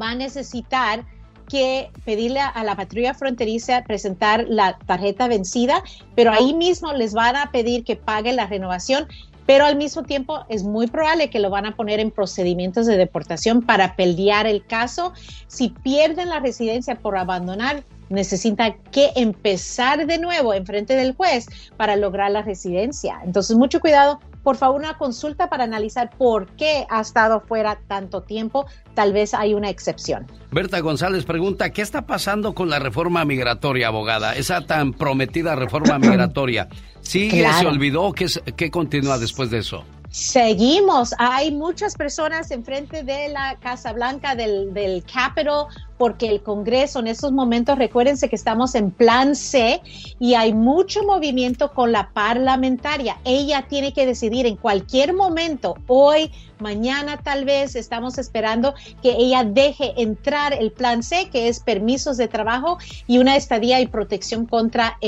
Speaker 46: va a necesitar que pedirle a la patrulla fronteriza presentar la tarjeta vencida, pero ahí mismo les van a pedir que pague la renovación, pero al mismo tiempo es muy probable que lo van a poner en procedimientos de deportación para pelear el caso. Si pierden la residencia por abandonar, necesita que empezar de nuevo en frente del juez para lograr la residencia. Entonces, mucho cuidado. Por favor, una consulta para analizar por qué ha estado fuera tanto tiempo. Tal vez hay una excepción.
Speaker 4: Berta González pregunta, ¿qué está pasando con la reforma migratoria, abogada? Esa tan prometida reforma migratoria. ¿Sigue, se olvidó? ¿Qué, ¿Qué continúa después de eso?
Speaker 46: Seguimos. Hay muchas personas enfrente de la Casa Blanca del, del Capitol porque el Congreso en estos momentos, recuérdense que estamos en plan C y hay mucho movimiento con la parlamentaria. Ella tiene que decidir en cualquier momento, hoy, mañana tal vez, estamos esperando que ella deje entrar el plan C, que es permisos de trabajo y una estadía y protección contra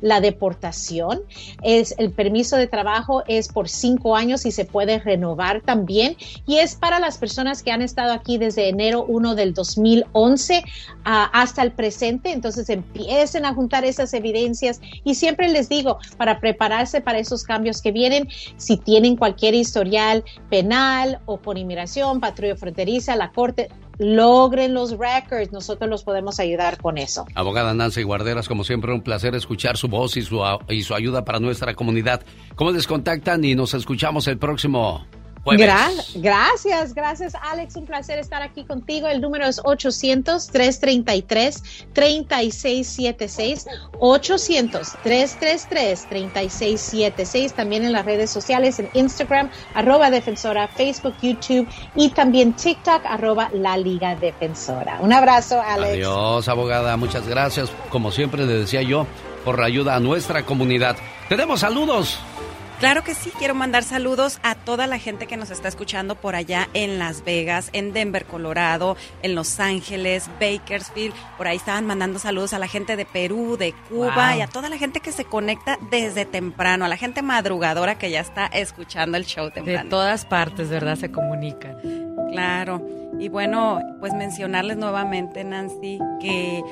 Speaker 46: la deportación. Es, el permiso de trabajo es por cinco años y se puede renovar también y es para las personas que han estado aquí desde enero 1 del 2011 Ah, hasta el presente, entonces empiecen a juntar esas evidencias y siempre les digo, para prepararse para esos cambios que vienen, si tienen cualquier historial penal o por inmigración, patrulla fronteriza, la corte, logren los records, nosotros los podemos ayudar con eso.
Speaker 4: Abogada Nancy Guarderas, como siempre, un placer escuchar su voz y su, y su ayuda para nuestra comunidad. ¿Cómo les contactan y nos escuchamos el próximo
Speaker 46: gracias, gracias Alex, un placer estar aquí contigo. El número es 800-333-3676, 800-333-3676, también en las redes sociales, en Instagram, arroba defensora, Facebook, YouTube y también TikTok, arroba la Liga Defensora. Un abrazo, Alex.
Speaker 4: Adiós, abogada, muchas gracias. Como siempre le decía yo, por la ayuda a nuestra comunidad. Tenemos saludos.
Speaker 41: Claro que sí, quiero mandar saludos a toda la gente que nos está escuchando por allá en Las Vegas, en Denver, Colorado, en Los Ángeles, Bakersfield. Por ahí estaban mandando saludos a la gente de Perú, de Cuba y a toda la gente que se conecta desde temprano, a la gente madrugadora que ya está escuchando el show temprano.
Speaker 18: De todas partes, ¿verdad? Se comunican.
Speaker 41: Claro. Y bueno, pues mencionarles nuevamente, Nancy, que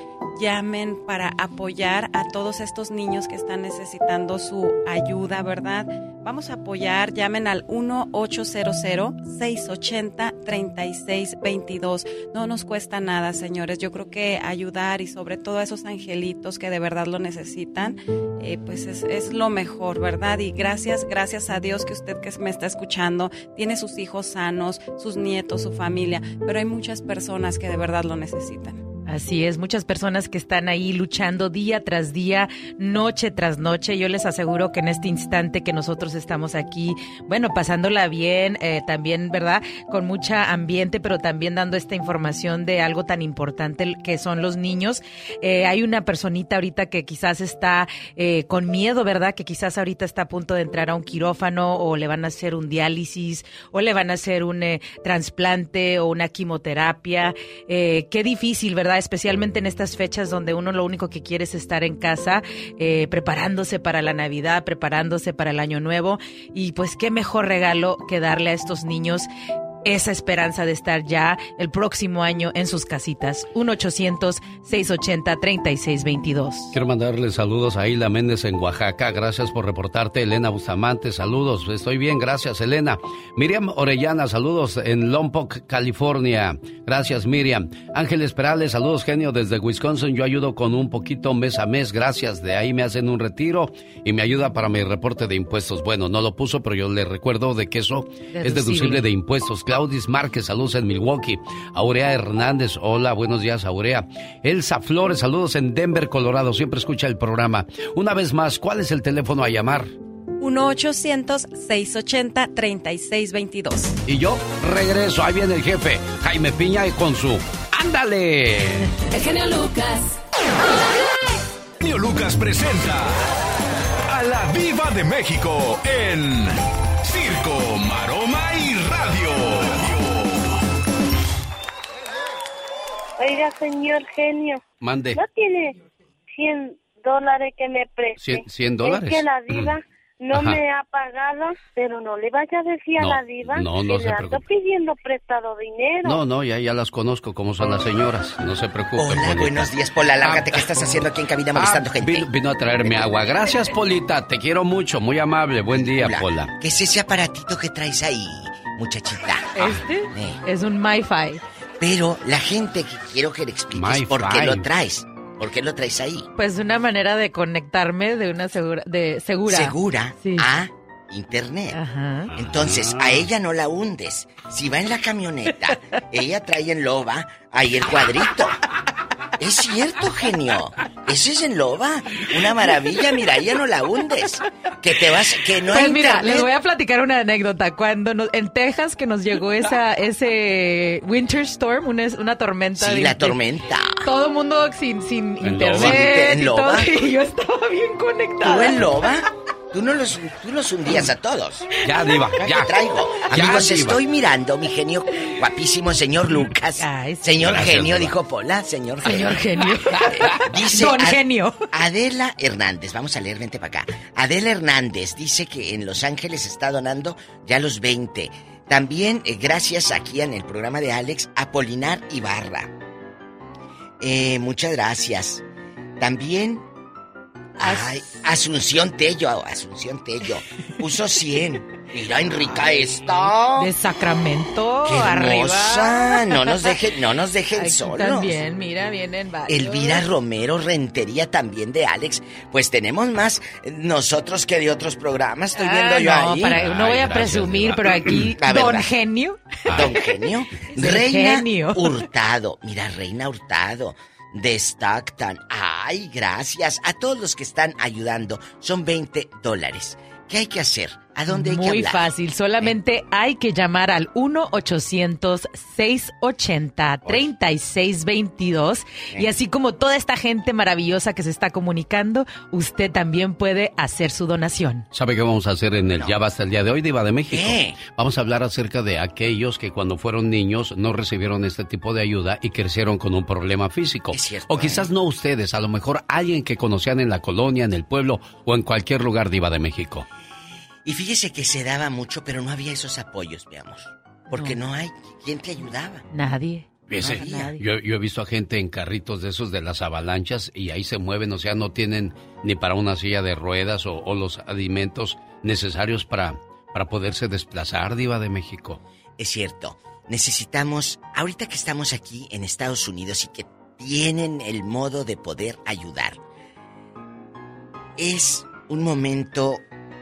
Speaker 41: llamen para apoyar a todos estos niños que están necesitando su ayuda, ¿verdad? Vamos a apoyar, llamen al 1-800-680-3622. No nos cuesta nada, señores. Yo creo que ayudar y sobre todo a esos angelitos que de verdad lo necesitan, eh, pues es, es lo mejor, ¿verdad? Y gracias, gracias a Dios que usted que me está escuchando tiene sus hijos sanos, sus nietos, su familia, pero hay muchas personas que de verdad lo necesitan.
Speaker 18: Así es, muchas personas que están ahí luchando día tras día, noche tras noche. Yo les aseguro que en este instante que nosotros estamos aquí, bueno, pasándola bien, eh, también, ¿verdad? Con mucha ambiente, pero también dando esta información de algo tan importante que son los niños. Eh, hay una personita ahorita que quizás está eh, con miedo, ¿verdad? Que quizás ahorita está a punto de entrar a un quirófano o le van a hacer un diálisis o le van a hacer un trasplante o una quimioterapia. qué difícil, ¿verdad? Especialmente en estas fechas donde uno lo único que quiere es estar en casa, eh, preparándose para la Navidad, preparándose para el Año Nuevo. Y pues qué mejor regalo que darle a estos niños esa esperanza de estar ya el próximo año en sus casitas. 1-800-680-3622.
Speaker 4: Quiero mandarle saludos a Hilda Méndez en Oaxaca. Gracias por reportarte. Elena Bustamante, saludos. Estoy bien, gracias, Elena. Miriam Orellana, saludos en Lompoc, California. Gracias, Miriam. Ángeles Perales, saludos, genio, desde Wisconsin. Yo ayudo con un poquito mes a mes. Gracias. De ahí me hacen un retiro y me ayuda para mi reporte de impuestos. Bueno, no lo puso, pero yo le recuerdo de que eso es deducible de impuestos. Claudis Márquez, saludos en Milwaukee. Aurea Hernández, hola, buenos días, Aurea. Elsa Flores, saludos en Denver, Colorado. Siempre escucha el programa. Una vez más, ¿cuál es el teléfono a llamar?
Speaker 41: 1-800-680-3622.
Speaker 4: Y yo regreso. Ahí viene el jefe, Jaime Piña, y con su ¡Ándale!
Speaker 35: El genio Lucas.
Speaker 1: Genio Lucas presenta a la Viva de México en Circo, Maroma
Speaker 47: Oiga, señor genio.
Speaker 4: Mande.
Speaker 47: ¿No tiene 100 dólares que me preste?
Speaker 4: ¿100, dólares?
Speaker 47: Es que la diva no
Speaker 4: Ajá.
Speaker 47: me ha pagado, pero no le vaya a decir
Speaker 4: No,
Speaker 47: a la diva
Speaker 4: no, no
Speaker 47: que
Speaker 4: se
Speaker 47: le ando pidiendo prestado dinero.
Speaker 4: No, no, ya, ya las conozco como son las señoras. No se preocupe.
Speaker 37: Hola,
Speaker 4: Polita.
Speaker 37: buenos días, Pola. Lárgate, ¿qué estás haciendo aquí en cabina molestando
Speaker 4: Ah,
Speaker 37: gente?
Speaker 4: Vino, vino a traerme agua. Gracias, Polita. Te quiero mucho. Muy amable. Buen día,
Speaker 37: Hola.
Speaker 4: Pola.
Speaker 37: ¿Qué es ese aparatito que traes ahí, muchachita?
Speaker 18: ¿Este?
Speaker 37: Eh,
Speaker 18: Es un MiFi.
Speaker 37: Pero la gente que quiero que le expliques por qué lo traes. ¿Por qué lo traes ahí?
Speaker 18: Pues una manera de conectarme de una segura, de segura.
Speaker 37: Segura
Speaker 18: Sí.
Speaker 37: a internet.
Speaker 18: Ajá.
Speaker 37: Entonces,
Speaker 4: Ah.
Speaker 37: a ella no la hundes. Si va en la camioneta, ella trae en loba ahí el cuadrito. Es cierto, genio. Ese es en loba. Una maravilla, mira, ya no la hundes. Que te vas, que no
Speaker 18: Pues
Speaker 37: hay
Speaker 18: mira,
Speaker 37: internet.
Speaker 18: les voy a platicar una anécdota. Cuando nos- en Texas que nos llegó esa ese winter storm, una, una tormenta.
Speaker 37: Sí,
Speaker 18: de-
Speaker 37: la
Speaker 18: de-
Speaker 37: tormenta.
Speaker 18: todo el mundo sin, sin
Speaker 37: En
Speaker 18: internet
Speaker 37: loba. ¿En
Speaker 18: y todo,
Speaker 37: loba?
Speaker 18: y yo estaba bien conectada.
Speaker 37: ¿Tú en loba? Tú no los, tú los hundías a todos.
Speaker 4: Ya, diva, ya.
Speaker 37: te traigo.
Speaker 4: Ya,
Speaker 37: Amigos,
Speaker 4: diva.
Speaker 37: estoy mirando, mi genio, guapísimo señor Lucas. señor
Speaker 4: Gracias,
Speaker 37: genio,
Speaker 4: diva.
Speaker 37: dijo Pola, señor genio.
Speaker 18: Señor genio.
Speaker 37: Dice
Speaker 18: Don
Speaker 37: Ad-
Speaker 18: genio.
Speaker 37: Adela Hernández, vamos a leer, vente para acá. Adela Hernández dice que en Los Ángeles está donando ya los 20. También, eh, gracias aquí en el programa de Alex, Apolinar Ibarra. Eh, muchas gracias. También, ay, Asunción Tello, Asunción Tello, puso 100. Mira, Enrica está.
Speaker 18: De Sacramento,
Speaker 37: Qué hermosa.
Speaker 18: arriba.
Speaker 37: No nos dejen, no nos dejen
Speaker 18: Aquí
Speaker 37: solos.
Speaker 18: También, mira, vienen varios.
Speaker 37: Elvira Romero, Rentería también de Alex. Pues tenemos más nosotros que de otros programas. Estoy viendo
Speaker 18: Ah,
Speaker 37: yo
Speaker 18: no,
Speaker 37: ahí.
Speaker 18: para- no voy a presumir, pero aquí
Speaker 37: La
Speaker 18: Don
Speaker 37: verdad.
Speaker 18: Genio.
Speaker 37: Don Genio. Reina
Speaker 18: genio.
Speaker 37: Hurtado. Mira, Reina Hurtado. De Stockton. Ay, gracias a todos los que están ayudando. Son 20 dólares. ¿Qué hay que hacer? ¿A dónde hay que
Speaker 18: Muy
Speaker 37: hablar?
Speaker 18: fácil, solamente hay que llamar al 1-800-680-3622 y así como toda esta gente maravillosa que se está comunicando, usted también puede hacer su donación.
Speaker 4: ¿Sabe qué vamos a hacer en el Ya Basta el día de hoy, Diva de México?
Speaker 37: ¿Qué?
Speaker 4: Vamos a hablar acerca de aquellos que cuando fueron niños no recibieron este tipo de ayuda y crecieron con un problema físico. o quizás no ustedes, a lo mejor alguien que conocían en la colonia, en el pueblo o en cualquier lugar, Diva de México.
Speaker 37: Y fíjese que se daba mucho, pero no había esos apoyos, veamos. Porque no, hay quien te ayudaba.
Speaker 18: Nadie.
Speaker 4: Fíjese,
Speaker 37: Nadie.
Speaker 4: yo, yo he visto a gente en carritos de esos de las avalanchas y ahí se mueven, o sea, no tienen ni para una silla de ruedas o, o los alimentos necesarios para, para poderse desplazar, Diva de México.
Speaker 37: Es cierto. Necesitamos, ahorita que estamos aquí en Estados Unidos y que tienen el modo de poder ayudar, es un momento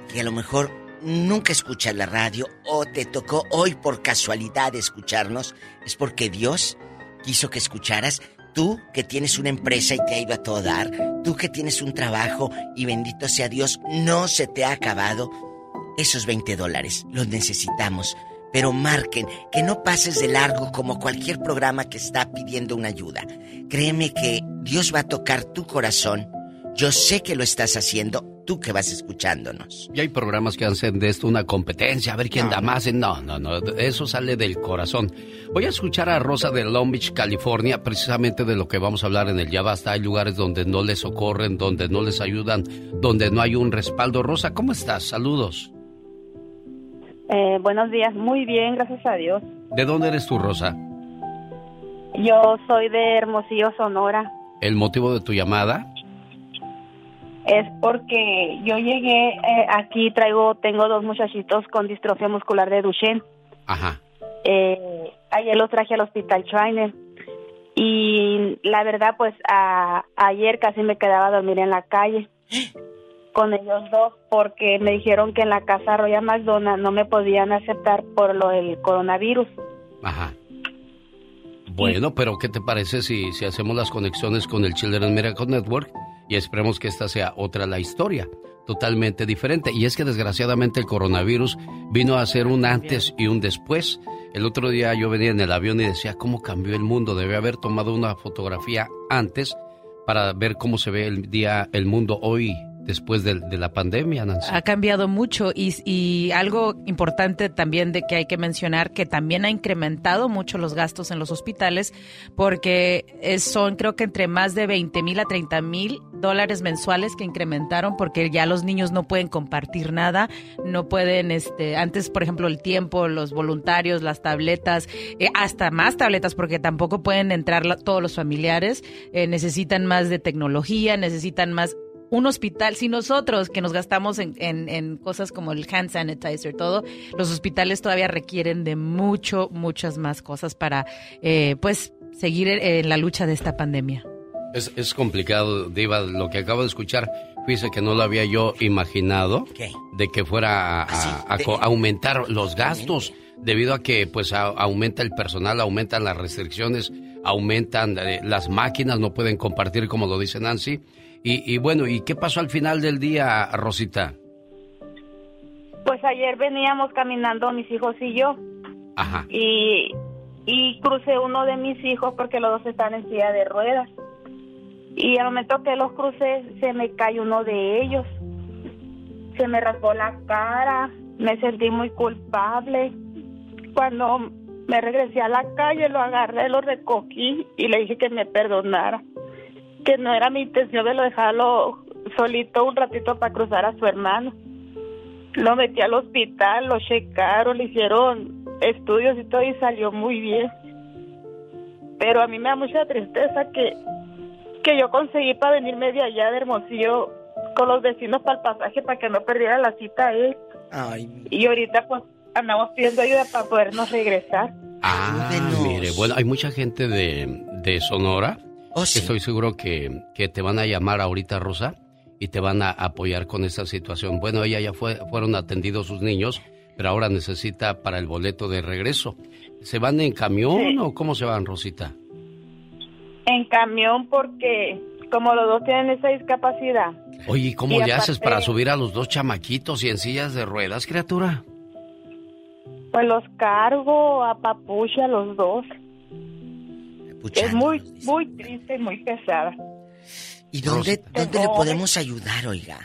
Speaker 37: que a lo mejor nunca escuchas la radio o te tocó hoy por casualidad escucharnos, es porque Dios quiso que escucharas. Tú que tienes una empresa y te ha ido a todo dar, tú que tienes un trabajo y bendito sea Dios, no se te ha acabado esos 20 dólares. Los necesitamos. Pero marquen, que no pases de largo como cualquier programa que está pidiendo una ayuda. Créeme que Dios va a tocar tu corazón. Yo sé que lo estás haciendo, tú que vas escuchándonos.
Speaker 4: Y hay programas que hacen de esto una competencia, a ver quién da más. No, no, no, eso sale del corazón. Voy a escuchar a Rosa de Long Beach, California, precisamente de lo que vamos a hablar en el Ya Basta. Hay lugares donde no les socorren, donde no les ayudan, donde no hay un respaldo. Rosa, ¿cómo estás? Saludos.
Speaker 48: Eh, buenos días, muy bien, gracias a Dios.
Speaker 4: ¿De dónde eres tú, Rosa?
Speaker 48: Yo soy de Hermosillo, Sonora.
Speaker 4: ¿El motivo de tu llamada?
Speaker 48: Es porque yo llegué eh, aquí, traigo, tengo dos muchachitos con distrofia muscular de Duchenne.
Speaker 4: Ajá.
Speaker 48: Eh, ayer los traje al hospital Trainer y la verdad, pues a- ayer casi me quedaba a dormir en la calle con ellos dos porque me dijeron que en la casa Royal McDonald no me podían aceptar por lo del coronavirus.
Speaker 4: Ajá. Bueno, pero ¿qué te parece si, si hacemos las conexiones con el Children's Miracle Network y esperemos que esta sea otra la historia? Totalmente diferente. Y es que desgraciadamente el coronavirus vino a ser un antes y un después. El otro día yo venía en el avión y decía, ¿cómo cambió el mundo? Debe haber tomado una fotografía antes para ver cómo se ve el día, el mundo hoy después de, de la pandemia, Nancy.
Speaker 18: Ha cambiado mucho y, algo importante también de que hay que mencionar que también ha incrementado mucho los gastos en los hospitales porque son creo que entre más de 20 mil a 30 mil dólares mensuales que incrementaron porque ya los niños no pueden compartir nada, no pueden, este, antes por ejemplo el tiempo, los voluntarios, las tabletas, eh, hasta más tabletas porque tampoco pueden entrar todos los familiares, eh, necesitan más de tecnología, necesitan más un hospital, si nosotros que nos gastamos en, en- en cosas como el hand sanitizer, todo, los hospitales todavía requieren de mucho, muchas más cosas para, eh, pues, seguir en, la lucha de esta pandemia.
Speaker 4: Es, es complicado, Diva, lo que acabo de escuchar. Fíjese que no lo había yo imaginado de que fuera a, a- a co- aumentar los gastos debido a que pues a- aumenta el personal, aumentan las restricciones, aumentan, eh, las máquinas no pueden compartir como lo dice Nancy. Y, y bueno, ¿y qué pasó al final del día, Rosita?
Speaker 48: Pues ayer veníamos caminando mis hijos y yo.
Speaker 4: Ajá.
Speaker 48: Y, y crucé uno de mis hijos porque los dos están en silla de ruedas. Y al momento que los crucé, se me cayó uno de ellos. Se me raspó la cara, me sentí muy culpable. Cuando me regresé a la calle, lo agarré, lo recogí y le dije que me perdonara. Que no era mi intención de lo dejarlo solito un ratito para cruzar a su hermano. Lo metí al hospital, lo checaron, le hicieron estudios y todo y salió muy bien. Pero a mí me da mucha tristeza que, que yo conseguí para venirme de allá de Hermosillo con los vecinos para el pasaje para que no perdiera la cita a él. Y ahorita pues andamos pidiendo ayuda para podernos regresar.
Speaker 4: Ah, mire, bueno, hay mucha gente de, de Sonora.
Speaker 37: Oh,
Speaker 4: Estoy seguro que, que te van a llamar ahorita, Rosa, y te van a apoyar con esta situación. Bueno, ella ya fue, fueron atendidos sus niños, pero ahora necesita para el boleto de regreso. ¿Se van en camión
Speaker 48: Sí.
Speaker 4: o cómo se van, Rosita?
Speaker 48: En camión porque como los dos tienen esa discapacidad,
Speaker 4: Oye, ¿y cómo
Speaker 48: Y
Speaker 4: le haces para subir a los dos chamaquitos y en sillas de ruedas, criatura?
Speaker 48: Pues los cargo a papucha a los dos. Es muy, muy triste y muy pesada.
Speaker 37: ¿Y dónde, dónde le podemos ayudar, oiga?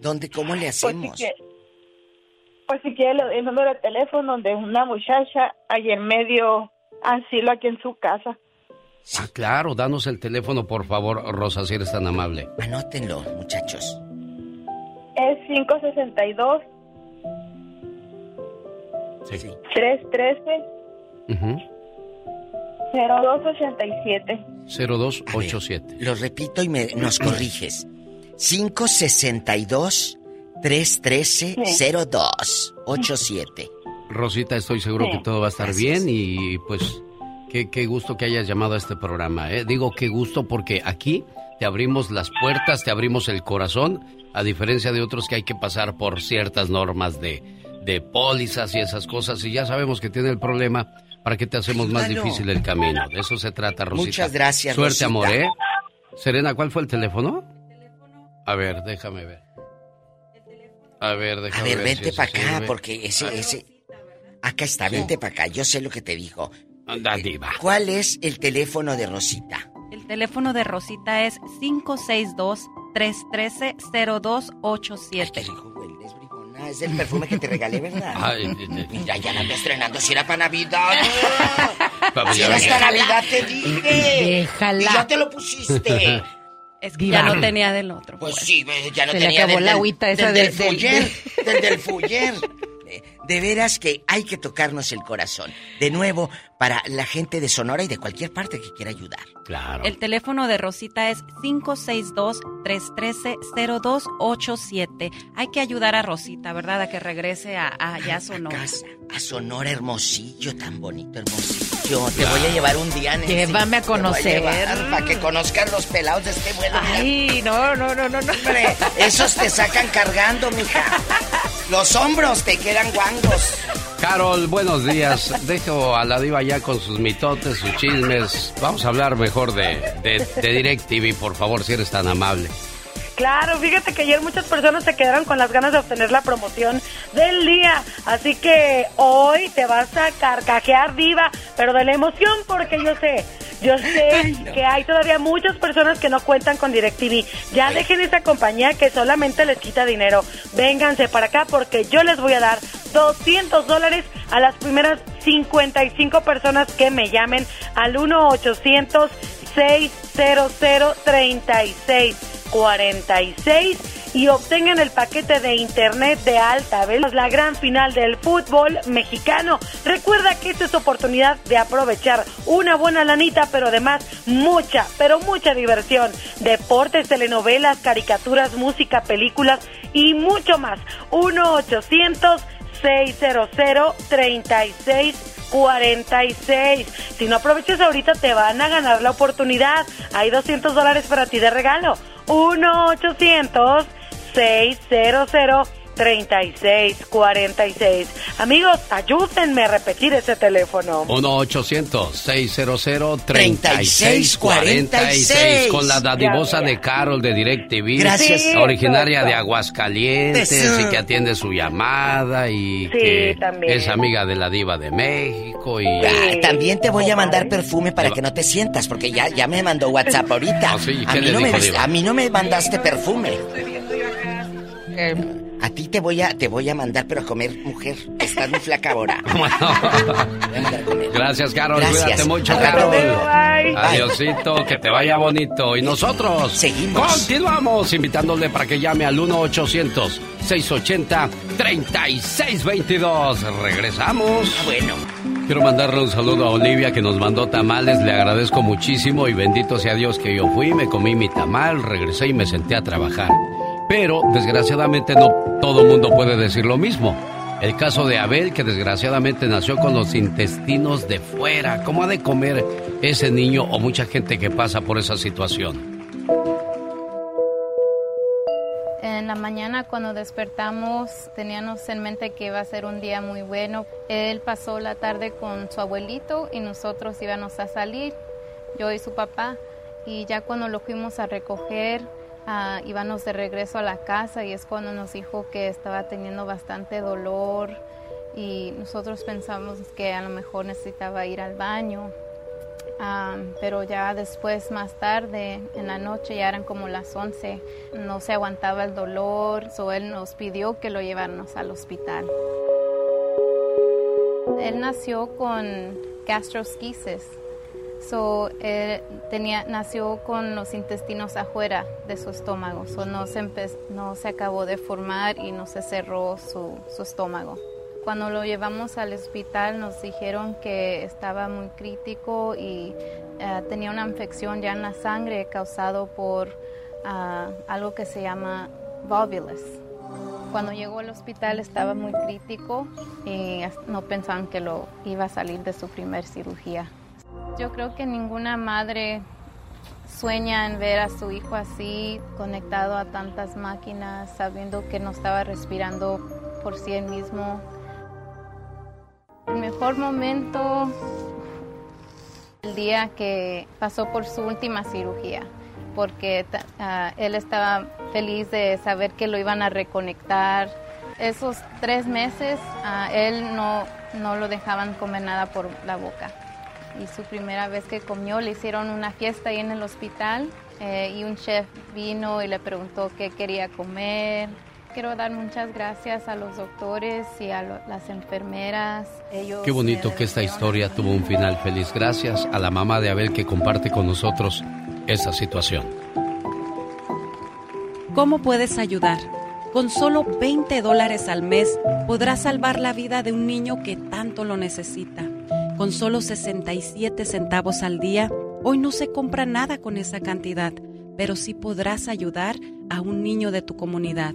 Speaker 37: ¿Dónde, cómo le
Speaker 48: Pues si,
Speaker 37: hacemos?
Speaker 48: quiere, pues si quiere le doy el número de teléfono de una muchacha ahí en medio asilo aquí en su casa.
Speaker 4: Ah, claro, danos el teléfono, por favor, Rosa, si eres tan amable.
Speaker 37: Anótenlo, muchachos.
Speaker 48: Es 562
Speaker 4: Sí.
Speaker 48: 313
Speaker 4: Ujú.
Speaker 48: 0287.
Speaker 4: 0287.
Speaker 37: Lo repito y me, nos corriges. 562-313-0287.
Speaker 4: Rosita, estoy seguro
Speaker 37: Sí,
Speaker 4: que todo va a estar
Speaker 37: gracias.
Speaker 4: bien y pues qué, qué gusto que hayas llamado a este programa. ¿eh? Digo qué gusto porque aquí te abrimos las puertas, te abrimos el corazón, a diferencia de otros que hay que pasar por ciertas normas de, de pólizas y esas cosas y ya sabemos que tiene el problema. ¿Para qué te hacemos más difícil el camino? De eso se trata, Rosita.
Speaker 37: Muchas gracias,
Speaker 4: Suerte,
Speaker 37: Rosita.
Speaker 4: amor, ¿eh? Serena, ¿cuál fue el teléfono? A ver, déjame ver. A ver,
Speaker 37: A
Speaker 4: déjame
Speaker 37: ver,
Speaker 4: ver. si
Speaker 37: vente para acá,
Speaker 4: sirve.
Speaker 37: porque ese,
Speaker 4: Ah.
Speaker 37: ese... Acá está, vente para acá, yo sé lo que te dijo.
Speaker 4: Anda, diva.
Speaker 37: ¿Cuál es el teléfono de Rosita?
Speaker 41: El teléfono de Rosita es 562-313-0287.
Speaker 37: Ah, es el perfume que te regalé, ¿verdad?
Speaker 4: Ay, de- de-
Speaker 37: Mira, ya la ando estrenando, si era para Navidad.
Speaker 4: Vamos,
Speaker 37: si era esta Navidad, te dije.
Speaker 41: Déjala.
Speaker 37: Y ya te lo pusiste.
Speaker 41: Es que ya no tenía del otro.
Speaker 37: Pues sí, ve, ya no
Speaker 41: Se le
Speaker 37: tenía
Speaker 41: acabó
Speaker 37: del,
Speaker 41: la
Speaker 37: del-
Speaker 41: agüita esa
Speaker 37: del,
Speaker 41: de-
Speaker 37: del
Speaker 41: del-
Speaker 37: fuller, del del fuller. De veras que hay que tocarnos el corazón. De nuevo, para la gente de Sonora y de cualquier parte que quiera ayudar.
Speaker 4: Claro.
Speaker 41: El teléfono de Rosita es 562-313-0287. Hay que ayudar a Rosita, ¿verdad? A que regrese a, a allá a Sonora.
Speaker 37: A Sonora Hermosillo, tan bonito Hermosillo. Te voy a llevar un día, Nancy.
Speaker 18: Llévame a
Speaker 37: Te voy
Speaker 18: conocer.
Speaker 37: llevar para que conozcan los pelados de este vuelo. mira.
Speaker 18: Ay, no, no, no, no, no.
Speaker 37: Hombre, esos te sacan cargando, mija. Los hombros te quedan guangos.
Speaker 4: Carol, buenos días. Dejo a la diva ya con sus mitotes, sus chismes. Vamos a hablar mejor de, de, de DirecTV, por favor, si eres tan amable.
Speaker 49: Claro, fíjate que ayer muchas personas se quedaron con las ganas de obtener la promoción del día. Así que hoy te vas a carcajear viva, pero de la emoción, porque yo sé, yo sé que hay todavía muchas personas que no cuentan con DirecTV. Ya dejen esa compañía que solamente les quita dinero. Vénganse para acá porque yo les voy a dar 200 dólares a las primeras 55 personas que me llamen al 1 800 600 36 46 y obtengan el paquete de internet de alta velocidad. La gran final del fútbol mexicano. Recuerda que esta es tu oportunidad de aprovechar una buena lanita, pero además mucha, pero mucha diversión. Deportes, telenovelas, caricaturas, música, películas y mucho más. 1 800 600 36 46. Si no aprovechas ahorita te van a ganar la oportunidad. Hay 200 dólares para ti de regalo. 1-800-600
Speaker 50: 3646. Amigos, ayúdenme a repetir ese teléfono.
Speaker 4: 1-800-600-3646 con la dadivosa de Carol de DirecTV.
Speaker 37: Gracias.
Speaker 4: Sí, originaria de Aguascalientes y que atiende su llamada y
Speaker 50: Sí,
Speaker 4: que
Speaker 50: también.
Speaker 4: es amiga de la diva de México y...
Speaker 37: Ah, también te voy a mandar perfume para que no te sientas, porque ya, ya me mandó WhatsApp ahorita.
Speaker 4: Ah, sí,
Speaker 37: a,
Speaker 4: ¿qué
Speaker 37: mí
Speaker 4: le
Speaker 37: no me,
Speaker 4: dijo, Diva?
Speaker 37: a mí no me mandaste perfume. A ti te voy a te voy a mandar, pero a comer, mujer. Estás muy flaca ahora.
Speaker 4: Gracias, Carol.
Speaker 37: Gracias.
Speaker 4: Cuídate mucho, Carol.
Speaker 37: vengo.
Speaker 4: Adiosito, que te vaya bonito. Y nosotros
Speaker 37: Seguimos.
Speaker 4: continuamos invitándole para que llame al 1-800-680-3622. Regresamos.
Speaker 37: Bueno.
Speaker 4: Quiero mandarle un saludo a Olivia que nos mandó tamales. Le agradezco muchísimo y bendito sea Dios que yo fui, me comí mi tamal, regresé y me senté a trabajar. Pero desgraciadamente no todo mundo puede decir lo mismo. El caso de Abel, que desgraciadamente nació con los intestinos de fuera. ¿Cómo ha de comer ese niño o mucha gente que pasa por esa situación?
Speaker 49: En la mañana cuando despertamos teníamos en mente que iba a ser un día muy bueno. Él pasó la tarde con su abuelito y nosotros íbamos a salir, yo y su papá. Y ya cuando lo fuimos a recoger, ah, íbamos de regreso a la casa y es cuando nos dijo que estaba teniendo bastante dolor y nosotros pensamos que a lo mejor necesitaba ir al baño. Ah, pero ya después, más tarde, en la noche, ya eran como las 11, no se aguantaba el dolor, so él nos pidió que lo lleváramos al hospital. Él nació con gastrosquisis, so él tenía, nació con los intestinos afuera de su estómago, so no se, no se acabó de formar y no se cerró su, su estómago. Cuando lo llevamos al hospital nos dijeron que estaba muy crítico y eh, tenía una infección ya en la sangre causado por ah, algo que se llama volvulus. Cuando llegó al hospital estaba muy crítico y no pensaban que lo iba a salir de su primer cirugía. Yo creo que ninguna madre sueña en ver a su hijo así, conectado a tantas máquinas, sabiendo que no estaba respirando por sí mismo. El mejor momento, el día que pasó por su última cirugía, porque ah, él estaba feliz de saber que lo iban a reconectar. Esos tres meses, a él no, no lo dejaban comer nada por la boca. Y su primera vez que comió, le hicieron una fiesta ahí en el hospital eh, y un chef vino y le preguntó qué quería comer. Quiero dar muchas gracias a los doctores y a lo- las enfermeras. Ellos
Speaker 4: Qué bonito que esta historia tuvo un final feliz. Gracias a la mamá de Abel que comparte con nosotros esta situación.
Speaker 41: ¿Cómo puedes ayudar? Con solo 20 dólares al mes podrás salvar la vida de un niño que tanto lo necesita. Con solo 67 centavos al día, hoy no se compra nada con esa cantidad, pero sí podrás ayudar a un niño de tu comunidad.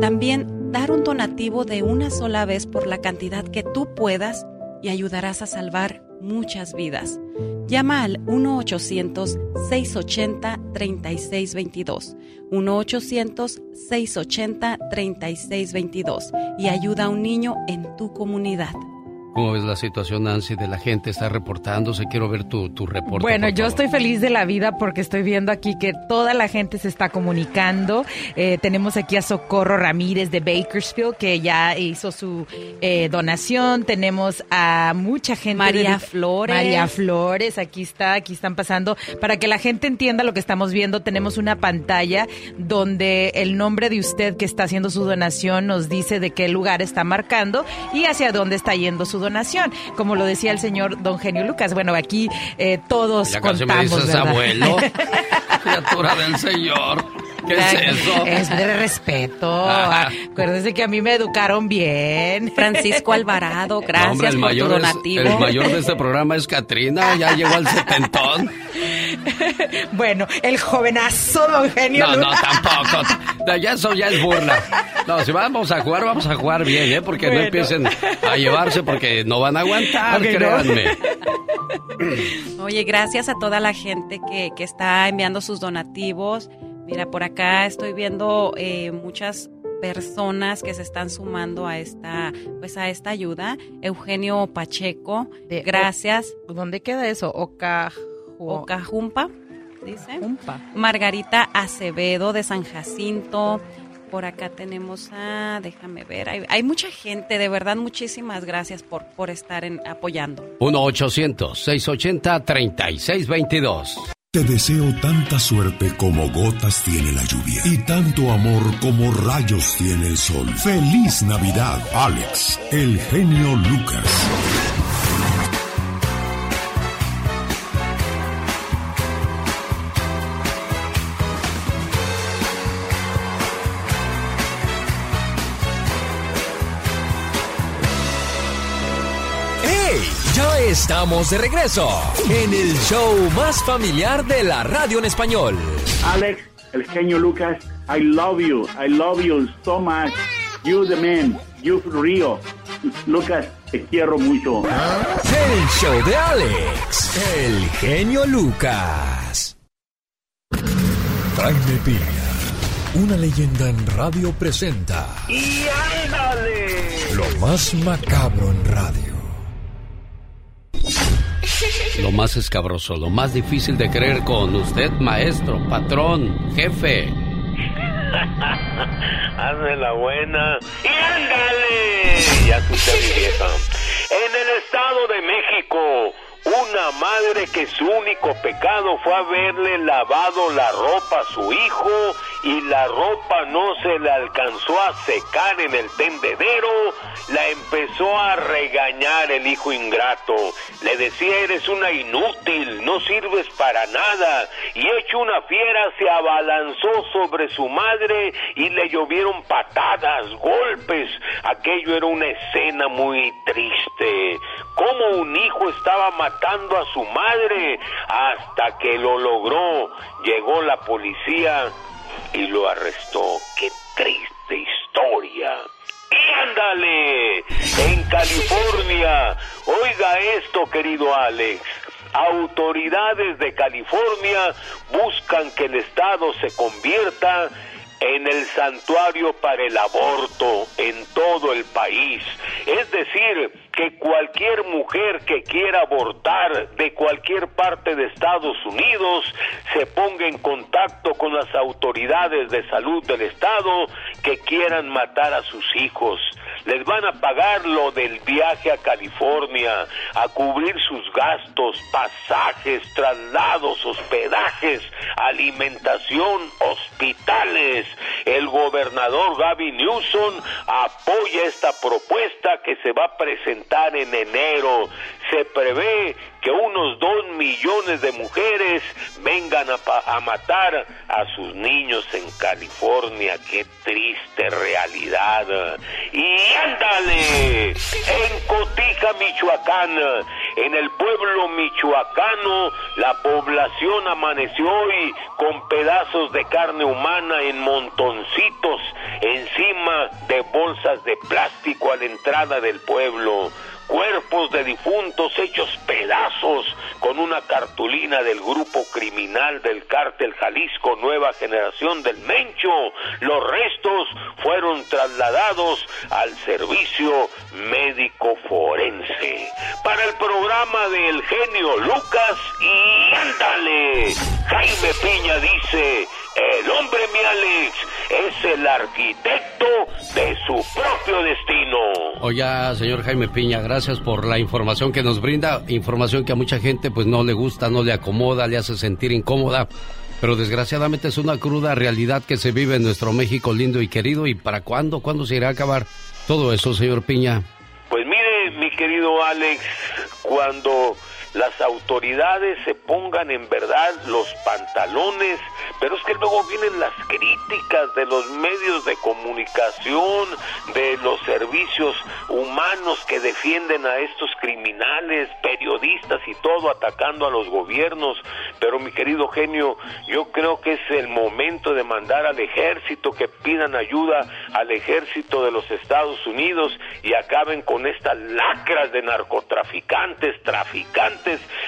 Speaker 41: También dar un donativo de una sola vez por la cantidad que tú puedas y ayudarás a salvar muchas vidas. Llama al 1-800-680-3622. 1-800-680-3622 y ayuda a un niño en tu comunidad.
Speaker 4: ¿Cómo ves la situación, Nancy, de la gente? Está reportándose. Quiero ver tu, tu reporte.
Speaker 18: Bueno, yo estoy feliz de la vida porque estoy viendo aquí que toda la gente se está comunicando. Eh, tenemos aquí a Socorro Ramírez de Bakersfield que ya hizo su eh, donación. Tenemos a mucha gente.
Speaker 41: María
Speaker 18: de-
Speaker 41: Flores.
Speaker 18: María Flores, aquí está, aquí están pasando. Para que la gente entienda lo que estamos viendo, tenemos una pantalla donde el nombre de usted que está haciendo su donación nos dice de qué lugar está marcando y hacia dónde está yendo su donación. Como lo decía el señor don Genio Lucas. Bueno, aquí eh, todos
Speaker 4: Ya casi me
Speaker 18: contamos,
Speaker 4: dices
Speaker 18: ¿verdad?
Speaker 4: abuelo. Criatura del Señor. ¿Qué es eso?
Speaker 18: Es de respeto.
Speaker 4: Ajá.
Speaker 18: Acuérdense que a mí me educaron bien.
Speaker 41: Francisco Alvarado, gracias
Speaker 4: No, hombre, el
Speaker 41: por
Speaker 4: mayor
Speaker 41: tu
Speaker 4: es-
Speaker 41: donativo.
Speaker 4: el mayor de este programa es Katrina, ya llegó al setentón.
Speaker 18: Bueno, el jovenazo don Genio
Speaker 4: No, no, tampoco. No, Ya eso ya es burla. No, si vamos a jugar, vamos a jugar bien, ¿eh? Porque no empiecen a llevarse porque no van a aguantar, créanme.
Speaker 41: Oye, gracias a toda la gente que, que está enviando sus donativos. Mira, por acá estoy viendo eh, muchas personas que se están sumando a esta, pues a esta ayuda. Eugenio Pacheco, gracias.
Speaker 18: ¿Dónde queda eso? Oca,
Speaker 41: Ocajumpa, dice. Margarita Acevedo de San Jacinto. Por acá tenemos a, déjame ver, hay, hay mucha gente, de verdad, muchísimas gracias por, por estar en, apoyando.
Speaker 1: 1-800-680-3622. Te deseo tanta suerte como gotas tiene la lluvia y tanto amor como rayos tiene el sol. Feliz Navidad, Alex, el genio Lucas.
Speaker 8: Estamos de regreso en el show más familiar de la radio en español.
Speaker 51: Alex, el genio Lucas, I love you. I love you so much. You the man. You Rio. Lucas, te quiero mucho.
Speaker 8: El show de Alex, el genio Lucas. Jaime Piña, una leyenda en radio presenta
Speaker 45: ¡Y ándale!
Speaker 8: lo más macabro en radio.
Speaker 4: Lo más escabroso, lo más difícil de creer con usted, maestro, patrón, jefe.
Speaker 9: Hazme la buena. ¡Y ándale! Ya escuché mi vieja. En el Estado de México, una madre que su único pecado fue haberle lavado la ropa a su hijo y la ropa no se le alcanzó a secar en el tendedero, la empezó a regañar el hijo ingrato. Le decía, eres una inútil, no sirves para nada. Y hecho una fiera se abalanzó sobre su madre y le llovieron patadas, golpes. Aquello era una escena muy triste. Cómo un hijo estaba matando a su madre hasta que lo logró. Llegó la policía y lo arrestó. Qué triste historia. Ándale, en California, oiga esto querido Alex, autoridades de California buscan que el Estado se convierta en el santuario para el aborto en todo el país. Es decir, que cualquier mujer que quiera abortar de cualquier parte de Estados Unidos se ponga en contacto con las autoridades de salud del Estado que quieran matar a sus hijos. Les van a pagar lo del viaje a California, a cubrir sus gastos, pasajes, traslados, hospedajes, alimentación, hospitales. El gobernador Gavin Newsom apoya esta propuesta que se va a presentar en enero. Se prevé que unos dos millones de mujeres vengan a, a matar a sus niños en California. Qué triste realidad. Y ándale, en Cotija, Michoacán, en el pueblo michoacano, la población amaneció hoy con pedazos de carne humana en montoncitos encima de bolsas de plástico a la entrada del pueblo cuerpos de difuntos hechos pedazos con una cartulina del grupo criminal del cártel Jalisco Nueva Generación del Mencho. Los restos fueron trasladados al servicio médico forense. Para el programa del genio Lucas y ándale, Jaime Piña dice, el hombre mi Alex es el arquitecto de su propio destino.
Speaker 4: Oiga, señor Jaime Piña, gracias por la información que nos brinda, información que a mucha gente pues no le gusta, no le acomoda, le hace sentir incómoda, pero desgraciadamente es una cruda realidad que se vive en nuestro México lindo y querido y para cuándo, cuándo se irá a acabar todo eso, señor Piña.
Speaker 9: Pues mire, mi querido Alex, cuando las autoridades se pongan en verdad los pantalones, pero es que luego vienen las críticas de los medios de comunicación, de los servicios humanos que defienden a estos criminales, periodistas y todo atacando a los gobiernos. Pero mi querido genio, yo creo que es el momento de mandar al ejército que pidan ayuda al ejército de los Estados Unidos y acaben con estas lacras de narcotraficantes, traficantes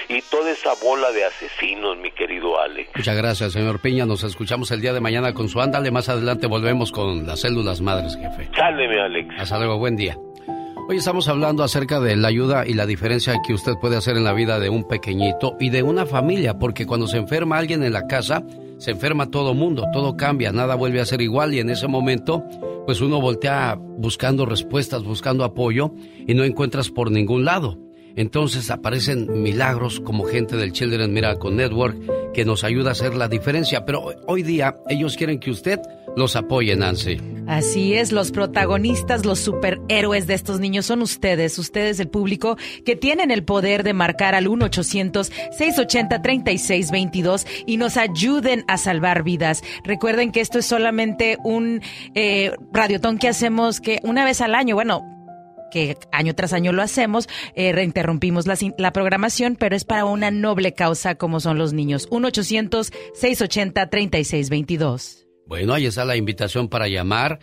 Speaker 9: y toda esa bola de asesinos, mi querido Alex.
Speaker 4: Muchas gracias, señor Piña. Nos escuchamos el día de mañana con su ándale. Más adelante volvemos con las células madres, jefe.
Speaker 9: Sálveme, Alex.
Speaker 4: Hasta luego, buen día. Hoy estamos hablando acerca de la ayuda y la diferencia que usted puede hacer en la vida de un pequeñito y de una familia, porque cuando se enferma alguien en la casa, se enferma todo mundo, todo cambia, nada vuelve a ser igual y en ese momento, pues uno voltea buscando respuestas, buscando apoyo y no encuentras por ningún lado. Entonces aparecen milagros como gente del Children Miracle Network que nos ayuda a hacer la diferencia. Pero hoy día ellos quieren que usted los apoye, Nancy.
Speaker 18: Así es, los protagonistas, los superhéroes de estos niños son ustedes, ustedes el público que tienen el poder de marcar al 1-800-680-3622 y nos ayuden a salvar vidas. Recuerden que esto es solamente un eh, radiotón que hacemos que una vez al año, bueno, que año tras año lo hacemos, eh, reinterrumpimos la, la, programación, pero es para una noble causa como son los niños. 1-800-680-3622.
Speaker 4: Bueno, ahí está la invitación para llamar.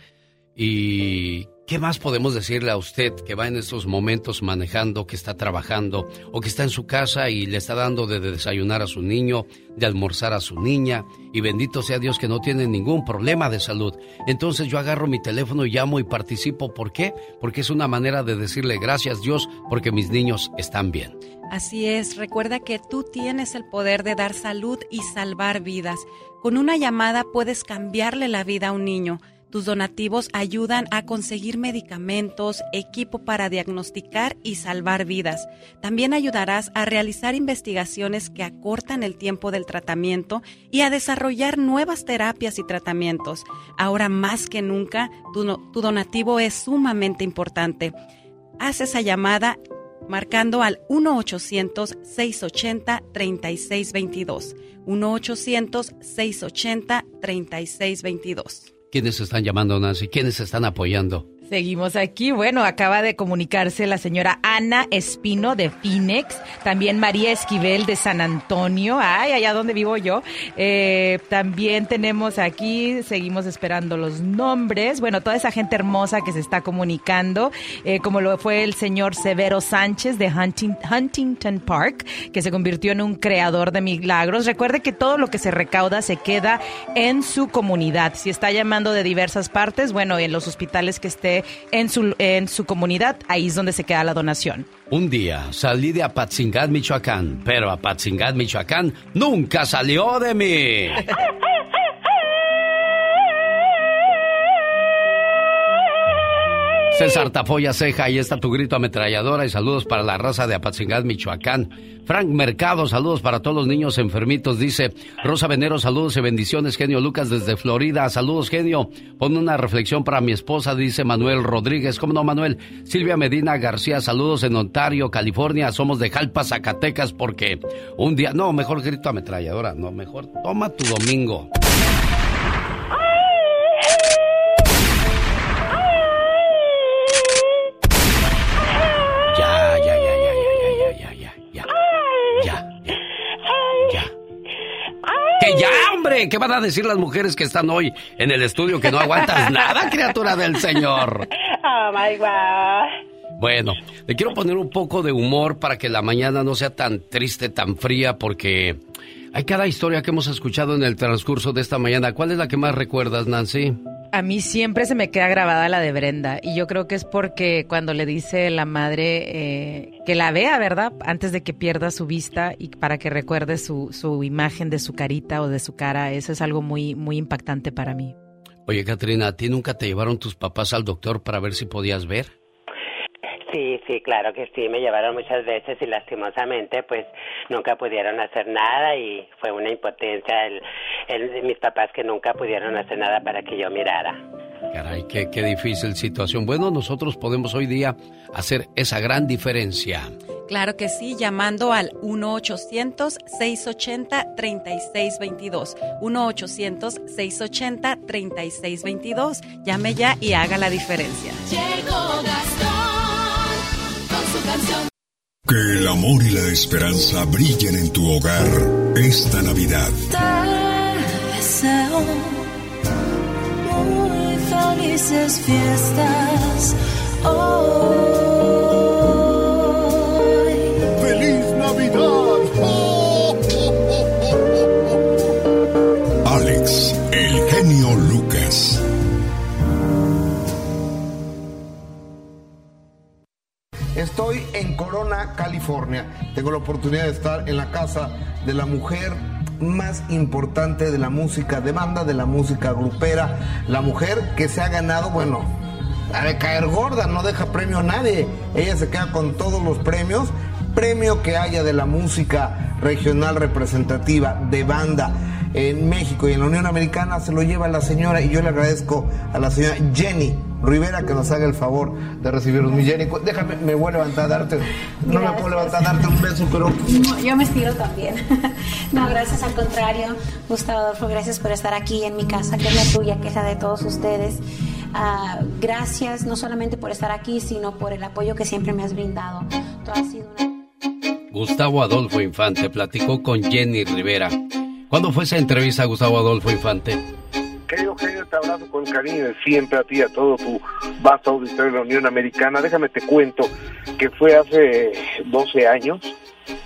Speaker 4: ¿Y qué más podemos decirle a usted que va en estos momentos manejando, que está trabajando o que está en su casa y le está dando de desayunar a su niño, de almorzar a su niña? Y bendito sea Dios que no tiene ningún problema de salud. Entonces yo agarro mi teléfono llamo y participo. ¿Por qué? Porque es una manera de decirle gracias Dios porque mis niños están bien.
Speaker 41: Así es, recuerda que tú tienes el poder de dar salud y salvar vidas. Con una llamada puedes cambiarle la vida a un niño. Tus donativos ayudan a conseguir medicamentos, equipo para diagnosticar y salvar vidas. También ayudarás a realizar investigaciones que acortan el tiempo del tratamiento y a desarrollar nuevas terapias y tratamientos. Ahora más que nunca, tu, donativo es sumamente importante. Haz esa llamada marcando al 1-800-680-3622. 1-800-680-3622.
Speaker 4: ¿Quiénes están llamando, Nancy? ¿Quiénes están apoyando?
Speaker 18: Seguimos aquí. Bueno, acaba de comunicarse la señora Ana Espino de Phoenix, también María Esquivel de San Antonio, ay, allá donde vivo yo. Eh, también tenemos aquí, seguimos esperando los nombres. Bueno, toda esa gente hermosa que se está comunicando, eh, como lo fue el señor Severo Sánchez de Huntington Park, que se convirtió en un creador de milagros. Recuerde que todo lo que se recauda se queda en su comunidad. Si está llamando de diversas partes, bueno, en los hospitales que esté en su, en su comunidad, ahí es donde se queda la donación.
Speaker 4: Un día salí de Apatzingat, Michoacán, pero Apatzingat, Michoacán nunca salió de mí. César Tafoya Ceja, ahí está tu grito ametralladora y saludos para la raza de Apatzingat, Michoacán. Frank Mercado, saludos para todos los niños enfermitos, dice Rosa Venero, saludos y bendiciones, genio Lucas desde Florida, saludos genio. Pon una reflexión para mi esposa, dice Manuel Rodríguez, ¿cómo no Manuel? Silvia Medina García, saludos en Ontario, California, somos de Jalpa, Zacatecas, porque un día, no, mejor grito ametralladora, no, mejor toma tu domingo. Ya, hombre! ¿Qué van a decir las mujeres que están hoy en el estudio que no aguantas nada, criatura del Señor?
Speaker 50: Oh my God.
Speaker 4: Bueno, le quiero poner un poco de humor para que la mañana no sea tan triste, tan fría, porque hay cada historia que hemos escuchado en el transcurso de esta mañana. ¿Cuál es la que más recuerdas, Nancy?
Speaker 18: A mí siempre se me queda grabada la de Brenda y yo creo que es porque cuando le dice la madre eh, que la vea, ¿verdad? Antes de que pierda su vista y para que recuerde su, su imagen de su carita o de su cara, eso es algo muy, muy impactante para mí.
Speaker 4: Oye, Katrina, ¿a ti nunca te llevaron tus papás al doctor para ver si podías ver?
Speaker 52: Sí, sí, claro que sí, me llevaron muchas veces y lastimosamente pues nunca pudieron hacer nada y fue una impotencia el, el, mis papás que nunca pudieron hacer nada para que yo mirara.
Speaker 4: Caray, qué, qué difícil situación. Bueno, nosotros podemos hoy día hacer esa gran diferencia.
Speaker 41: Claro que sí, llamando al 1-800-680-3622. 1-800-680-3622. Llame ya y haga la diferencia.
Speaker 35: Llegó Gastón con su canción.
Speaker 1: Que el amor y la esperanza brillen en tu hogar esta Navidad.
Speaker 35: Deseo muy felices fiestas. Hoy.
Speaker 1: ¡Feliz Navidad! Alex, el genio Lucas.
Speaker 53: Estoy en Corona, California. Tengo la oportunidad de estar en la casa de la mujer más importante de la música de banda, de la música grupera. La mujer que se ha ganado, bueno, a de caer gorda, no deja premio a nadie. Ella se queda con todos los premios. Premio que haya de la música regional representativa de banda en México y en la Unión Americana se lo lleva la señora y yo le agradezco a la señora Jenny Rivera que nos haga el favor de recibirnos. Mi Jenny, déjame, me voy a levantar a darte, no me puedo levantar a darte un beso, pero
Speaker 54: Yo me estiro también. No, gracias al contrario, Gustavo Adolfo, gracias por estar aquí en mi casa, que es la tuya, que es la de todos ustedes. Ah, gracias no solamente por estar aquí, sino por el apoyo que siempre me has brindado. Tú has sido una...
Speaker 4: Gustavo Adolfo Infante platicó con Jenny Rivera. ¿Cuándo fue esa entrevista, Gustavo Adolfo Infante?
Speaker 17: Querido genio, te abrazo con cariño siempre a ti, a todo tu vasto auditorio de la Unión Americana. Déjame te cuento que fue hace 12 años.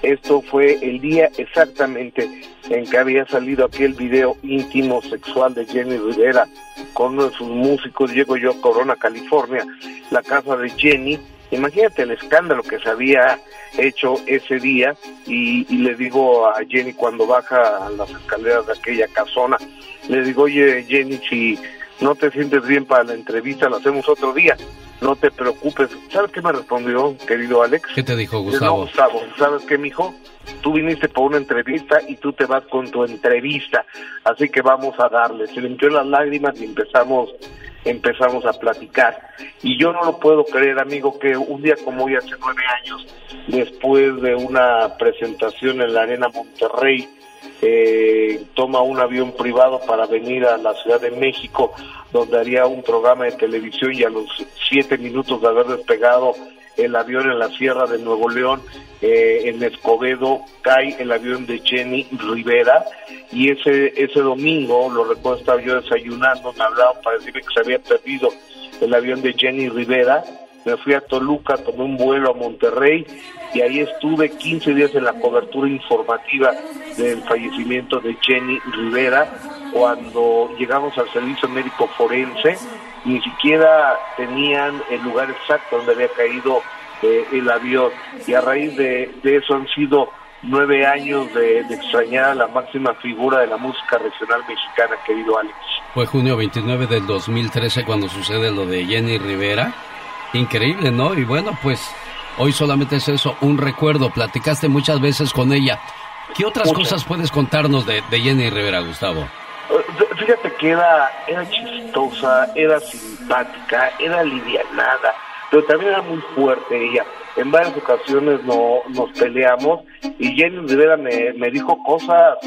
Speaker 17: Esto fue el día exactamente en que había salido aquel video íntimo sexual de Jenny Rivera con uno de sus músicos. Llego yo a Corona, California, la casa de Jenny. Imagínate el escándalo que se había hecho ese día y, y le digo a Jenny cuando baja a las escaleras de aquella casona, le digo, oye Jenny, si no te sientes bien para la entrevista, la hacemos otro día, no te preocupes. ¿Sabes qué me respondió, querido Alex?
Speaker 4: ¿Qué te dijo
Speaker 17: No,
Speaker 4: Gustavo?
Speaker 17: Gustavo, ¿sabes qué, mijo? Tú viniste por una entrevista y tú te vas con tu entrevista, así que vamos a darle. Se limpió las lágrimas y empezamos empezamos a platicar. Y yo no lo puedo creer, amigo, que un día como hoy, hace nueve años, después de una presentación en la Arena Monterrey, eh, toma un avión privado para venir a la Ciudad de México, donde haría un programa de televisión y a los siete minutos de haber despegado el avión en la Sierra de Nuevo León, eh, en Escobedo, cae el avión de Jenny Rivera y ese ese domingo, lo recuerdo, estaba yo desayunando, me hablaban para decirme que se había perdido el avión de Jenny Rivera, me fui a Toluca, tomé un vuelo a Monterrey y ahí estuve 15 días en la cobertura informativa del fallecimiento de Jenny Rivera. Cuando llegamos al servicio médico forense, ni siquiera tenían el lugar exacto donde había caído eh, el avión. Y a raíz de, de eso han sido nueve años de, de extrañar a la máxima figura de la música regional mexicana, querido Alex.
Speaker 4: Fue junio 29 del 2013 cuando sucede lo de Jenny Rivera. Increíble, ¿no? Y bueno, pues hoy solamente es eso, un recuerdo. Platicaste muchas veces con ella. ¿Qué otras cosas puedes contarnos de, de Jenny Rivera, Gustavo?
Speaker 17: Eh, Fíjate que era, era chistosa, era simpática, era livianada, pero también era muy fuerte ella. En varias ocasiones no, nos peleamos y Jenny Rivera me, dijo cosas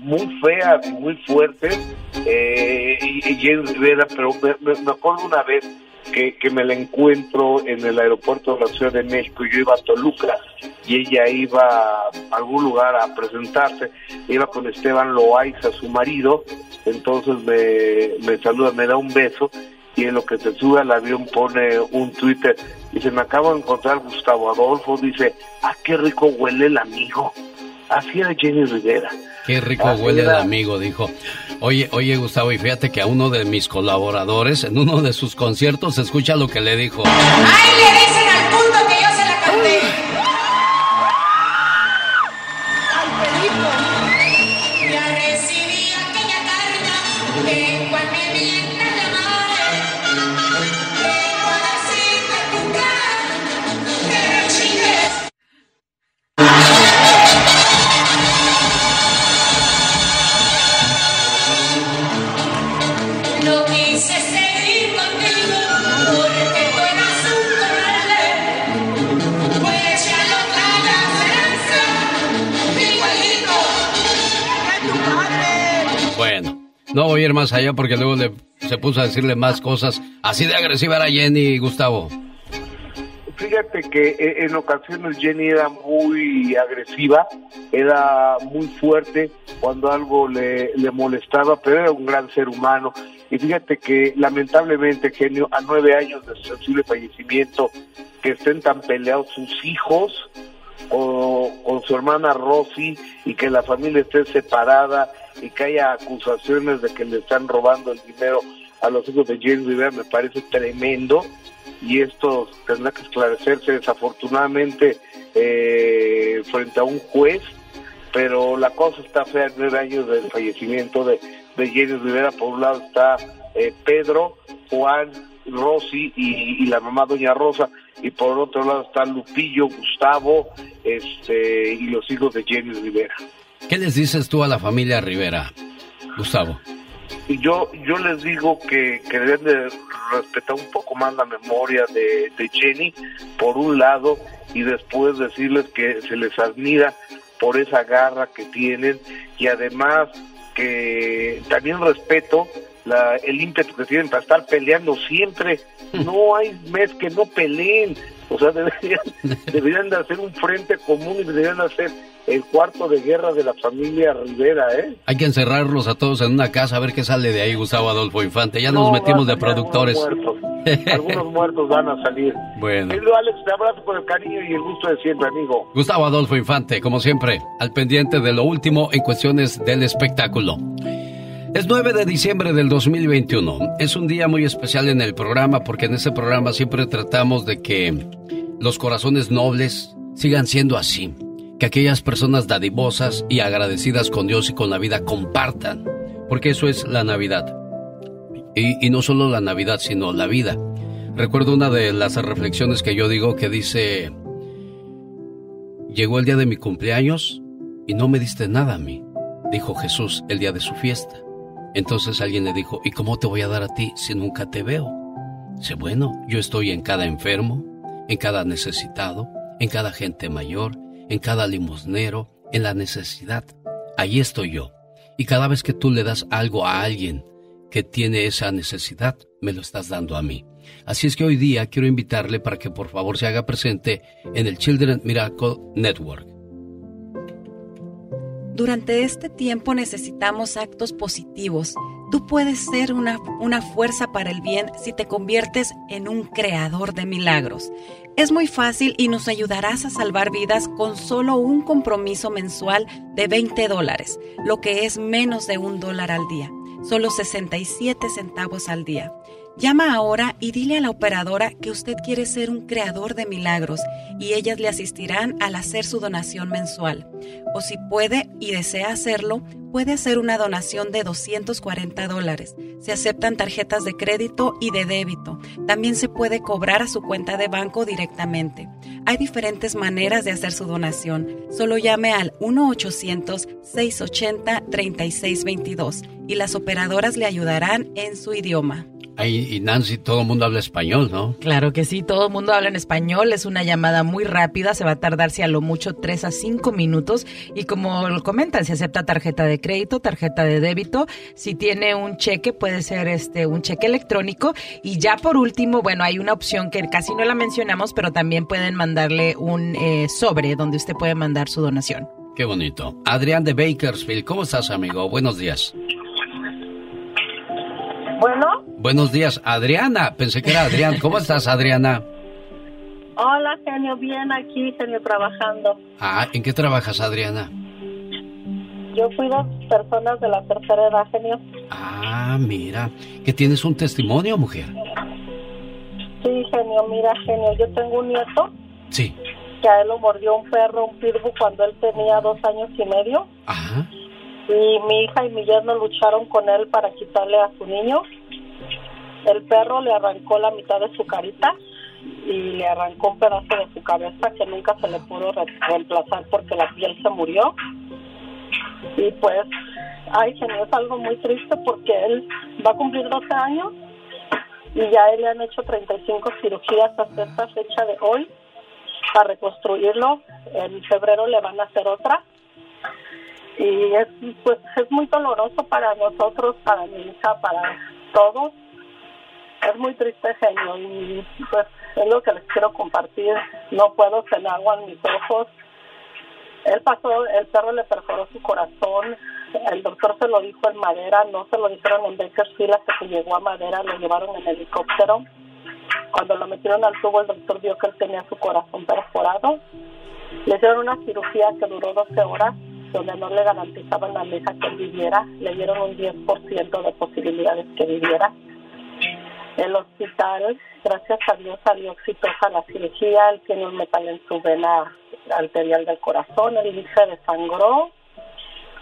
Speaker 17: muy feas y muy fuertes. Eh, y, Jenny Rivera, pero me- me acuerdo una vez que, que me la encuentro en el aeropuerto de la Ciudad de México. Yo iba a Toluca y ella iba a algún lugar a presentarse, iba con Esteban Loaiza, su marido, entonces me, me saluda, me da un beso y en lo que se sube al avión pone un Twitter, dice, me acabo de encontrar Gustavo Adolfo, dice, ah, qué rico huele el amigo. Así era Jenny Rivera.
Speaker 4: Qué rico
Speaker 17: Así
Speaker 4: huele el amigo, dijo. Oye, oye, Gustavo, y fíjate que a uno de mis colaboradores, en uno de sus conciertos, escucha lo que le dijo.
Speaker 35: ¡Ay, le dicen al punto que yo se la canté!
Speaker 4: Ir más allá porque luego le, se puso a decirle más cosas. Así de agresiva era Jenny, Gustavo.
Speaker 17: Fíjate que eh, en ocasiones Jenny era muy agresiva, era muy fuerte cuando algo le, le molestaba, pero era un gran ser humano. Y fíjate que lamentablemente, genio, a nueve años de su sensible fallecimiento, que estén tan peleados sus hijos con, con su hermana Rosy y que la familia esté separada y que haya acusaciones de que le están robando el dinero a los hijos de Jenny Rivera me parece tremendo y esto tendrá que esclarecerse desafortunadamente eh, frente a un juez, pero la cosa está fea en nueve años del fallecimiento de, de Jenny Rivera. Por un lado está eh, Pedro, Juan, Rosy y la mamá Doña Rosa, y por otro lado está Lupillo, Gustavo este, y los hijos de Jenny Rivera.
Speaker 4: ¿Qué les dices tú a la familia Rivera, Gustavo?
Speaker 17: Y yo, yo les digo que, que deben de respetar un poco más la memoria de, de Jenny, por un lado, y después decirles que se les admira por esa garra que tienen y además que también respeto la, el ímpetu que tienen para estar peleando siempre. No hay mes que no peleen. O sea, deberían, deberían de hacer un frente común y deberían de hacer el cuarto de guerra de la familia Rivera, ¿eh?
Speaker 4: Hay que encerrarlos a todos en una casa a ver qué sale de ahí, Gustavo Adolfo Infante. Ya nos
Speaker 17: No,
Speaker 4: metimos de productores.
Speaker 17: algunos muertos. Algunos muertos van a salir.
Speaker 4: Bueno.
Speaker 17: Querido Alex, te abrazo con el cariño y el gusto de siempre, amigo.
Speaker 4: Gustavo Adolfo Infante, como siempre, al pendiente de lo último en cuestiones del espectáculo. Es 9 de diciembre del 2021. Es un día muy especial en el programa porque en ese programa siempre tratamos de que los corazones nobles sigan siendo así. Que aquellas personas dadivosas y agradecidas con Dios y con la vida compartan. Porque eso es la Navidad. Y, y no solo la Navidad, sino la vida. Recuerdo una de las reflexiones que yo digo que dice, llegó el día de mi cumpleaños y no me diste nada a mí, dijo Jesús el día de su fiesta. Entonces alguien le dijo, ¿y cómo te voy a dar a ti si nunca te veo? Dice, bueno, yo estoy en cada enfermo, en cada necesitado, en cada gente mayor, en cada limosnero, en la necesidad. Allí estoy yo. Y cada vez que tú le das algo a alguien que tiene esa necesidad, me lo estás dando a mí. Así es que hoy día quiero invitarle para que por favor se haga presente en el Children Miracle Network.
Speaker 41: Durante este tiempo necesitamos actos positivos. Tú puedes ser una, una fuerza para el bien si te conviertes en un creador de milagros. Es muy fácil y nos ayudarás a salvar vidas con solo un compromiso mensual de 20 dólares, lo que es menos de un dólar al día, solo 67 centavos al día. Llama ahora y dile a la operadora que usted quiere ser un creador de milagros y ellas le asistirán al hacer su donación mensual. O si puede y desea hacerlo, puede hacer una donación de 240 dólares. Se aceptan tarjetas de crédito y de débito. También se puede cobrar a su cuenta de banco directamente. Hay diferentes maneras de hacer su donación. Solo llame al 1-800-680-3622 y las operadoras le ayudarán en su idioma.
Speaker 4: Ay, y Nancy, todo el mundo habla español, ¿no?
Speaker 18: Claro que sí, todo el mundo habla en español, es una llamada muy rápida, se va a tardar si a lo mucho 3 a 5 minutos y como lo comentan, se acepta tarjeta de crédito, tarjeta de débito, si tiene un cheque puede ser este un cheque electrónico y ya por último, bueno, hay una opción que casi no la mencionamos, pero también pueden mandarle un eh, sobre donde usted puede mandar su donación.
Speaker 4: Qué bonito. Adrián de Bakersfield, ¿cómo estás, amigo? Buenos días.
Speaker 47: Bueno,
Speaker 4: Buenos días, Adriana. Pensé que era Adrián. ¿Cómo estás, Adriana?
Speaker 47: hola, genio, bien aquí, genio, trabajando.
Speaker 4: Ah, ¿en qué trabajas, Adriana?
Speaker 47: Yo fui dos personas de la tercera edad, genio.
Speaker 4: Ah, mira, que tienes un testimonio, mujer.
Speaker 47: Sí, genio, mira, genio, yo tengo un nieto
Speaker 4: Sí.
Speaker 47: que a él lo mordió un perro, un pitbull, cuando él tenía dos años y medio.
Speaker 4: Ajá.
Speaker 47: Y mi hija y mi yerno lucharon con él para quitarle a su niño. El perro le arrancó la mitad de su carita y le arrancó un pedazo de su cabeza que nunca se le pudo re- reemplazar porque la piel se murió. Y pues, ay, genio, es algo muy triste porque él va a cumplir 12 años y ya le han hecho 35 cirugías hasta esta fecha de hoy para reconstruirlo. En febrero le van a hacer otra y es pues es muy doloroso para nosotros, para mi hija, para todos. Es muy triste, genio, y pues es lo que les quiero compartir. No puedo, se me aguan mis ojos. Él pasó, el perro le perforó su corazón. El doctor se lo dijo en madera, no se lo dijeron en Bakersfield hasta que llegó a madera, lo llevaron en helicóptero. Cuando lo metieron al tubo, el doctor vio que él tenía su corazón perforado. Le hicieron una cirugía que duró 12 horas donde no le garantizaban a mi hija que viviera, le dieron un 10% de posibilidades que viviera. El hospital, gracias a Dios, salió exitosa la cirugía, él tiene un metal en su vena arterial del corazón, el se desangró,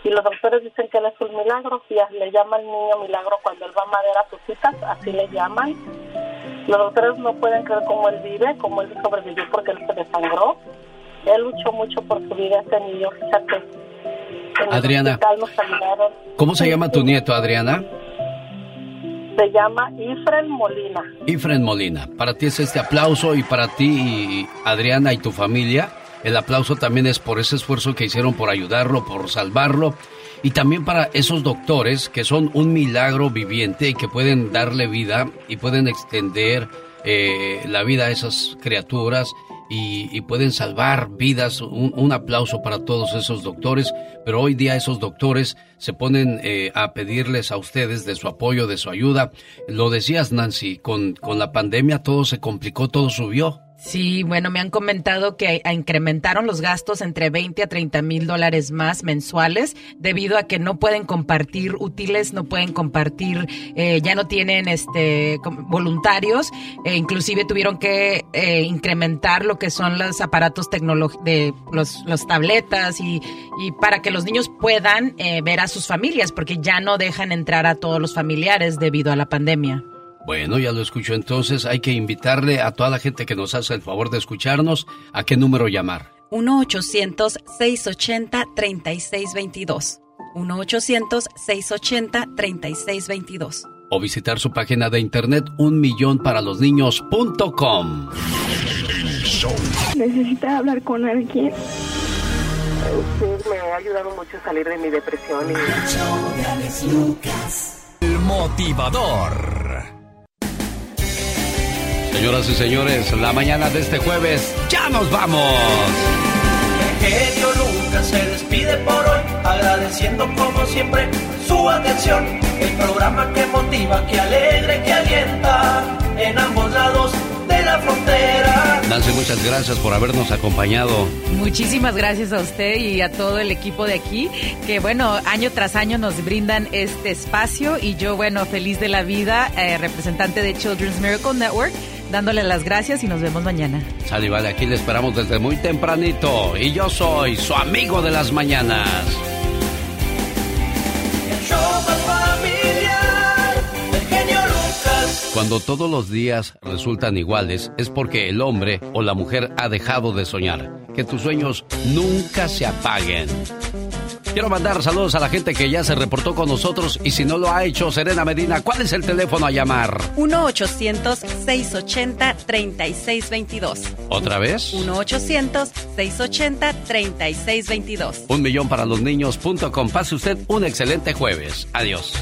Speaker 47: y los doctores dicen que él es un milagro, y le llaman niño milagro cuando él va a madera a sus citas, así le llaman. Los doctores no pueden creer cómo él vive, cómo él sobrevivió porque él se desangró. Él luchó mucho por su vida, este niño, fíjate. En
Speaker 4: Adriana. ¿Cómo se llama tu nieto, Adriana?
Speaker 47: Se llama Ifren Molina.
Speaker 4: Ifren Molina. Para ti es este aplauso y para ti, Adriana, y tu familia, el aplauso también es por ese esfuerzo que hicieron por ayudarlo, por salvarlo. Y también para esos doctores que son un milagro viviente y que pueden darle vida y pueden extender eh, la vida a esas criaturas y, y pueden salvar vidas. Un, un aplauso para todos esos doctores. Pero hoy día esos doctores se ponen eh, a pedirles a ustedes de su apoyo, de su ayuda. Lo decías, Nancy, con, con la pandemia todo se complicó, todo subió.
Speaker 18: Sí, bueno, me han comentado que incrementaron los gastos entre 20 a 30 mil dólares más mensuales debido a que no pueden compartir útiles, no pueden compartir, eh, ya no tienen este voluntarios, e inclusive tuvieron que eh, incrementar lo que son los aparatos tecnológicos los, los tabletas y, y para que los niños puedan eh, ver a sus familias porque ya no dejan entrar a todos los familiares debido a la pandemia.
Speaker 4: Bueno, ya lo escucho entonces. Hay que invitarle a toda la gente que nos hace el favor de escucharnos a qué número llamar.
Speaker 41: 1-800-680-3622. 1-800-680-3622.
Speaker 4: O visitar su página de internet unmillonparalosniños.com.
Speaker 55: Necesita hablar con alguien.
Speaker 56: Usted me ha ayudado mucho a salir de mi depresión y...
Speaker 8: El motivador.
Speaker 4: Señoras y señores, la mañana de este jueves, ¡ya nos vamos!
Speaker 31: El genio Lucas se despide por hoy, agradeciendo como siempre su atención. El programa que motiva, que alegra, que alienta en ambos lados de la frontera.
Speaker 4: Nancy, muchas gracias por habernos acompañado.
Speaker 18: Muchísimas gracias a usted y a todo el equipo de aquí, que bueno, año tras año nos brindan este espacio y yo, bueno, feliz de la vida, eh, representante de Children's Miracle Network, dándole las gracias y nos vemos mañana.
Speaker 4: Sale, vale, aquí le esperamos desde muy tempranito. Y yo soy su amigo de las mañanas.
Speaker 31: El show más familiar, el genio Lucas.
Speaker 4: Cuando todos los días resultan iguales, es porque el hombre o la mujer ha dejado de soñar. Que tus sueños nunca se apaguen. Quiero mandar saludos a la gente que ya se reportó con nosotros y si no lo ha hecho, Serena Medina, ¿cuál es el teléfono a llamar?
Speaker 41: 1-800-680-3622.
Speaker 4: ¿Otra vez?
Speaker 41: 1-800-680-3622.
Speaker 4: Un millón para los niños.com. Pase usted un excelente jueves. Adiós.